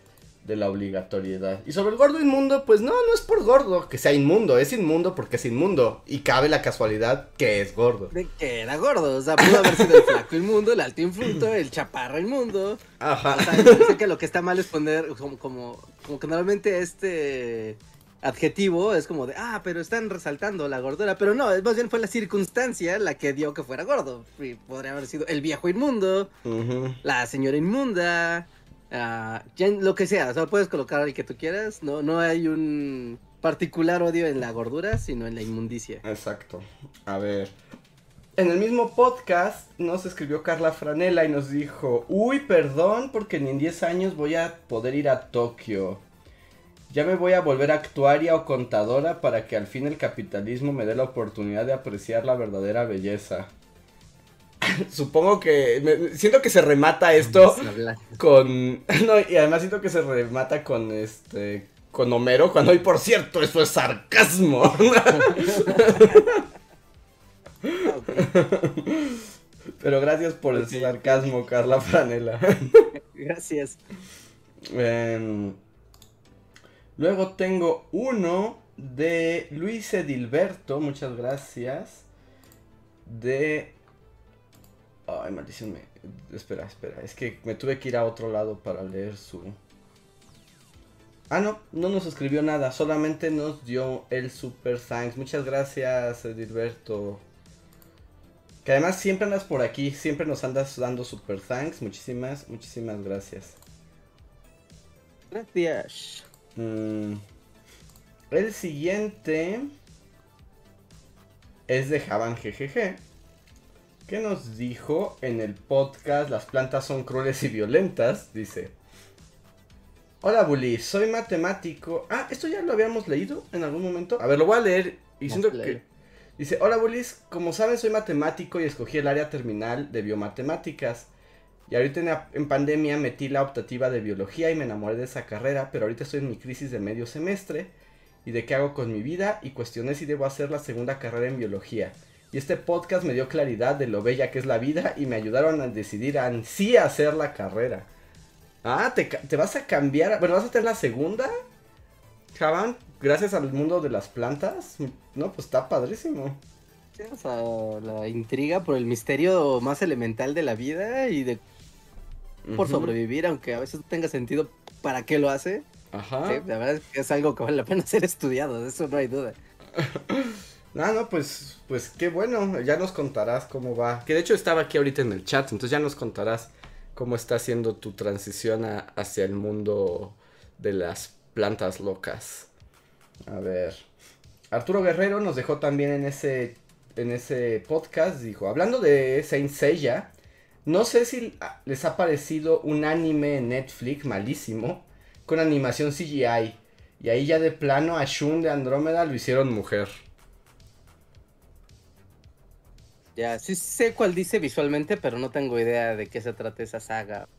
de la obligatoriedad. Y sobre el gordo inmundo, pues no, no es por gordo que sea inmundo, es inmundo porque es inmundo. Y cabe la casualidad que es gordo. De que era gordo, o sea, pudo haber sido el flaco inmundo, el alto infruto, el chaparro inmundo. Ajá. O sea, yo sé que lo que está mal es poner como, como, como que normalmente este adjetivo es como de, ah, pero están resaltando la gordura, pero no, más bien fue la circunstancia la que dio que fuera gordo. podría haber sido el viejo inmundo, la señora inmunda, uh, lo que sea, o sea, puedes colocar el que tú quieras, no, no hay un particular odio en la gordura, sino en la inmundicia. Exacto. A ver. En el mismo podcast nos escribió Carla Franela y nos dijo, uy, perdón, porque ni en 10 años voy a poder ir a Tokio. Ya me voy a volver actuaria o contadora para que al fin el capitalismo me dé la oportunidad de apreciar la verdadera belleza. Supongo que. siento que se remata esto con. No, y además siento que se remata con este. Con Homero, cuando hoy por cierto, eso es sarcasmo. Pero gracias por el sarcasmo, Carla Franela. gracias. Luego tengo uno de Luis Edilberto, muchas gracias. De... Ay, maldición, me... espera, espera, es que me tuve que ir a otro lado para leer su... Ah, no, no nos escribió nada, solamente nos dio el super thanks. Muchas gracias, Edilberto. Que además siempre andas por aquí, siempre nos andas dando super thanks. Muchísimas, muchísimas gracias. Gracias. Mm, el siguiente es de Javan GGG. Que nos dijo en el podcast Las plantas son crueles y violentas. Dice: Hola Bully, soy matemático. Ah, esto ya lo habíamos leído en algún momento. A ver, lo voy a leer y siento que. Dice: Hola Bullies, como saben, soy matemático y escogí el área terminal de biomatemáticas. Y ahorita en, pandemia metí la optativa de biología y me enamoré de esa carrera, pero ahorita estoy en mi crisis de medio semestre y de qué hago con mi vida y cuestioné si debo hacer la segunda carrera en biología. Y este podcast me dio claridad de lo bella que es la vida y me ayudaron a decidir a sí hacer la carrera. Ah, ¿te, vas a cambiar? Bueno, ¿vas a tener la segunda? Javan, gracias al mundo de las plantas. No, pues está padrísimo. O sea, la intriga por el misterio más elemental de la vida y de por sobrevivir, aunque a veces no tenga sentido para qué lo hace. Ajá. Sí, la verdad es que es algo que vale la pena ser estudiado, de eso no hay duda. no, no, pues, pues qué bueno, ya nos contarás cómo va. Que de hecho estaba aquí ahorita en el chat, entonces ya nos contarás cómo está haciendo tu transición a, hacia el mundo de las plantas locas. A ver. Arturo Guerrero nos dejó también en ese, en ese podcast, dijo, hablando de Saint Seiya, no sé si les ha parecido un anime en Netflix malísimo con animación CGI. Y ahí ya de plano a Shun de Andrómeda lo hicieron mujer. Ya, sí sé cuál dice visualmente, pero no tengo idea de qué se trata esa saga.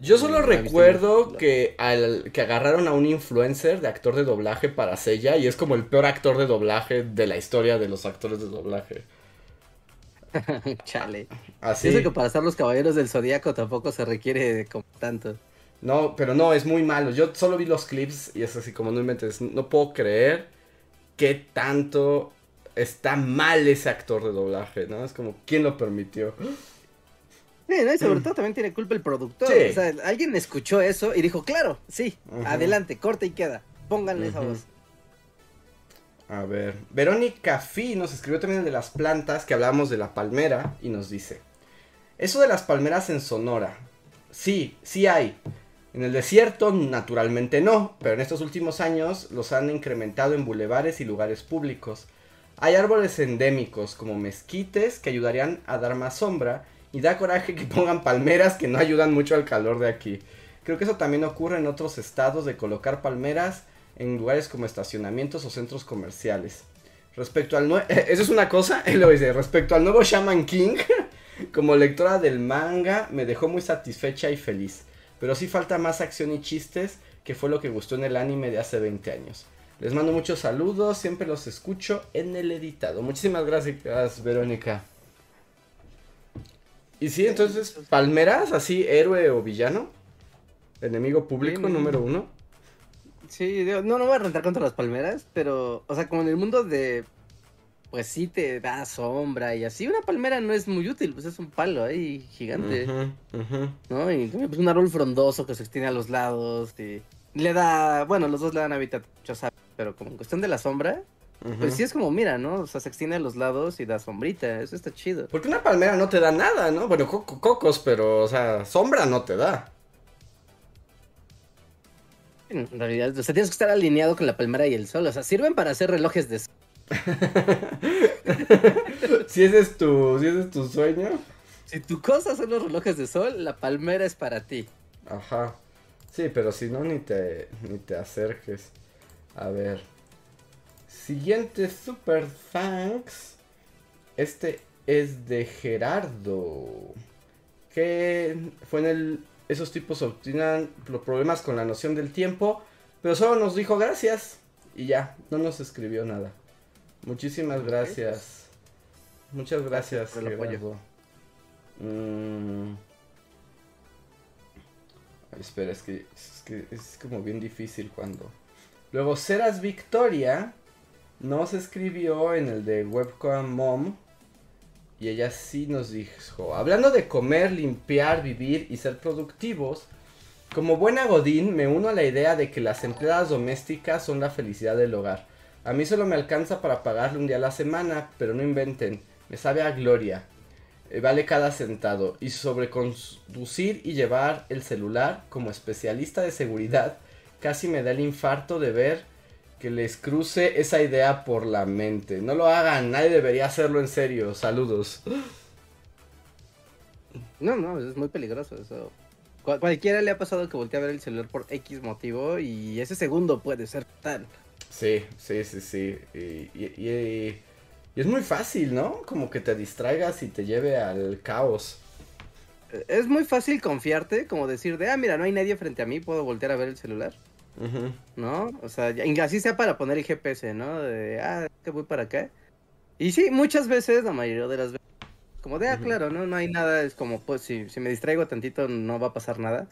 Yo solo no recuerdo que, al, que agarraron a un influencer de actor de doblaje para Sella y es como el peor actor de doblaje de la historia de los actores de doblaje. Chale. Así. Pienso que para ser los caballeros del zodiaco tampoco se requiere como tanto. No, pero no, es muy malo. Yo solo vi los clips y es así como no inventes. No puedo creer que tanto está mal ese actor de doblaje, ¿no? Es como, ¿quién lo permitió? Sí, ¿no? y sobre todo también tiene culpa el productor. Sí. O sea, alguien escuchó eso y dijo, claro, sí, adelante, corte y queda. Pónganle esa voz. A ver, Verónica Fi nos escribió también de las plantas, que hablamos de la palmera, y nos dice, eso de las palmeras en Sonora, sí, sí hay. En el desierto, naturalmente no, pero en estos últimos años los han incrementado en bulevares y lugares públicos. Hay árboles endémicos como mezquites que ayudarían a dar más sombra y da coraje que pongan palmeras que no ayudan mucho al calor de aquí. Creo que eso también ocurre en otros estados de colocar palmeras en lugares como estacionamientos o centros comerciales. Respecto al nuevo... Eso es una cosa, él lo dice. Respecto al nuevo Shaman King, como lectora del manga, me dejó muy satisfecha y feliz. Pero sí falta más acción y chistes, que fue lo que gustó en el anime de hace 20 años. Les mando muchos saludos, siempre los escucho en el editado. Muchísimas gracias, Verónica. Y sí, entonces, Palmeras, así, héroe o villano. Enemigo público número uno. Sí, digo, no, no voy a rentar contra las palmeras, pero, o sea, como en el mundo de, pues sí te da sombra y así, una palmera no es muy útil, pues es un palo ahí gigante. ¿no? Y pues, un árbol frondoso que se extiende a los lados y le da, bueno, los dos le dan hábitat, yo sabes, pero como en cuestión de la sombra, pues sí es como, mira, ¿no? O sea, se extiende a los lados y da sombrita, eso está chido. Porque una palmera no te da nada, ¿no? Bueno, co- cocos, pero, o sea, sombra no te da. En realidad, o sea, tienes que estar alineado con la palmera y el sol, o sea, sirven para hacer relojes de... sol. si ese es tu, si ese es tu sueño. Si tu cosa son los relojes de sol, la palmera es para ti. Ajá. Sí, pero si no, ni te, ni te acerques. A ver. Siguiente super thanks. Este es de Gerardo. Que fue en el. Esos tipos obtienen los problemas con la noción del tiempo. Pero solo nos dijo gracias. Y ya, no nos escribió nada. Muchísimas gracias. Muchas gracias, por el apoyo. Gerardo. Mm. Ay, espera, es que, es que es como bien difícil cuando. Luego, Ceras Victoria nos escribió en el de Webcam Mom. Y ella sí nos dijo: Hablando de comer, limpiar, vivir y ser productivos. Como buena Godín, me uno a la idea de que las empleadas domésticas son la felicidad del hogar. A mí solo me alcanza para pagarle un día a la semana, pero no inventen, me sabe a gloria. eh, vale cada centavo. Y sobre conducir y llevar el celular como especialista de seguridad, casi me da el infarto de ver que les cruce esa idea por la mente. No lo hagan, nadie debería hacerlo en serio. Saludos. No, no, es muy peligroso eso. cualquiera le ha pasado que voltea a ver el celular por X motivo y ese segundo puede ser tal. Sí, sí, sí, sí. Y, es muy fácil, ¿no? Como que te distraigas y te lleve al caos. Es muy fácil confiarte, como decir de, ah, mira, no hay nadie frente a mí, puedo voltear a ver el celular. ¿No? O sea, así sea para poner el GPS, ¿no? De, ah, que voy para acá. Y sí, muchas veces, la mayoría de las veces, como de, ah, claro, no, no hay nada, es como, pues, si, si me distraigo tantito no va a pasar nada.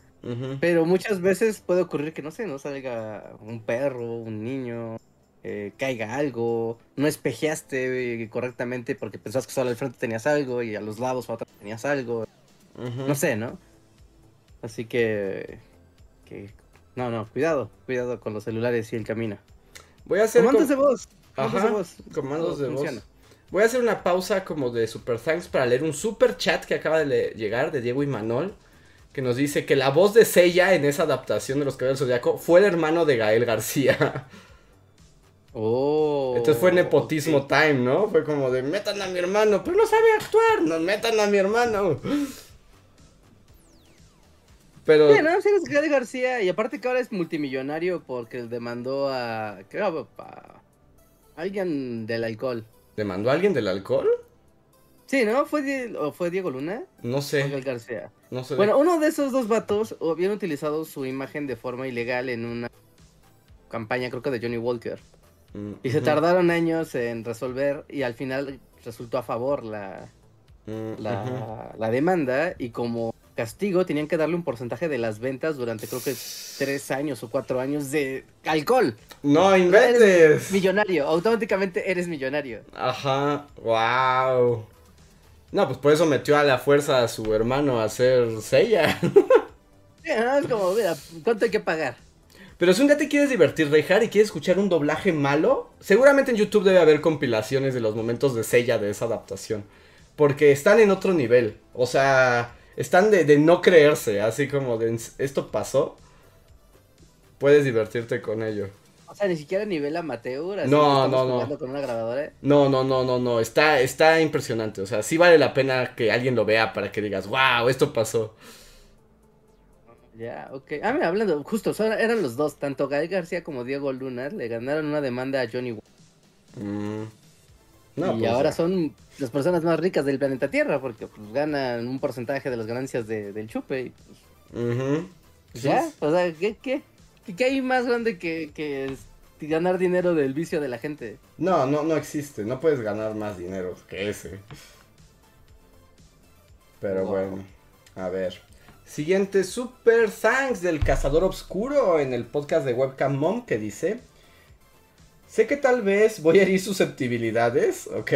Pero muchas veces puede ocurrir que, no sé, no salga un perro, un niño, eh, caiga algo, no espejeaste correctamente porque pensabas que solo al frente tenías algo y a los lados o atrás tenías algo. No sé, ¿no? Así que, que... No, no, cuidado, cuidado con los celulares y el camino. Voy a hacer... Comandos de voz. Comandos de voz. Comandos de voz. Voy a hacer una pausa como de super thanks para leer un super chat que acaba de llegar de Diego y Manol que nos dice que la voz de Seiya en esa adaptación de Los Caballeros del Zodiaco fue el hermano de Gael García. Oh. Entonces fue nepotismo time, ¿no? Fue como de metan a mi hermano, pero no sabe actuar, nos metan a mi hermano. Pero. Sí, no, sí, es Gael García. Y aparte que ahora es multimillonario porque demandó a. Creo, a alguien del alcohol. ¿Demandó a alguien del alcohol? Sí, ¿no? ¿Fue, ¿O fue Diego Luna? No sé. O García. Bueno, uno de esos dos vatos habían utilizado su imagen de forma ilegal en una campaña, creo que de Johnny Walker. Mm, y se tardaron años en resolver y al final resultó a favor la, mm, la, demanda y como castigo tenían que darle un porcentaje de las ventas durante creo que tres años o cuatro años de alcohol. No inventes. millonario, automáticamente eres millonario. Ajá, wow. No, pues por eso metió a la fuerza a su hermano a hacer Sella. es como, mira, ¿cuánto hay que pagar? Pero si un día te quieres divertir, Reijar, y quieres escuchar un doblaje malo, seguramente en YouTube debe haber compilaciones de los momentos de Sella de esa adaptación. Porque están en otro nivel. O sea, están de, de no creerse, así como de esto pasó. Puedes divertirte con ello. O sea, ni siquiera a nivel amateur. Así no, no, no. Con una grabadora. No, no, no, no, no. Está, está impresionante. O sea, sí vale la pena que alguien lo vea para que digas, wow, esto pasó. Ya, ok. Ah, mira, hablando, justo, eran los dos, tanto Gael García como Diego Luna, le ganaron una demanda a Johnny mm. No, y pues, ahora son las personas más ricas del planeta Tierra, porque pues, ganan un porcentaje de las ganancias del chupe. pues, Ya, o sea, ¿qué, qué? ¿Qué hay más grande que, ganar dinero del vicio de la gente? No, no, no existe. No puedes ganar más dinero que ese. Pero bueno, a ver. Siguiente super thanks del cazador obscuro en el podcast de Webcam Mom que dice: Sé que tal vez voy a herir susceptibilidades, ¿ok?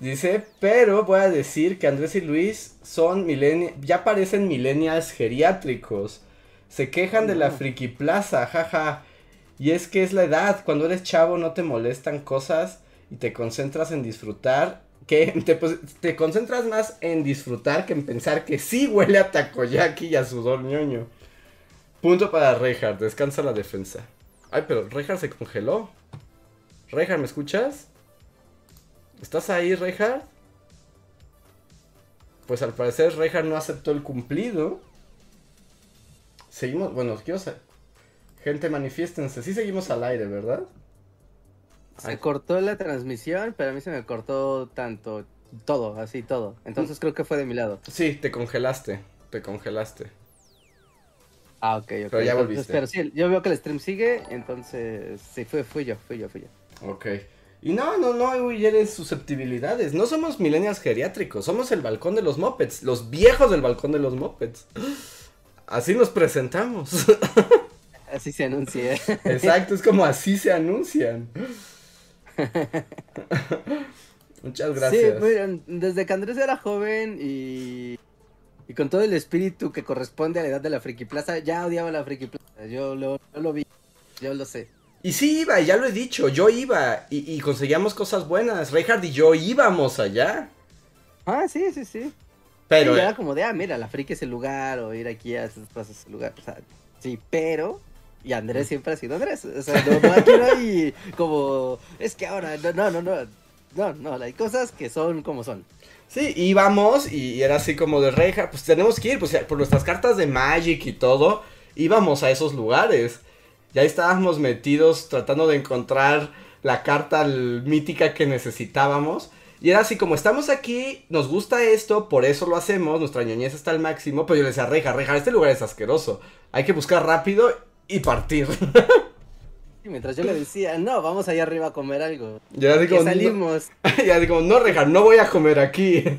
Dice, pero voy a decir que Andrés y Luis son ya parecen millennials geriátricos. Se quejan de la friki plaza, jaja. Y es que es la edad, cuando eres chavo no te molestan cosas y te concentras en disfrutar. Que te, pues, te concentras más en disfrutar que en pensar que sí huele a takoyaki y a sudor ñoño. Punto para Reinhardt, descansa la defensa. Ay, pero Reinhardt se congeló. Reinhardt, ¿me escuchas? ¿Estás ahí, Reinhardt? Pues al parecer Reinhardt no aceptó el cumplido. Seguimos, bueno, quiero saber. Gente, manifiéstense. Sí seguimos al aire, ¿verdad? Se cortó la transmisión, pero a mí se me cortó tanto, todo, así todo. Entonces creo que fue de mi lado. Sí, te congelaste, te congelaste. Ah, ok, ok. Pero ya volviste. Pero sí, yo veo que el stream sigue, entonces sí, fue, fui yo, fui yo, fui yo. Ok. Y no, no, no, eres susceptibilidades. No somos millennials geriátricos, somos el balcón de los mopeds, los viejos del balcón de los mopeds. Así nos presentamos. Así se anuncia. Exacto, es como así se anuncian. Muchas gracias. Sí, desde que Andrés era joven y, y con todo el espíritu que corresponde a la edad de la Friki Plaza, ya odiaba la Friki Plaza. Yo lo, lo vi, yo lo sé. Y sí iba, ya lo he dicho, yo iba y, y conseguíamos cosas buenas. Reinhardt y yo íbamos allá. Ah, sí, sí, sí. Pero, Y era como de, ah, mira, la friki es el lugar, o ir aquí a esas plazas es el lugar. O sea, sí, pero. Y Andrés siempre ha sido Andrés. O sea, no, no, aquí no hay como. Es que ahora, no, no, no, no. No, no, hay cosas que son como son. Sí, íbamos y, era así como de reja, pues tenemos que ir, pues por nuestras cartas de Magic y todo, íbamos a esos lugares. Ya estábamos metidos tratando de encontrar la carta mítica que necesitábamos. Y era así como, estamos aquí, nos gusta esto, por eso lo hacemos, nuestra ñoñez está al máximo, pero yo le decía, reja, reja, este lugar es asqueroso. Hay que buscar rápido y partir. Y mientras yo le decía, no, vamos allá arriba a comer algo. Y así como, no- salimos. y así como, no, reja, no voy a comer aquí.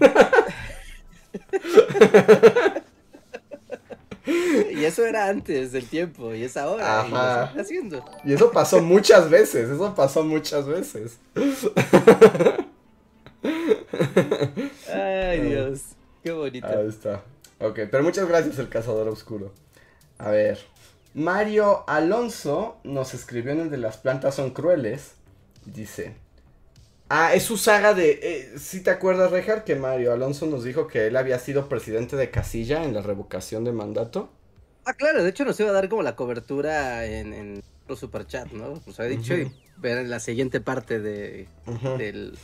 Y eso era antes del tiempo, y es ahora. Y lo Ajá. haciendo. Y eso pasó muchas veces, eso pasó muchas veces. Ay, Dios. Qué bonito. Ahí está. Ok, pero muchas gracias el cazador oscuro. A ver. Mario Alonso nos escribió en el de las plantas son crueles. Dice. Ah, es su saga de... Eh, ¿Sí te acuerdas, Rejar, que Mario Alonso nos dijo que él había sido presidente de Casilla en la revocación de mandato? Ah, claro, de hecho nos iba a dar como la cobertura en, en los superchat, ¿no? Nos había dicho y ver en la siguiente parte de, del...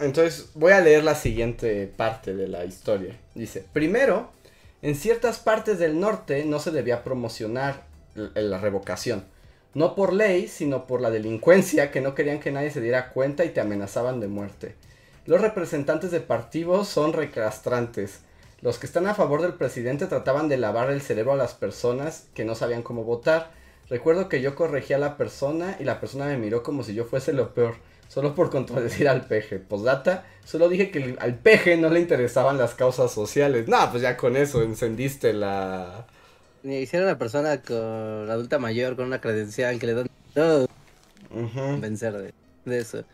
Entonces voy a leer la siguiente parte de la historia. Dice, primero, en ciertas partes del norte no se debía promocionar la revocación. No por ley, sino por la delincuencia que no querían que nadie se diera cuenta y te amenazaban de muerte. Los representantes de partidos son recastrantes. Los que están a favor del presidente trataban de lavar el cerebro a las personas que no sabían cómo votar. Recuerdo que yo corregí a la persona y la persona me miró como si yo fuese lo peor. Solo por contradecir al peje. Postdata, solo dije que al peje no le interesaban las causas sociales. No, pues ya con eso encendiste la... Me hicieron una persona con adulta mayor con una credencial que le dan... No, Ujú. convencer de, de eso.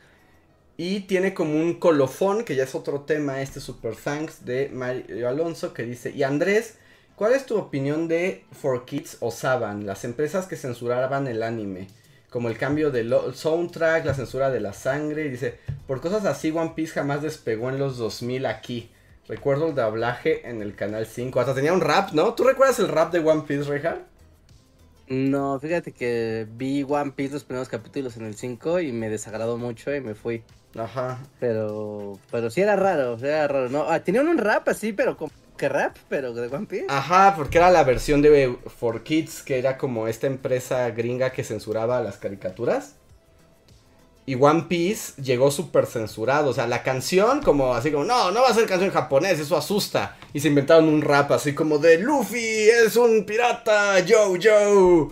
Y tiene como un colofón, que ya es otro tema, este Super Thanks de Mario Alonso, que dice, y Andrés, ¿cuál es tu opinión de 4Kids o Saban, las empresas que censuraban el anime? Como el cambio del soundtrack, la censura de la sangre, y dice, por cosas así One Piece jamás despegó en los 2000 aquí. Recuerdo el doblaje en el canal 5, hasta tenía un rap, ¿no? ¿Tú recuerdas el rap de One Piece, Reja? No, fíjate que vi One Piece los primeros capítulos en el 5 y me desagradó mucho y me fui. Ajá. Pero, pero sí era raro, era raro. No, ah, tenían un rap así, pero como que rap, pero de One Piece. Ajá, porque era la versión de 4Kids, que era como esta empresa gringa que censuraba las caricaturas. Y One Piece llegó súper censurado. O sea, la canción, como así como, no, no va a ser canción en japonés, eso asusta. Y se inventaron un rap así como de Luffy es un pirata, yo, yo.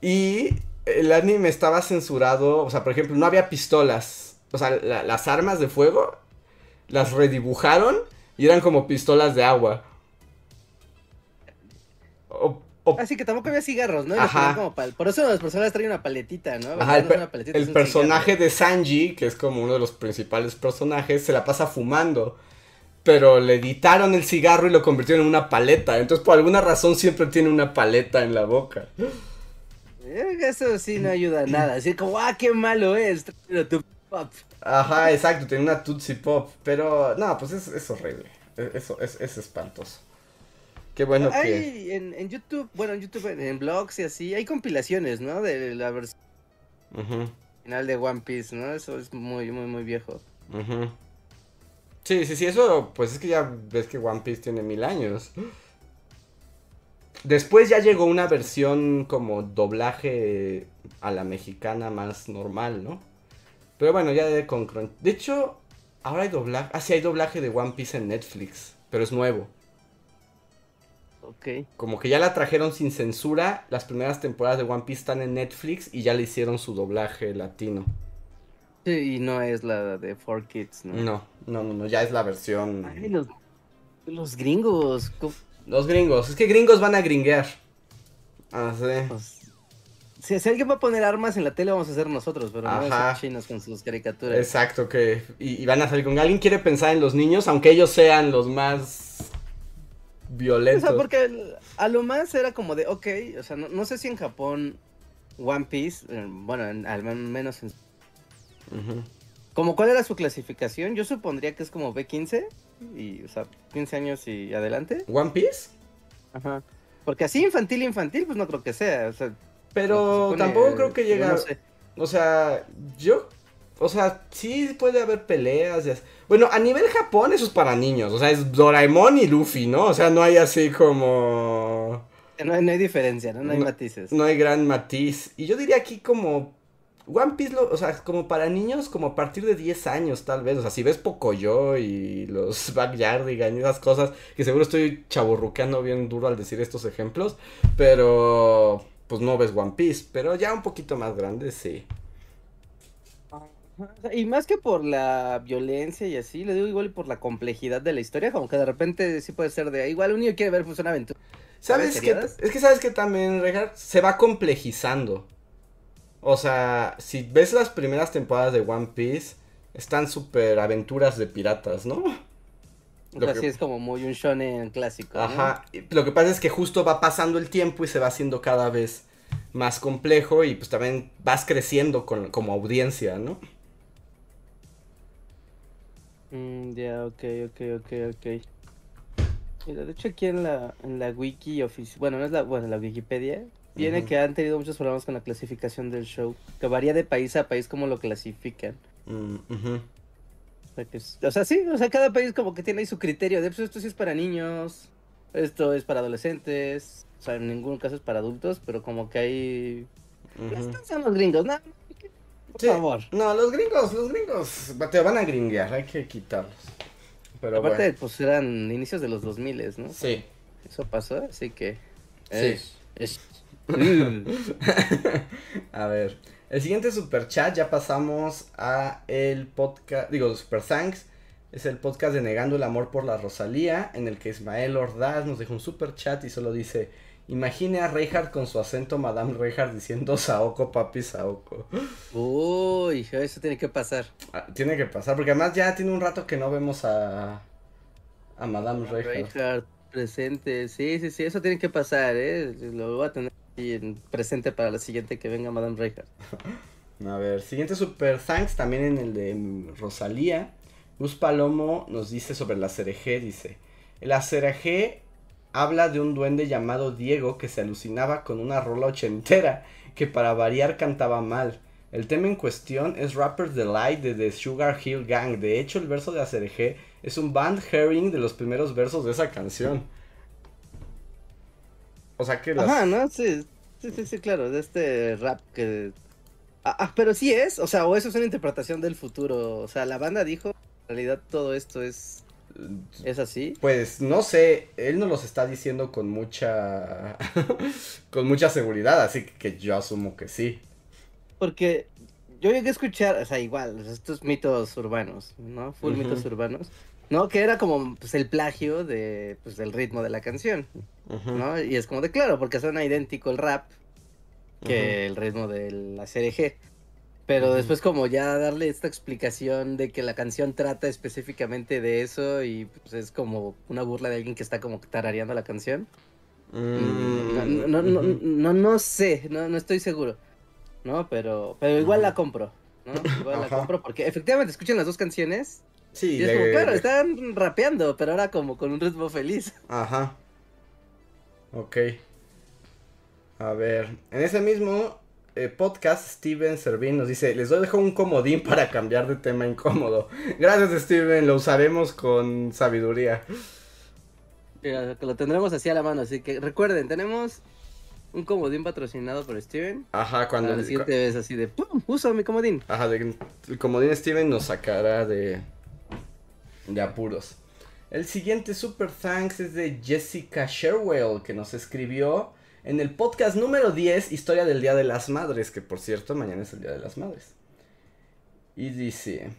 Y el anime estaba censurado. O sea, por ejemplo, no había pistolas. O sea, la- las armas de fuego las redibujaron y eran como pistolas de agua. O, o- Así que tampoco había cigarros, ¿no? Ajá. como pal- Por eso las personas traen una paletita, ¿no? Ajá, el, per- paletita, personaje de Sanji, que es como uno de los principales personajes, se la pasa fumando. Pero le editaron el cigarro y lo convirtieron en una paleta. Entonces, por alguna razón, siempre tiene una paleta en la boca. Eh, Eso sí no ayuda a nada. Así como, ah, qué malo es. Pop. Ajá, exacto, tiene una Tootsie Pop. Pero, no, pues es, es horrible. Es, eso, es, es espantoso. Qué bueno que. Hay en, en YouTube, bueno, en YouTube, en, en blogs y así, hay compilaciones, ¿no? De la versión final de One Piece, ¿no? Eso es muy, muy, muy viejo. Sí, sí, sí, eso, pues es que ya ves que One Piece tiene mil años. Después ya llegó una versión como doblaje a la mexicana más normal, ¿no? Pero bueno, ya de con De hecho, ahora hay doblaje. Ah, sí, hay doblaje de One Piece en Netflix, pero es nuevo. Ok. Como que ya la trajeron sin censura. Las primeras temporadas de One Piece están en Netflix y ya le hicieron su doblaje latino. Sí, y no es la de 4Kids, ¿no? No, no, no, no, ya es la versión. Ay, los, los gringos. ¿cómo- Los gringos, es que gringos van a gringuear. Ah, sí. pues, si, si alguien va a poner armas en la tele, vamos a ser nosotros, pero no Ajá. esos chinos con sus caricaturas. Exacto, que. Y, y van a salir con. Alguien quiere pensar en los niños, aunque ellos sean los más. O violentos. sea, porque a lo más era como de, ok, o sea, no, no sé si en Japón One Piece, eh, bueno, en- al men- menos en... Ujú. Como cuál era su clasificación, yo supondría que es como B15, y, o sea, 15 años y adelante. ¿One Piece? Ajá. Porque así infantil, infantil, pues no creo que sea. O sea, Pero se supone- tampoco creo que llega. no sé. O sea, yo. O sea, sí puede haber peleas. y así. Bueno, a nivel Japón eso es para niños. O sea, es Doraemon y Luffy, ¿no? O sea, no hay así como. No hay, no hay diferencia, ¿no? No hay No- matices. No hay gran matiz. Y yo diría aquí como. One Piece, lo- o sea, como para niños, como a partir de 10 años, tal vez. O sea, si ves Pocoyo y los Backyardigan y esas cosas, que seguro estoy chaburruqueando bien duro al decir estos ejemplos, pero. Pues no ves One Piece, pero ya un poquito más grande, sí. Y más que por la violencia y así, le digo igual y por la complejidad de la historia, como que de repente sí puede ser de igual un niño quiere ver pues una aventura. ¿Sabes seriadas? Es que sabes que también, Regar, se va complejizando. O sea, si ves las primeras temporadas de One Piece, están súper aventuras de piratas, ¿no? O Lo sea, que- es como muy un shonen clásico. Ajá. Lo que pasa es que justo va pasando el tiempo y se va haciendo cada vez más complejo y pues también vas creciendo con, como audiencia, ¿no? Mm, ya, ok, ok, ok, ok. Mira, de hecho aquí en la, en la wiki oficial, bueno, no es la, bueno, la Wikipedia, viene que han tenido muchos problemas con la clasificación del show, que varía de país a país como lo clasifican. Mm, ujú. O sea, que es- o sea, sí, o sea, cada país como que tiene ahí su criterio de, pues esto sí es para niños, esto es para adolescentes, o sea, en ningún caso es para adultos, pero como que hay... Ujú. Estos son los gringos, ¿no? Por Sí. favor. No, los gringos, los gringos te van a gringuear, hay que quitarlos. Pero Aparte, bueno. pues eran inicios de los 2000, ¿no? Sí. Eso pasó, así que... Sí. Es. A ver, el siguiente super chat ya pasamos a el podcast, digo, super thanks, es el podcast de Negando el Amor por la Rosalía, en el que Ismael Ordaz nos dejó un super chat y solo dice, imagine a Reinhardt con su acento Madame Reinhardt diciendo Saoko, papi, Saoko. Uy, eso tiene que pasar. Ah, tiene que pasar, porque además ya tiene un rato que no vemos a, a Madame Reinhardt. Reinhardt presente, sí, sí, sí, eso tiene que pasar, ¿eh? Lo voy a tener en presente para la siguiente que venga Madame Reinhardt. A ver, siguiente super thanks también en el de Rosalía. Gus Palomo nos dice sobre la CRG, dice, la CRG habla de un duende llamado Diego que se alucinaba con una rola ochentera que para variar cantaba mal. El tema en cuestión es Rapper's Delight de The Sugar Hill Gang. De hecho, el verso de CRG es un band herring de los primeros versos de esa canción. O sea que las... Ajá, ¿no? Sí, sí, sí, sí, claro, de este rap que... Ah, ah, pero sí es, o sea, o eso es una interpretación del futuro, o sea, la banda dijo, en realidad todo esto es, es así. Pues no sé, él nos los está diciendo con mucha con mucha seguridad, así que yo asumo que sí. Porque yo llegué a escuchar, o sea, igual, estos mitos urbanos, ¿no? Full mitos urbanos, ¿no? Que era como, pues, el plagio de, pues, del ritmo de la canción, ¿no? Y es como de claro, porque suena idéntico el rap que el ritmo de la CRG. Pero después como ya darle esta explicación de que la canción trata específicamente de eso y pues es como una burla de alguien que está como tarareando la canción. Mm, No, no, no, no, no, no sé, no, no estoy seguro. ¿No? Pero, pero igual la compro. ¿no? Igual la Ajá. compro porque efectivamente escuchan las dos canciones Sí, y es le- como, claro, le- están rapeando, pero ahora como con un ritmo feliz. Ajá. Ok. A ver, en ese mismo eh, podcast, Steven Servín nos dice, les dejo un comodín para cambiar de tema incómodo. Gracias, Steven, lo usaremos con sabiduría. Mira, lo tendremos así a la mano, así que recuerden, tenemos un comodín patrocinado por Steven. Ajá, cuando... Cuando la siguiente vez así de ¡pum! Uso mi comodín. Ajá, de, el comodín Steven nos sacará de, de apuros. El siguiente super thanks es de Jessica Sherwell, que nos escribió en el podcast número 10, Historia del Día de las Madres, que por cierto, mañana es el Día de las Madres. Y dice,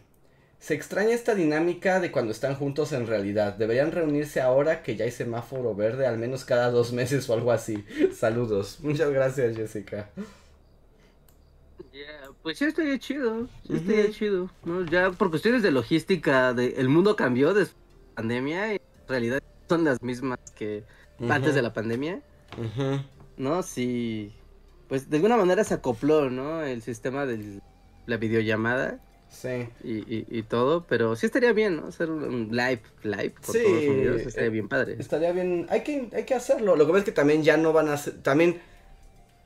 se extraña esta dinámica de cuando están juntos en realidad. Deberían reunirse ahora que ya hay semáforo verde, al menos cada dos meses o algo así. Saludos. Muchas gracias, Jessica. Pues sí, estaría chido. Sí, estaría chido. ¿no? Ya por cuestiones de logística, de, el mundo cambió después de la pandemia y en realidad son las mismas que antes de la pandemia. ¿No? Sí. Pues de alguna manera se acopló, ¿no? El sistema de la videollamada. Sí. Y, y, y todo, pero sí estaría bien, ¿no? Hacer un, live, live por Sí, todos Unidos, estaría eh, bien padre. Estaría bien, hay que, hay que hacerlo. Lo que pasa es que también ya no van a ser, también,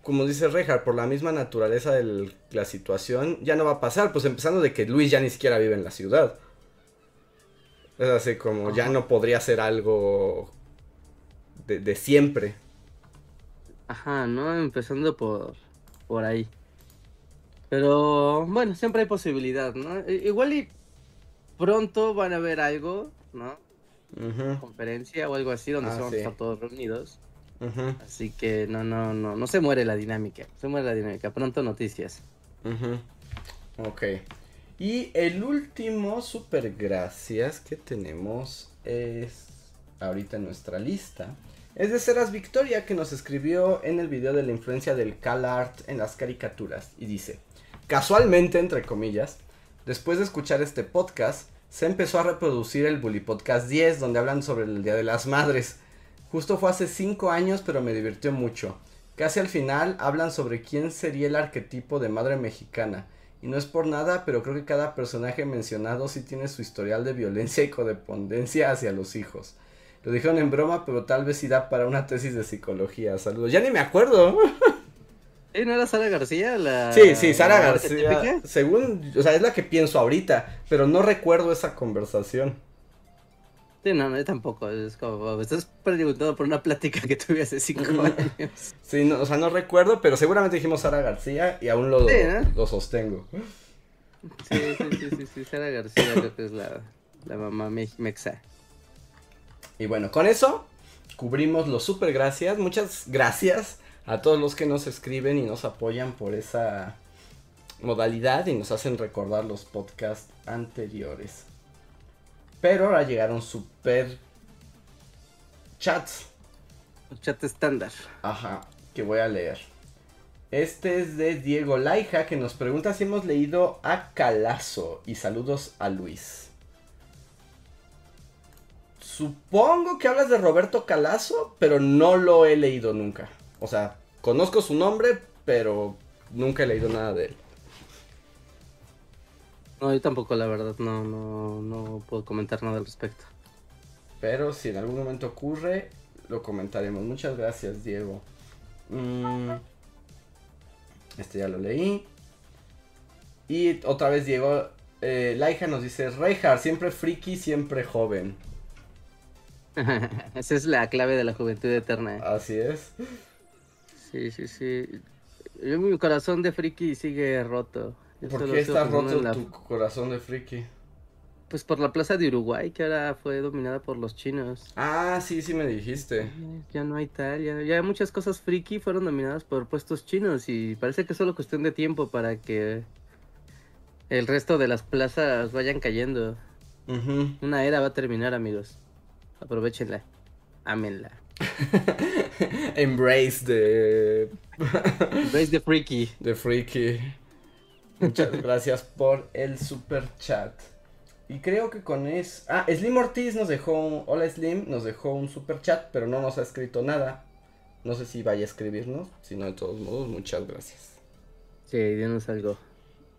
como dice Rejar, por la misma naturaleza de la situación, ya no va a pasar. Pues empezando de que Luis ya ni siquiera vive en la ciudad. Es así como, ya no podría ser algo de, de siempre. Ajá, ¿no? Empezando por, por ahí. Pero bueno, siempre hay posibilidad, ¿no? Igual y pronto van a ver algo, ¿no? Conferencia o algo así donde Ah, se van sí. a estar todos reunidos. Así que no, no, no, no se muere la dinámica. Se muere la dinámica. Pronto noticias. ujú. Ok. Y el último super gracias que tenemos es ahorita en nuestra lista. Es de Ceras Victoria que nos escribió en el video de la influencia del Cal Art en las caricaturas y dice, casualmente entre comillas, después de escuchar este podcast, se empezó a reproducir el Bully Podcast 10 donde hablan sobre el Día de las Madres. Justo fue hace 5 años pero me divirtió mucho. Casi al final hablan sobre quién sería el arquetipo de madre mexicana. Y no es por nada, pero creo que cada personaje mencionado sí tiene su historial de violencia y codependencia hacia los hijos. Lo dijeron en broma, pero tal vez sí da para una tesis de psicología. Saludos. Ya ni me acuerdo. ¿Eh, ¿No era Sara García la... Sí, sí, Sara García. Según, o sea, es la que pienso ahorita, pero no recuerdo esa conversación. Sí, no, no, yo tampoco. Es como, me estás preguntando por una plática que tuve hace cinco años. Sí, no, o sea, no recuerdo, pero seguramente dijimos Sara García y aún lo, Sí, ¿no? lo sostengo. Sí, sí, sí, sí, sí, Sara García creo que es la, la mamá me- mexa. Y bueno, con eso cubrimos los super gracias. Muchas gracias a todos los que nos escriben y nos apoyan por esa modalidad y nos hacen recordar los podcasts anteriores. Pero ahora llegaron super chats. Chat estándar. Ajá, que voy a leer. Este es de Diego Laija que nos pregunta si hemos leído a Calazo y saludos a Luis. Supongo que hablas de Roberto Calazo, pero no lo he leído nunca. O sea, conozco su nombre, pero nunca he leído nada de él. No, yo tampoco, la verdad, no, no, no puedo comentar nada al respecto. Pero si en algún momento ocurre, lo comentaremos. Muchas gracias, Diego. Mm, este ya lo leí. Y otra vez Diego eh, Laija nos dice, Reinhardt, siempre friki, siempre joven. Esa es la clave de la juventud eterna. Así es. Sí, sí, sí. Yo, mi corazón de friki sigue roto. Yo ¿Por qué está roto la- tu corazón de friki? Pues por la plaza de Uruguay, que ahora fue dominada por los chinos. Ah, sí, sí me dijiste. Ya no hay tal, ya, ya muchas cosas friki fueron dominadas por puestos chinos y parece que es solo cuestión de tiempo para que el resto de las plazas vayan cayendo. Una era va a terminar, amigos. Aprovechenla. Ámenla. Embrace de, Veis de friki. de friki. Muchas gracias por el super chat. Y creo que con eso... Ah, Slim Ortiz nos dejó un... Hola Slim, nos dejó un super chat, pero no nos ha escrito nada. No sé si vaya a escribirnos, si no, de todos modos, muchas gracias. Sí, dinos algo.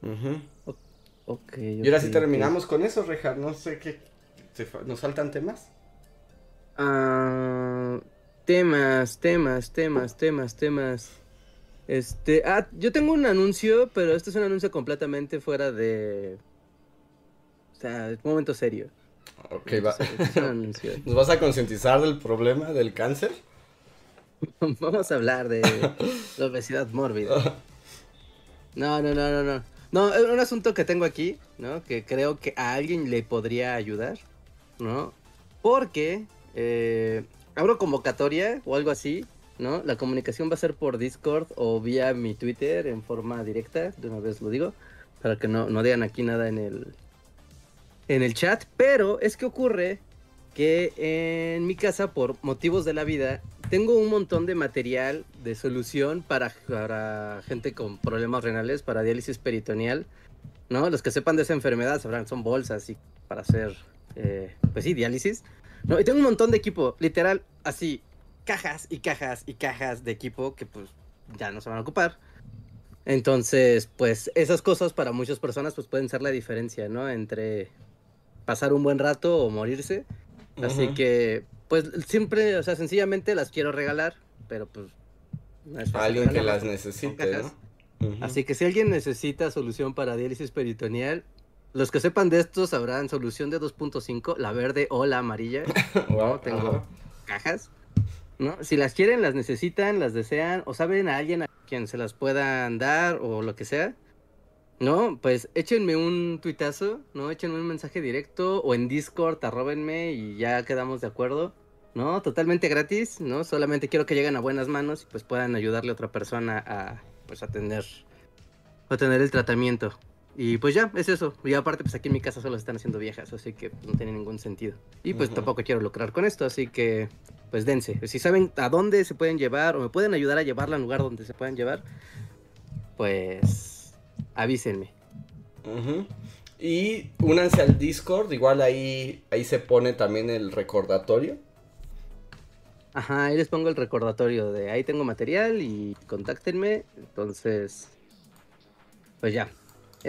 Ujú. Ok. Y ahora sí terminamos con eso, Rejar. No sé qué... ¿Nos faltan temas? Ah, temas, temas, temas, temas, temas. Este, ah, yo tengo un anuncio, pero este es un anuncio completamente fuera de, o sea, es un momento serio. Ok, va. Este es un anuncio. ¿Nos vas a concientizar del problema del cáncer? Vamos a hablar de la obesidad mórbida. No, no, no, no, no. No, es un asunto que tengo aquí, ¿no? Que creo que a alguien le podría ayudar, ¿no? Porque eh, abro convocatoria o algo así, ¿no? La comunicación va a ser por Discord o vía mi Twitter en forma directa, de una vez lo digo, para que no, no digan aquí nada en el, en el chat. Pero es que ocurre que en mi casa, por motivos de la vida, tengo un montón de material de solución para, para gente con problemas renales, para diálisis peritoneal, ¿no? Los que sepan de esa enfermedad sabrán, son bolsas y para hacer, eh, pues sí, diálisis. No, y tengo un montón de equipo, literal, así, cajas y cajas y cajas de equipo que pues ya no se van a ocupar. Entonces, pues esas cosas para muchas personas pues pueden ser la diferencia, ¿no? Entre pasar un buen rato o morirse. Así que, pues siempre, o sea, sencillamente las quiero regalar, pero pues... alguien que las necesite, ¿no? Así que si alguien necesita solución para diálisis peritoneal, los que sepan de esto sabrán solución de 2.5, la verde o la amarilla. wow, tengo cajas. ¿no? Si las quieren, las necesitan, las desean, o saben a alguien a quien se las puedan dar o lo que sea, ¿no? Pues échenme un tuitazo, ¿no? Échenme un mensaje directo o en Discord, arrobenme y ya quedamos de acuerdo, ¿no? Totalmente gratis, ¿no? Solamente quiero que lleguen a buenas manos y pues puedan ayudarle a otra persona a, pues, a tener, a tener el tratamiento. Y pues ya, es eso. Y aparte, pues aquí en mi casa solo están haciendo viejas, así que no tiene ningún sentido. Y pues tampoco quiero lucrar con esto, así que pues dense. Si saben a dónde se pueden llevar o me pueden ayudar a llevarla al lugar donde se puedan llevar, pues avísenme. Y únanse al Discord, igual ahí, ahí se pone también el recordatorio. Ajá, ahí les pongo el recordatorio de ahí tengo material y contáctenme. Entonces, pues ya.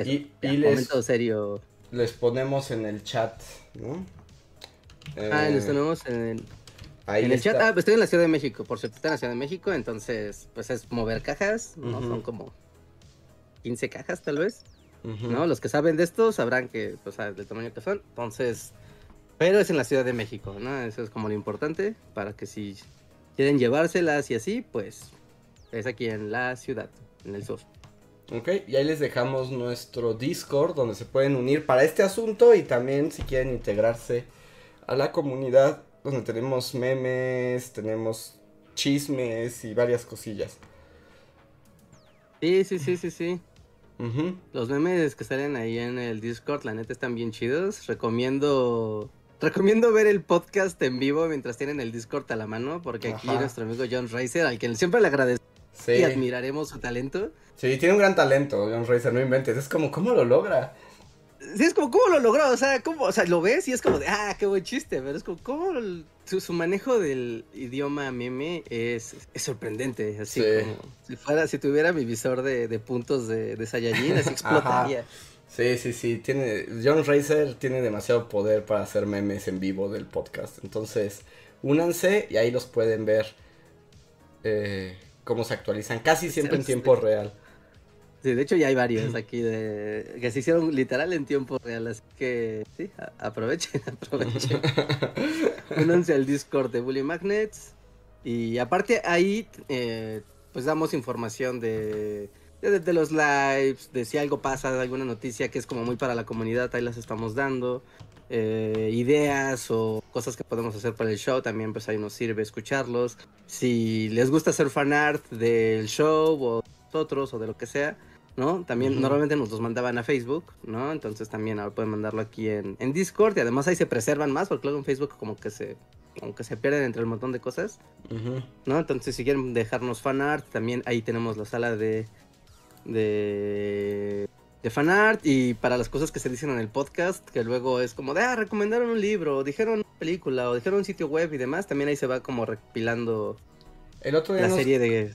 Y, les, serio. Les ponemos en el chat, ¿no? Ah, les eh, ponemos en el, en el chat, ah, estoy en la Ciudad de México, por cierto, estoy en la Ciudad de México, entonces, pues es mover cajas, ¿no? Son como 15 cajas tal vez, ¿no? Los que saben de esto sabrán que, pues, del tamaño que son, entonces, pero es en la Ciudad de México, ¿no? Eso es como lo importante, para que si quieren llevárselas y así, pues, es aquí en la ciudad, en el sur. Ok, y ahí les dejamos nuestro Discord donde se pueden unir para este asunto y también si quieren integrarse a la comunidad donde tenemos memes, tenemos chismes y varias cosillas. Sí, sí, sí, sí, sí. Los memes que salen ahí en el Discord, la neta están bien chidos. Recomiendo recomiendo ver el podcast en vivo mientras tienen el Discord a la mano, porque aquí nuestro amigo John Racer, al que siempre le y admiraremos su talento. Sí, tiene un gran talento, John Racer, no inventes. Es como, ¿cómo lo logra? Sí, es como, ¿cómo lo logró? O sea, ¿cómo? O sea, lo ves y es como de, ah, qué buen chiste, pero es como, ¿cómo? Su, manejo del idioma meme es, es sorprendente, así como si fuera, si tuviera mi visor de, de puntos de, de Saiyajin, así explotaría. Sí, sí, sí, tiene, John Racer tiene demasiado poder para hacer memes en vivo del podcast, entonces, únanse y ahí los pueden ver eh, cómo se actualizan, casi siempre en tiempo real. Sí, de hecho ya hay varios aquí de, que se hicieron literal en tiempo real, así que sí, aprovechen, aprovechen. Únanse al Discord de Bully Magnets y aparte ahí eh, pues damos información de, de, los lives, de si algo pasa, alguna noticia que es como muy para la comunidad, ahí las estamos dando. Eh, ideas o cosas que podemos hacer para el show, también pues ahí nos sirve escucharlos. Si les gusta hacer fan art del show o nosotros o de lo que sea, ¿no? También normalmente nos los mandaban a Facebook, ¿no? Entonces también ahora pueden mandarlo aquí en, Discord y además ahí se preservan más porque luego en Facebook como que se como que se pierden entre el montón de cosas, ¿no? Entonces si quieren dejarnos fan art, también ahí tenemos la sala de de de fan art y para las cosas que se dicen en el podcast, que luego es como de, ah, recomendaron un libro, o dijeron una película, o dijeron un sitio web y demás, también ahí se va como recopilando el otro día la serie de...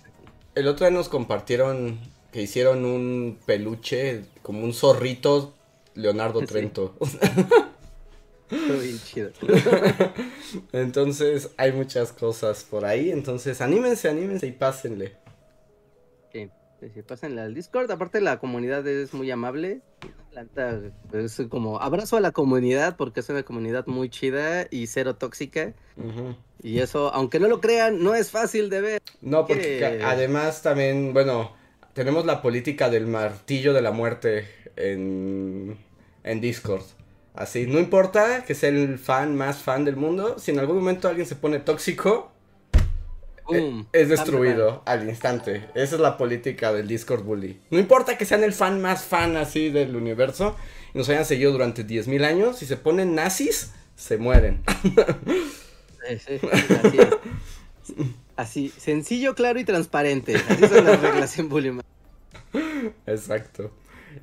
El otro día nos compartieron que hicieron un peluche como un zorrito Leonardo Trento. Muy chido. entonces hay muchas cosas por ahí, entonces anímense, anímense y pásenle. Sí, pásenle al Discord, aparte la comunidad es muy amable. Es como abrazo a la comunidad porque es una comunidad muy chida y cero tóxica. Y eso, aunque no lo crean, no es fácil de ver. No, porque además también, bueno, tenemos la política del martillo de la muerte en, en Discord. Así, no importa que sea el fan más fan del mundo, si en algún momento alguien se pone tóxico, eh, es destruido al instante. Esa es la política del Discord Bully. No importa que sean el fan más fan así del universo y nos hayan seguido durante 10.000 años, si se ponen nazis, se mueren. Sí, así Así, sencillo, claro y transparente. Así son las reglas en. Exacto.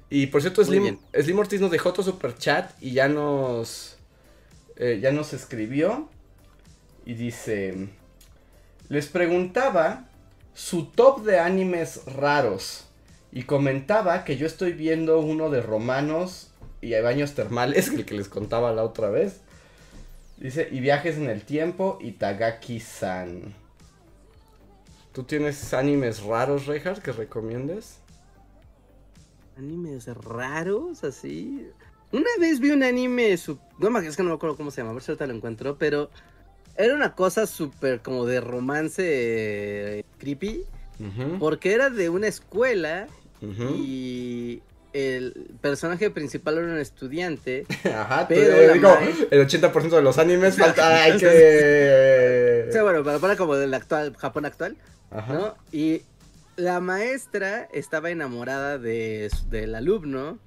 Y por cierto, Slim, Slim Ortiz nos dejó otro super chat y ya nos. Eh, ya nos escribió. Y dice. Les preguntaba su top de animes raros. Y comentaba que yo estoy viendo uno de romanos y hay baños termales, el que les contaba la otra vez. Dice, y viajes en el tiempo y Tagaki-san. ¿Tú tienes animes raros, Reinhardt, que recomiendes? Animes raros, así. Una vez vi un anime, su... no es que no me acuerdo cómo se llama, a ver si ahorita lo encuentro, pero era una cosa súper como de romance eh, creepy, Ujú, porque era de una escuela ujú. y el personaje principal era un estudiante. Ajá, Pero eh, digo, el 80% de los animes falta, hay O que... sea, bueno, para, para como del actual, Japón actual, Ajá. ¿no? Y la maestra estaba enamorada de, del alumno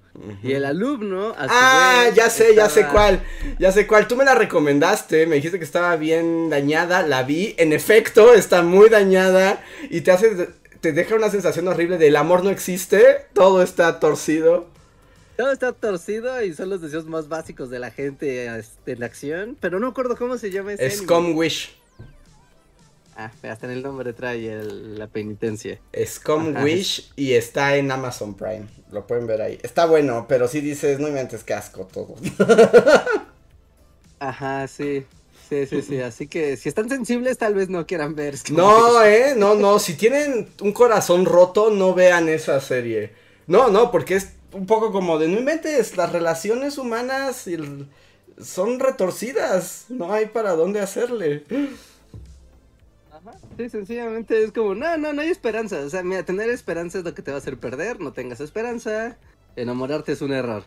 y el alumno... a su Ah, vez, ya sé, ya sé cuál. Ya sé cuál. Tú me la recomendaste, me dijiste que estaba bien dañada, la vi. En efecto, está muy dañada y te hace te deja una sensación horrible de el amor no existe, todo está torcido. Todo está torcido y son los deseos más básicos de la gente este, en la acción, pero no acuerdo cómo se llama ese Es Wish. Ah, hasta en el nombre trae el- la penitencia. Scum Ajá. Wish y está en Amazon Prime. Lo pueden ver ahí. Está bueno, pero si dices, no inventes que asco todo. Ajá, sí. Sí, sí, sí. Así que si están sensibles, tal vez no quieran ver. Scum No, Wish. eh, no, no. Si tienen un corazón roto, no vean esa serie. No, no, porque es un poco como de no inventes, las relaciones humanas y el- son retorcidas. No hay para dónde hacerle. Ajá. Sí, sencillamente es como, no, no, no hay esperanza. O sea, mira, tener esperanza es lo que te va a hacer perder. No tengas esperanza. Enamorarte es un error.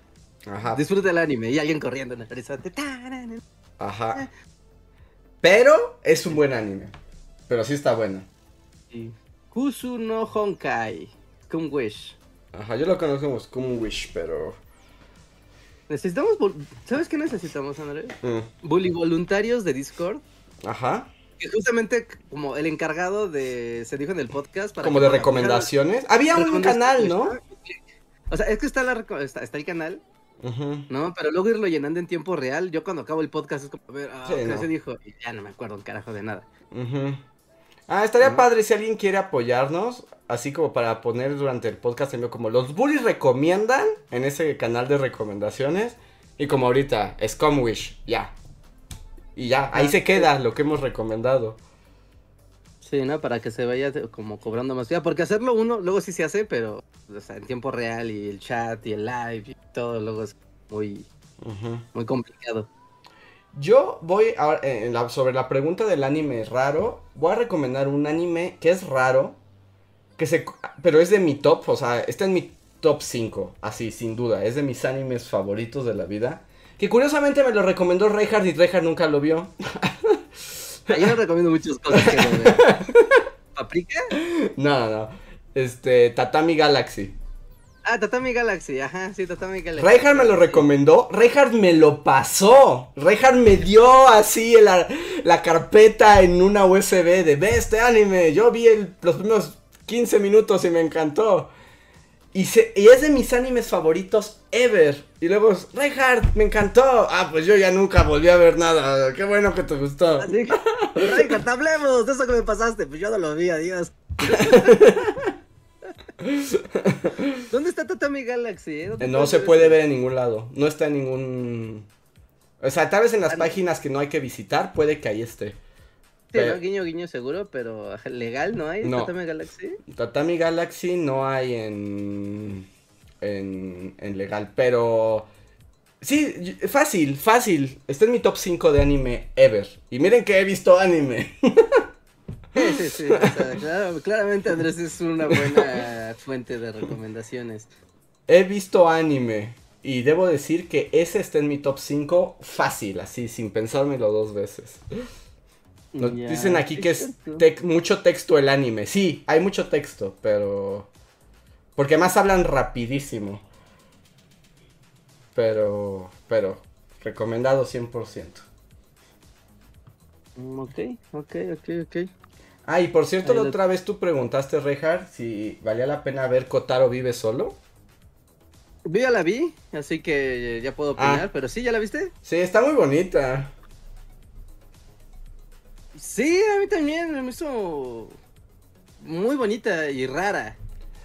Ajá. Disfruta el anime y alguien corriendo en el horizonte. Ajá. Pero es un buen anime. Pero sí está bueno. Y Kusu no Honkai. Scum Wish. Ajá, yo lo conozco como Wish, pero. Necesitamos, ¿sabes qué necesitamos, André? mm, Bully voluntarios de Discord. Ajá. Que justamente como el encargado de, se dijo en el podcast. para Como de recomendaciones. Había un canal, ¿no? O sea, es que está, la, está, está el canal, Ujú. ¿no? Pero luego irlo llenando en tiempo real. Yo cuando acabo el podcast es como, a ver, ah, Sí, ¿qué no. se dijo? Y ya no me acuerdo un carajo de nada. Ah, estaría padre si alguien quiere apoyarnos, así como para poner durante el podcast en como los bullies recomiendan en ese canal de recomendaciones y como ahorita Scum Wish, ya. Y ya, ahí Ah, se queda lo que hemos recomendado. Sí, ¿no? Para que se vaya como cobrando más. Ya, porque hacerlo uno, luego sí se hace, pero o sea, en tiempo real y el chat y el live y todo, luego es muy, muy complicado. Yo voy en la- sobre la pregunta del anime raro, voy a recomendar un anime que es raro, que se pero es de mi top, o sea, está en mi top 5, así sin duda, es de mis animes favoritos de la vida. Que curiosamente me lo recomendó Reinhardt y Reinhardt nunca lo vio. Yo no recomiendo muchas cosas que no. ¿Paprika? No, no, no. Este, Tatami Galaxy. Ah, Tatami Galaxy, ajá, sí, Tatami Galaxy. Reinhardt me lo recomendó, Reinhardt me lo pasó. Reinhardt me dio así la, la carpeta en una USB de ve este anime. Yo vi el- los primeros 15 minutos y me encantó. Y, se- y es de mis animes favoritos ever. Y luego, Reinhardt, me encantó. Ah, pues yo ya nunca volví a ver nada. Qué bueno que te gustó. Reinhardt, hablemos de eso que me pasaste. Pues yo no lo vi, adiós. ¿Dónde está Tatami Galaxy? eh? ¿Dónde Eh, No se puede ver en ningún lado. No está en ningún... O sea, tal vez en las Ah, páginas que no hay que visitar, puede que ahí esté. Pero- ¿no? Guiño, guiño seguro, pero legal no hay No. Tatami Galaxy. Tatami Galaxy no hay en, en, en legal, pero... Sí, fácil, fácil. Está en mi top 5 de anime ever. Y miren que he visto anime. Sí, sí, sí. o sea, claro- claramente Andrés es una buena fuente de recomendaciones. he visto anime. Y debo decir que ese está en mi top 5 fácil, así, sin pensármelo dos veces. Nos dicen aquí que es tec- mucho texto el anime. Sí, hay mucho texto, pero... Porque además hablan rapidísimo. Pero... Pero... Recomendado 100%. Mm, Ok, ok, ok, ok. Ah, y por cierto, Ahí la lo- otra vez tú preguntaste, Reinhardt, si valía la pena ver Kotaro vive solo. Yo ya la vi, así que ya puedo opinar, Ah. pero sí, ¿ya la viste? Sí, está muy bonita. Sí, a mí también me hizo muy bonita y rara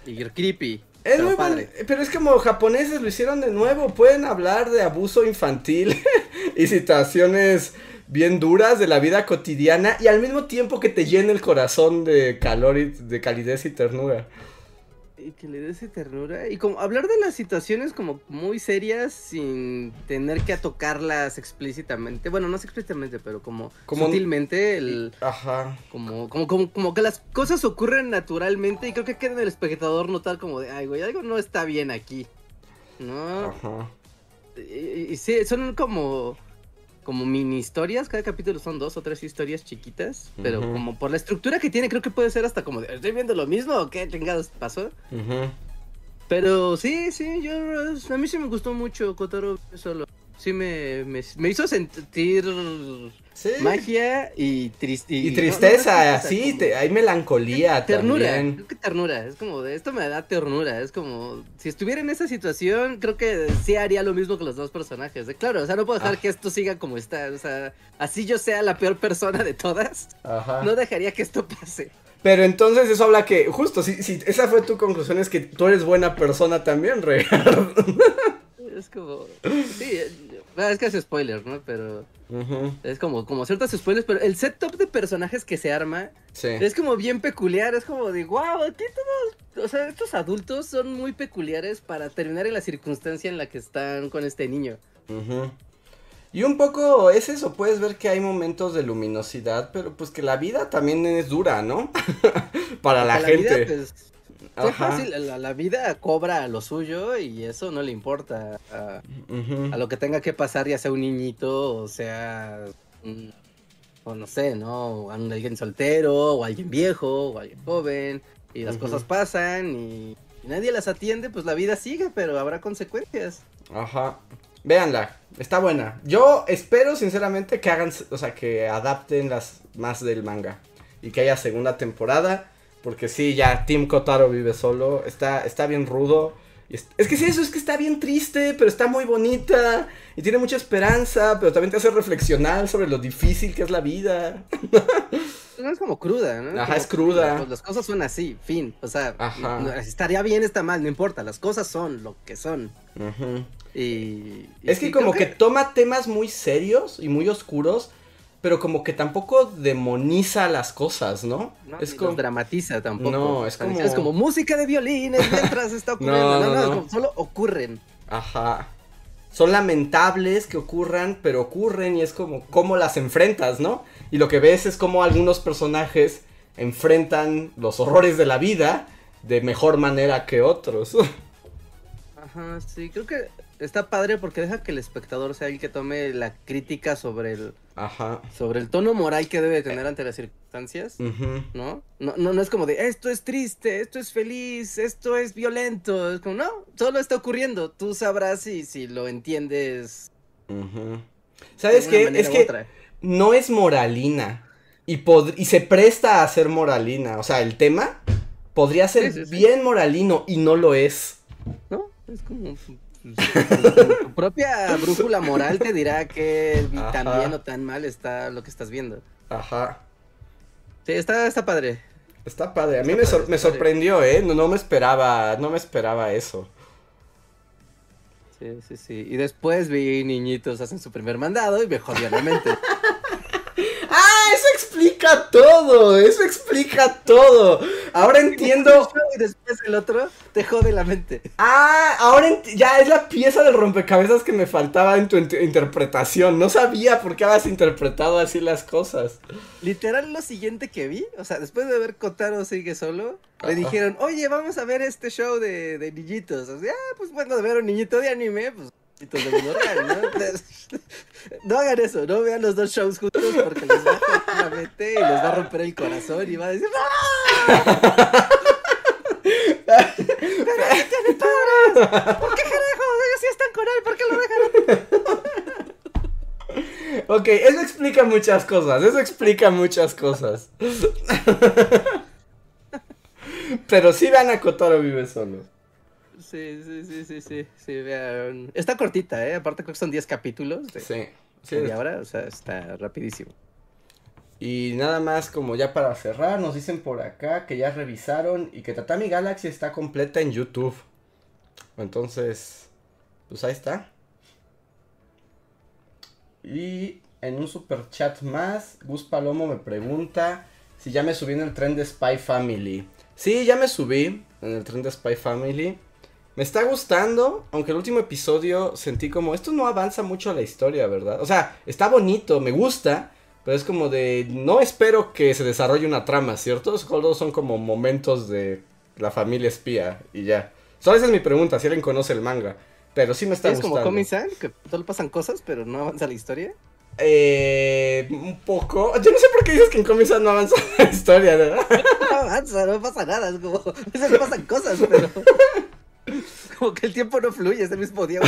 y creepy. Es Pero muy padre. buen- pero es como japoneses lo hicieron de nuevo, pueden hablar de abuso infantil y situaciones bien duras de la vida cotidiana y al mismo tiempo que te llene el corazón de calor y de calidez y ternura. Y que le des ternura. Y como hablar de las situaciones como muy serias sin tener que tocarlas explícitamente. Bueno, no explícitamente, pero como, Como- sutilmente. El, Ajá. como, como, como, como que las cosas ocurren naturalmente. Y creo que queda en el espectador notar como de, ay, güey, algo no está bien aquí. ¿No? Ajá. Y, y sí, son como como mini historias, cada capítulo son dos o tres historias chiquitas, pero como por la estructura que tiene, creo que puede ser hasta como de, ¿estoy viendo lo mismo o qué chingados pasó? Ujú. Pero sí, sí, yo a mí sí me gustó mucho Kotaro solo. Sí me, me, me hizo sentir Sí. magia y, tris- Y tristeza, no, no, sí, como- te- hay melancolía Ternura, también. creo que ternura, es como de esto me da ternura, es como si estuviera en esa situación, creo que sí haría lo mismo que los dos personajes. claro, o sea, no puedo dejar Ah. que esto siga como está, o sea, así yo sea la peor persona de todas, Ajá. no dejaría que esto pase. Pero entonces eso habla que, justo, si, si esa fue tu conclusión, es que tú eres buena persona también, Rey. Es como, sí, es que es spoiler, ¿no? Pero es como, como ciertos spoilers, pero el setup de personajes que se arma Sí. Es como bien peculiar, es como de, wow, aquí todos, o sea, estos adultos son muy peculiares para terminar en la circunstancia en la que están con este niño. Y un poco es eso, puedes ver que hay momentos de luminosidad, pero pues que la vida también es dura, ¿no? Para la, gente. vida, pues, Ajá. fácil, la, la vida cobra lo suyo y eso no le importa a, lo que tenga que pasar, ya sea un niñito o sea, un- o no sé, ¿no? Alguien soltero o alguien viejo o alguien joven y las cosas pasan y nadie las atiende, pues la vida sigue, pero habrá consecuencias. Ajá. Véanla, está buena. Yo espero sinceramente que hagan, o sea, que adapten las más del manga y que haya segunda temporada, porque sí, ya Team Kotaro vive solo, está está bien rudo. Es, es que sí, eso es que está bien triste, pero está muy bonita y tiene mucha esperanza, pero también te hace reflexionar sobre lo difícil que es la vida. No es como cruda, ¿no? Ajá, Como, es cruda. Pues las cosas son así, fin. O sea, Ajá. estaría bien, está mal, no importa. Las cosas son lo que son. Ujú. Y. y Es que sí, como que toma temas muy serios y muy oscuros, pero como que tampoco demoniza las cosas, ¿no? No, es como dramatiza tampoco. No, es como- Es como música de violines mientras está ocurriendo. No, no, no, es no. como solo ocurren. Ajá. Son lamentables que ocurran, pero ocurren y es como cómo las enfrentas, ¿no? Y lo que ves es como algunos personajes enfrentan los horrores de la vida de mejor manera que otros. Ajá, sí, creo que está padre porque deja que el espectador sea el que tome la crítica sobre el, Ajá. sobre el tono moral que debe tener ante las circunstancias. ¿no? No, no, no es como de esto es triste, esto es feliz, esto es violento. Es como, no, solo está ocurriendo. Tú sabrás si, si lo entiendes. Ujú. ¿Sabes qué? Es que otra. no es moralina. Y, pod- y se presta a ser moralina. O sea, el tema podría ser Sí, sí, sí. bien moralino y no lo es. ¿No? Es como. Tu propia brújula moral te dirá que tan bien o tan mal está lo que estás viendo. Ajá. Sí, está, está padre. Está padre. A mí me, sor- me sorprendió, ¿eh? No, no me esperaba, no me esperaba eso. Sí, sí, sí. Y después vi niñitos hacen su primer mandado y me jodió la mente. Eso explica todo. Eso explica todo. Ahora entiendo. Y después el otro te jode la mente. Ah, ahora ent- ya es la pieza del rompecabezas que me faltaba en tu int- interpretación. No sabía por qué habías interpretado así las cosas. Literal lo siguiente que vi, o sea, después de ver Kotaro sigue solo, Ajá. le dijeron, oye, vamos a ver este show de, de niñitos. O sea, ah, pues bueno, de ver un niñito de anime, pues de mundo real, ¿no? Entonces, no hagan eso, no vean los dos shows juntos porque les va a la mente y les va a romper el corazón y va a decir, ¡No! ¡Pero tiene! ¿Por qué carajo? Ellos sí están con él, ¿por qué lo dejaron? Ok, eso explica muchas cosas. Eso explica muchas cosas. Pero sí vean a Kotaro vive solo. Sí, sí, sí, sí, sí, sí, vean. Está cortita, ¿eh? Aparte creo que son 10 capítulos de Sí. sí. media hora, o sea, está rapidísimo. Y nada más como ya para cerrar, nos dicen por acá que ya revisaron y que Tatami Galaxy está completa en YouTube. Entonces, pues ahí está. Y en un super chat más, Gus Palomo me pregunta si ya me subí en el tren de Spy Family. Sí, ya me subí en el tren de Spy Family. Me está gustando, aunque el último episodio sentí como, esto no avanza mucho la historia, ¿verdad? O sea, está bonito, me gusta, pero es como de, no espero que se desarrolle una trama, ¿cierto? Solo son como momentos de la familia espía y ya. Solo esa es mi pregunta, si alguien conoce el manga. Pero sí me está ¿Es gustando. como Comic-San, que solo pasan cosas, pero no avanza la historia? Eh, un poco. Yo no sé por qué dices que en Comic-San no avanza la historia, ¿verdad? No avanza, no pasa nada, es como, a veces pasan cosas, pero... Como que el tiempo no fluye, es el mismo día.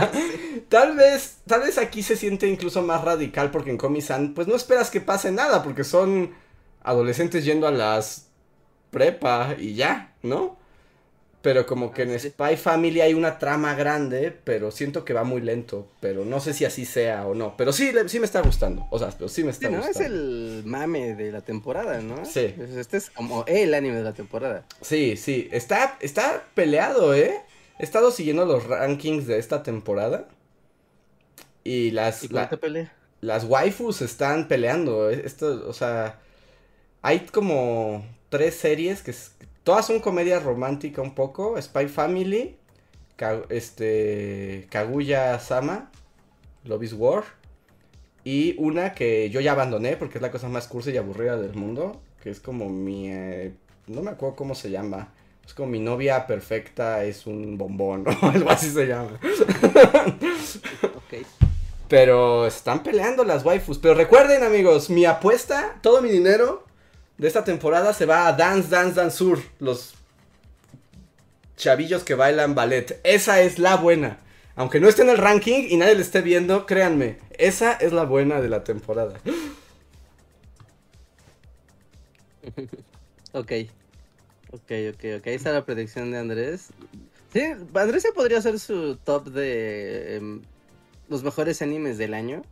Tal vez, tal vez aquí se siente incluso más radical porque en Comic-San pues no esperas que pase nada porque son adolescentes yendo a las prepa y ya, ¿no? Pero como que en. Spy Family hay una trama grande, pero siento que va muy lento, pero no sé si así sea o no, pero sí, sí me está gustando, o sea, pero sí me está Sí, ¿no? Es el mame de la temporada, ¿no? Sí. Este es como el anime de la temporada. Sí, sí, está, está peleado, ¿eh? He estado siguiendo los rankings de esta temporada y las, ¿Y la- pelea? las waifus están peleando. eh, Esto, o sea, hay como tres series que todas son comedia romántica un poco. Spy Family, Ka- este, Kaguya Sama, Love is War. Y una que yo ya abandoné porque es la cosa más cursi y aburrida del mundo. Que es como mi... eh, no me acuerdo cómo se llama. Es como mi novia perfecta es un bombón, ¿no? Algo así se llama. Ok. Pero están peleando las waifus. Pero recuerden, amigos, mi apuesta, todo mi dinero de esta temporada se va a Dance Dance Dance Sur. Los chavillos que bailan ballet. Esa es la buena. Aunque no esté en el ranking y nadie le esté viendo, créanme, esa es la buena de la temporada. Ok. Ok, ok, ok. Ahí está la predicción de Andrés. Sí, Andrés se podría hacer su top de em, los mejores animes del año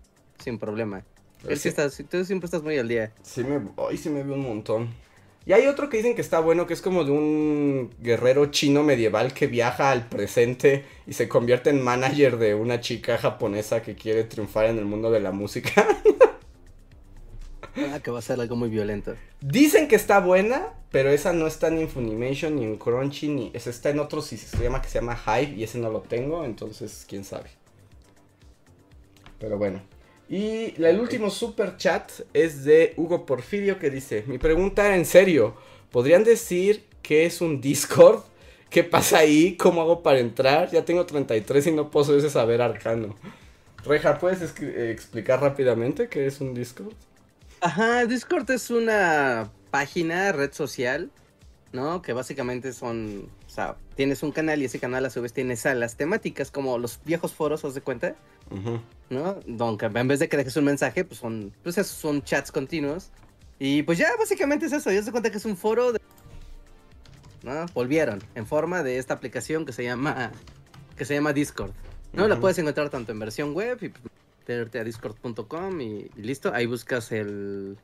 sin problema. Él sí Sí. está, tú siempre estás muy al día. Sí me, hoy sí me veo un montón. Y hay otro que dicen que está bueno, que es como de un guerrero chino medieval que viaja al presente y se convierte en manager de una chica japonesa que quiere triunfar en el mundo de la música. Ah, que va a ser algo muy violento. Dicen que está buena, pero esa no está ni en Funimation, ni en Crunchy, ni... Esa está en otro sistema que se llama Hive y ese no lo tengo, entonces quién sabe. Pero bueno. Y el último super chat es de Hugo Porfirio que dice, mi pregunta en serio, ¿podrían decir qué es un Discord? ¿Qué pasa ahí? ¿Cómo hago para entrar? Ya tengo 33 y no puedo ese saber arcano. Reja, ¿puedes eh, explicar rápidamente qué es un Discord? Ajá, Discord es una página, red social, ¿no? Que básicamente son, o sea, tienes un canal y ese canal a su vez tiene salas temáticas como los viejos foros, ¿os de cuenta? ¿No? Donde en vez de que dejes un mensaje, pues son, pues esos son chats continuos. Y pues ya básicamente es eso, ya se cuenta que es un foro de... ¿No? Volvieron en forma de esta aplicación que se llama, que se llama Discord. ¿No? La puedes encontrar tanto en versión web y meterte a discord.com y, y listo. Ahí buscas el,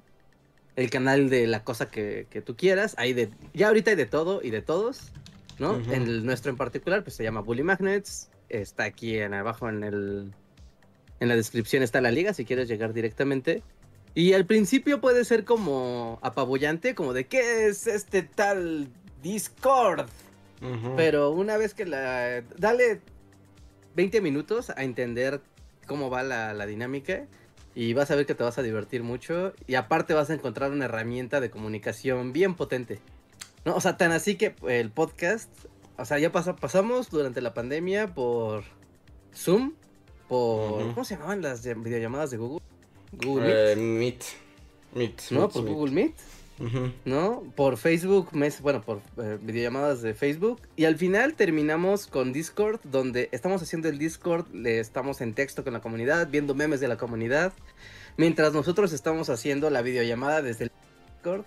el canal de la cosa que, que tú quieras. Hay de, ya ahorita hay de todo y de todos, ¿no? Ujú. En el nuestro en particular, pues se llama Bully Magnets. Está aquí en abajo en el, en la descripción está la liga si quieres llegar directamente. Y al principio puede ser como apabullante, como de qué es este tal Discord. Ujú. Pero una vez que la... Dale 20 minutos a entender cómo va la, la dinámica y vas a ver que te vas a divertir mucho y aparte vas a encontrar una herramienta de comunicación bien potente. ¿No? O sea, tan así que el podcast, o sea, ya pasa- pasamos durante la pandemia por Zoom, por... ¿Cómo se llamaban las llam- videollamadas de Google? Google Eh, Meet, Meet. ¿no? Meet, Por Meet. Google Meet. ¿no? Por Facebook, mes, bueno, por eh, videollamadas de Facebook. Y al final terminamos con Discord, donde estamos haciendo el Discord, le estamos en texto con la comunidad, viendo memes de la comunidad, mientras nosotros estamos haciendo la videollamada desde el Discord.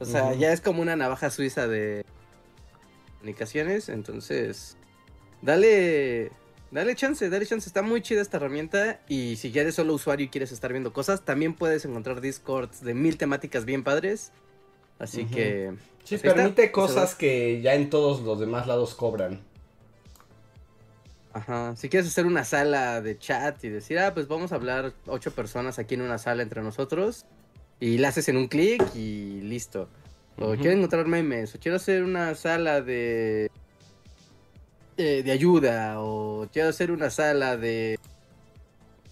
O sea, ya es como una navaja suiza de comunicaciones, entonces dale dale chance, dale chance, está muy chida esta herramienta y si ya eres solo usuario y quieres estar viendo cosas, también puedes encontrar Discords de mil temáticas bien padres. Así que Sí, está, permite cosas que ya en todos los demás lados cobran. Ajá. Si quieres hacer una sala de chat y decir, ah, pues vamos a hablar ocho personas aquí en una sala entre nosotros. Y la haces en un clic y listo. O quiero encontrar memes. O quiero hacer una sala de. eh, de ayuda. O quiero hacer una sala de.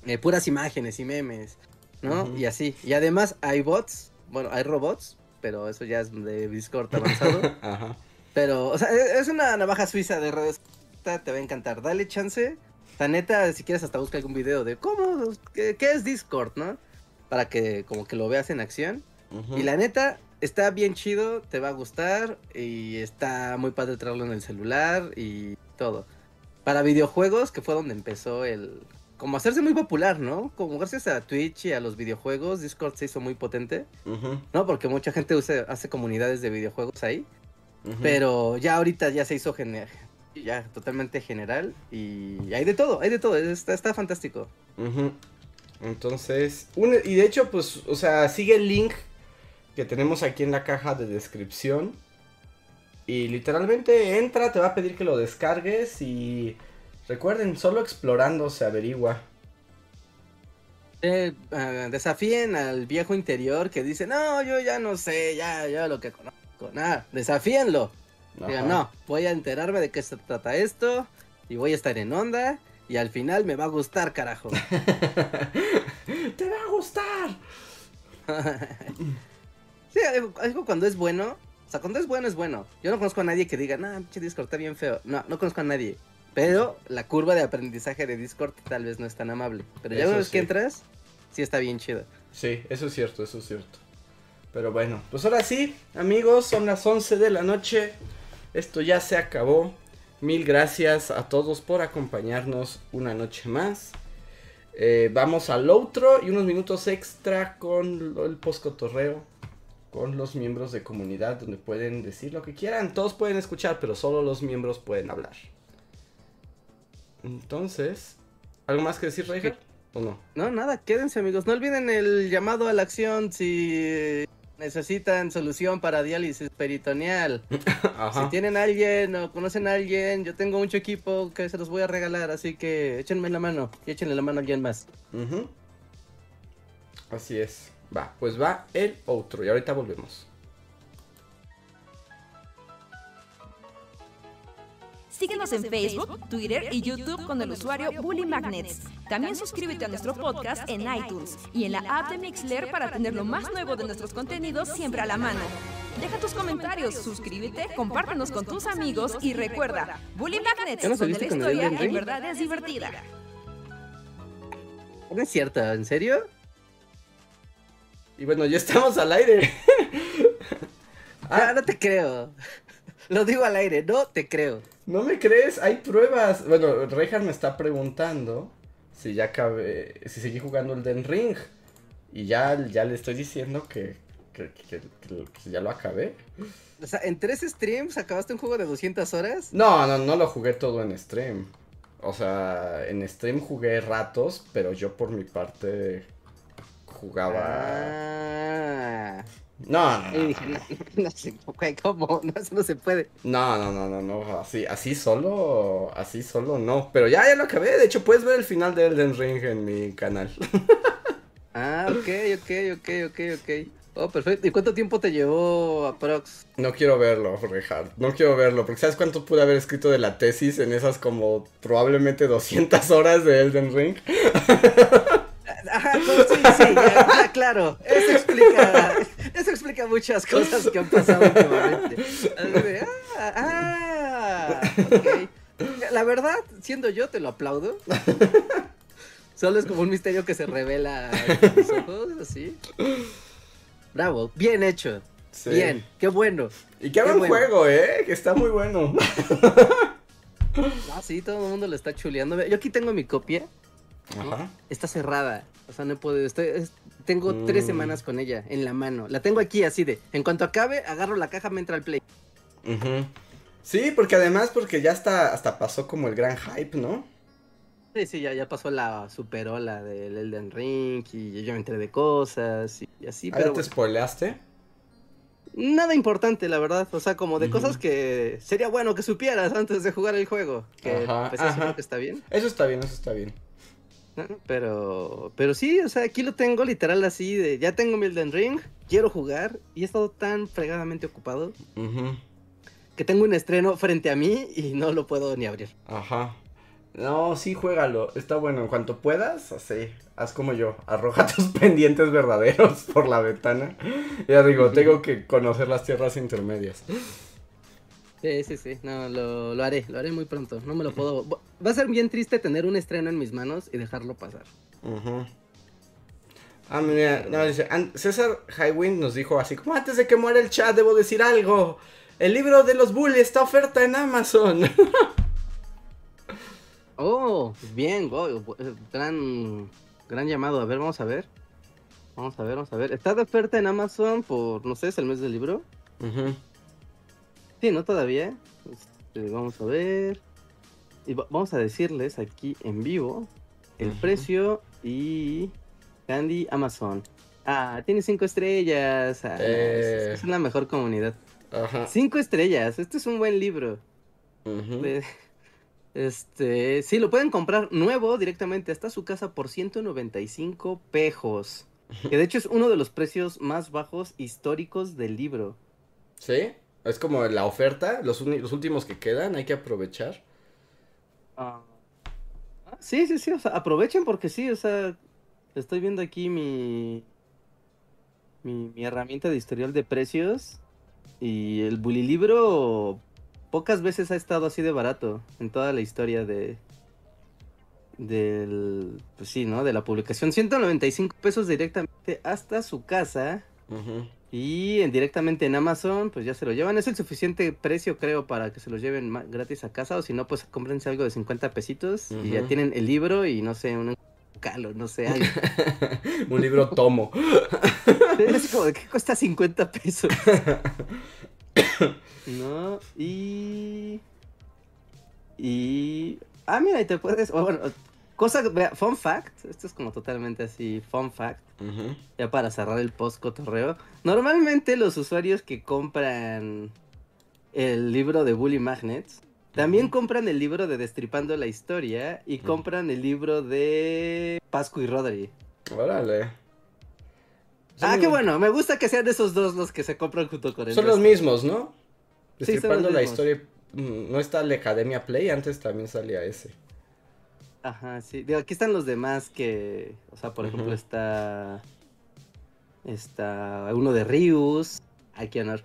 eh, puras imágenes y memes. ¿no? Y así. Y además hay bots. Bueno, hay robots. Pero eso ya es de Discord avanzado. Ajá. Pero, o sea, e- es una navaja suiza de redes. Te va a encantar. Dale chance. La neta, si quieres, hasta busca algún video de cómo, qué, qué es Discord, ¿no? Para que como que lo veas en acción. Ujú. Y la neta, está bien chido, te va a gustar. Y está muy padre traerlo en el celular y todo. Para videojuegos, que fue donde empezó el. Como hacerse muy popular, ¿no? Como gracias a Twitch y a los videojuegos, Discord se hizo muy potente, ¿no? Porque mucha gente usa, hace comunidades de videojuegos ahí. Pero ya ahorita ya se hizo gene- ya totalmente general y hay de todo, hay de todo, está, está fantástico. Ujú. Entonces, un- y de hecho, pues, o sea, sigue el link que tenemos aquí en la caja de descripción. Y literalmente entra, te va a pedir que lo descargues y recuerden, solo explorando se averigua. Eh, ah, desafíen al viejo interior que dice, no, yo ya no sé, ya, ya lo que conozco, nada, desafíenlo. Digan, no, voy a enterarme de qué se trata esto y voy a estar en onda y al final me va a gustar, carajo. Te va a gustar. sí, algo, algo cuando es bueno, o sea, cuando es bueno es bueno. Yo no conozco a nadie que diga, no, pinche Discord está bien feo. No, no conozco a nadie. Pero la curva de aprendizaje de Discord tal vez no es tan amable. Pero ya Eso una vez sí. que entras, sí está bien chido. Sí, eso es cierto, eso es cierto. Pero bueno, pues ahora sí, amigos, son las 11 de la noche. Esto ya se acabó. Mil gracias a todos por acompañarnos una noche más. Eh, vamos al outro y unos minutos extra con el postcotorreo. Con los miembros de comunidad donde pueden decir lo que quieran. Todos pueden escuchar, pero solo los miembros pueden hablar. Entonces, ¿algo más que decir, Reiger? ¿O no? No, nada, quédense amigos. No olviden el llamado a la acción si necesitan solución para diálisis peritoneal. Ajá. Si tienen a alguien o conocen a alguien, yo tengo mucho equipo que se los voy a regalar, así que échenme la mano y échenle la mano a alguien más. Ujú. Así es. Va, pues va el otro y ahorita volvemos. Síguenos en Facebook, Twitter y YouTube con el usuario Bully Magnets. También suscríbete a nuestro podcast en iTunes y en la app de Mixler para tener lo más nuevo de nuestros contenidos siempre a la mano. Deja tus comentarios, suscríbete, compártenos con tus amigos y recuerda, Bully Magnets, ¿Ya no donde la historia en verdad es divertida. No es cierto, ¿en serio? Y bueno, ya estamos al aire. Ah, no te creo. Lo digo al aire, no te creo. ¿No me crees? Hay pruebas. Bueno, Reinhardt me está preguntando si ya acabé, si seguí jugando el Den Ring. Y ya, ya le estoy diciendo que, que, que- que- que ya lo acabé. O sea, en tres streams acabaste un juego de 200 horas. No, no, no lo jugué todo en stream. O sea, en stream jugué ratos, pero yo por mi parte jugaba... Ah. No, no, Y no. dije, no, no sé, güey, ¿cómo? No, eso no se puede. No, no, no, no, no, así, así solo, así solo no. Pero ya, ya lo acabé, de hecho puedes ver el final de Elden Ring en mi canal. Ah, ok, ok, ok, ok, ok. Oh, perfecto. ¿Y cuánto tiempo te llevó a Prox? No quiero verlo, Rehard, no quiero verlo, porque ¿sabes cuánto pude haber escrito de la tesis en esas como probablemente 200 horas de Elden Ring? Ajá, no, sí, sí, ya, ya, claro. Eso explica, eso explica muchas cosas que han pasado últimamente. Ah, ah. La verdad, siendo yo, te lo aplaudo. Solo es como un misterio que se revela en tus ojos, así. Bravo, bien hecho. Sí. Bien, qué bueno. Y qué buen bueno. juego, eh, que está muy bueno. Ah, sí, todo el mundo lo está chuleando. Yo aquí tengo mi copia. Ajá. Está cerrada. O sea, no puedo. Estoy, es- tengo tres Mm. semanas con ella en la mano. La tengo aquí así de. En cuanto acabe, agarro la caja, me entra al play. Ujú. Sí, porque además, porque ya hasta, hasta pasó como el gran hype, ¿no? Sí, sí, ya, ya pasó la super ola del Elden Ring y yo me enteré de cosas y, y así, Ah, ¿Ya pero te spoileaste? bueno. nada importante, la verdad. O sea, como de cosas que sería bueno que supieras antes de jugar el juego. Que Ajá, pues ajá. que está bien. Eso está bien, eso está bien. Pero, pero sí, o sea, aquí lo tengo literal así de, ya tengo mi Elden Ring, quiero jugar y he estado tan fregadamente ocupado que tengo un estreno frente a mí y no lo puedo ni abrir. Ajá. No, sí, juégalo. Está bueno. En cuanto puedas, así, haz como yo. Arroja tus pendientes verdaderos por la ventana. Ya digo, tengo que conocer las tierras intermedias. Sí, sí, sí, no, lo, lo haré, lo haré muy pronto, no me lo puedo... Va a ser bien triste tener un estreno en mis manos y dejarlo pasar. Ah, mira, no, dice, César Highwind nos dijo así como antes de que muera el chat debo decir algo. El libro de los bullies está oferta en Amazon. Oh, bien, go- eh, gran, gran llamado. A ver, vamos a ver. Vamos a ver, vamos a ver. Está de oferta en Amazon por, no sé, es el mes del libro. Ujú. Sí, no todavía. Este, vamos a ver. Y va- vamos a decirles aquí en vivo el precio y Candy Amazon. Ah, tiene cinco estrellas. Ah, Eh. es, es la mejor comunidad. Ajá. Cinco estrellas. Este es un buen libro. De- Este, sí, lo pueden comprar nuevo directamente hasta su casa por 195 pejos. Que de hecho es uno de los precios más bajos históricos del libro. ¿Sí? Es como la oferta, los, los últimos que quedan, hay que aprovechar. Ah, Sí, sí, sí, o sea, aprovechen porque sí, o sea, estoy viendo aquí mi, mi, mi herramienta de historial de precios y el bully libro pocas veces ha estado así de barato en toda la historia de del pues sí, ¿no? De la publicación 195 pesos directamente hasta su casa Ujú. Y en, directamente en Amazon, pues ya se lo llevan. Es el suficiente precio, creo, para que se los lleven gratis a casa. O si no, pues cómprense algo de 50 pesitos y ya tienen el libro y no sé, un calo, no sé, algo. Un libro tomo. es como que cuesta 50 pesos. no, y. Y. Ah, mira, y te puedes. o bueno, cosa. Fun fact. Esto es como totalmente así, fun fact. Ya para cerrar el post cotorreo. Normalmente los usuarios que compran el libro de Bully Magnets también compran el libro de Destripando la Historia y compran el libro de Pascu y Rodri. Órale. Ah, qué bueno. Me gusta que sean esos dos los que se compran junto con el Son los mismos, ¿no? Destripando la historia. mm, No está la Academia Play, antes también salía ese. Ajá, sí. Digo, aquí están los demás que. O sea, por ejemplo, está. Está uno de Rius. Aquí honor.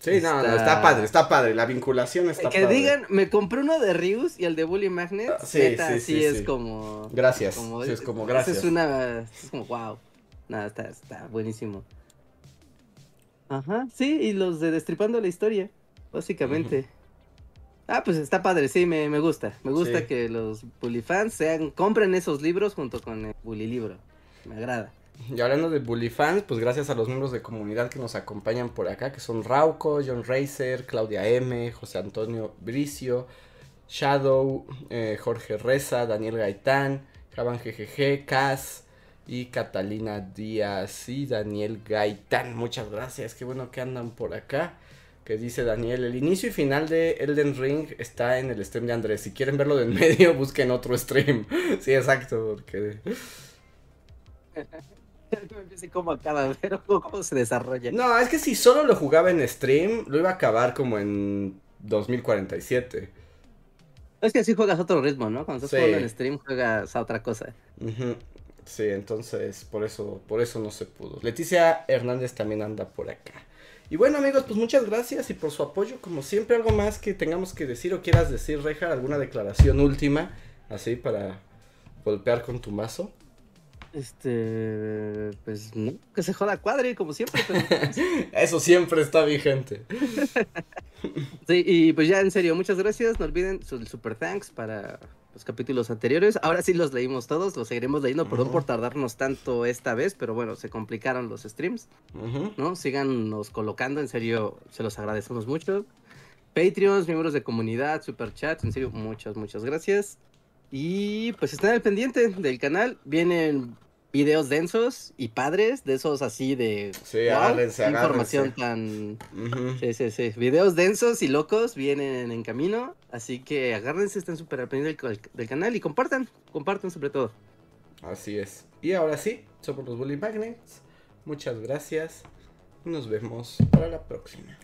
Sí, no, no, Está- padre, está padre. La vinculación está que padre. digan, me compré uno de Rius y el de Bully Magnet. Ah, sí, neta, sí, sí, sí, es sí. como. Gracias. sí, es como gracias. Es una. Es como, wow. Nada, está, está buenísimo. Ajá, sí, y los de Destripando la Historia, básicamente. Ah, pues está padre, sí, me, me gusta. Me gusta Sí. que los Bully fans sean, compren esos libros junto con el Bully libro. Me agrada. Y hablando de Bully fans, pues gracias a los miembros de comunidad que nos acompañan por acá, que son Rauco, John Racer, Claudia M, José Antonio Bricio, Shadow, eh, Jorge Reza, Daniel Gaitán, Javan GGG, Cas y Catalina Díaz y Daniel Gaitán. Muchas gracias, qué bueno que andan por acá. Que dice Daniel, el inicio y final de Elden Ring está en el stream de Andrés. Si quieren verlo de en medio, busquen otro stream. sí, exacto, porque... como acaba, pero cómo se desarrolla. No, es que si solo lo jugaba en stream, lo iba a acabar como en 2047. Es que así juegas otro ritmo, ¿no? Cuando estás Sí. jugando en stream juegas a otra cosa. Sí, entonces por eso, por eso no se pudo. Leticia Hernández también anda por acá. Y bueno amigos, pues muchas gracias y por su apoyo, como siempre, algo más que tengamos que decir o quieras decir, Reja, alguna declaración última, así para golpear con tu mazo. Este, pues no, que se joda cuadri, como siempre. pero- Eso siempre está vigente. sí, y pues ya en serio, muchas gracias. No olviden su super thanks para los capítulos anteriores. Ahora sí los leímos todos, los seguiremos leyendo. Perdón por tardarnos tanto esta vez, pero bueno, se complicaron los streams, Ujú. ¿no? Síganos colocando, en serio, se los agradecemos mucho. Patreons, miembros de comunidad, super chat, en serio, muchas, muchas gracias. Y pues estén al pendiente del canal. Vienen videos densos y padres, de esos así de Sí, wow, agárrense, información agárrense. tan sí, sí, sí. Videos densos y locos vienen en camino, así que agárrense, estén súper al pendiente del, del canal y compartan, compartan sobre todo. Así es. Y ahora sí, somos los Bully Magnets. Muchas gracias. Nos vemos para la próxima.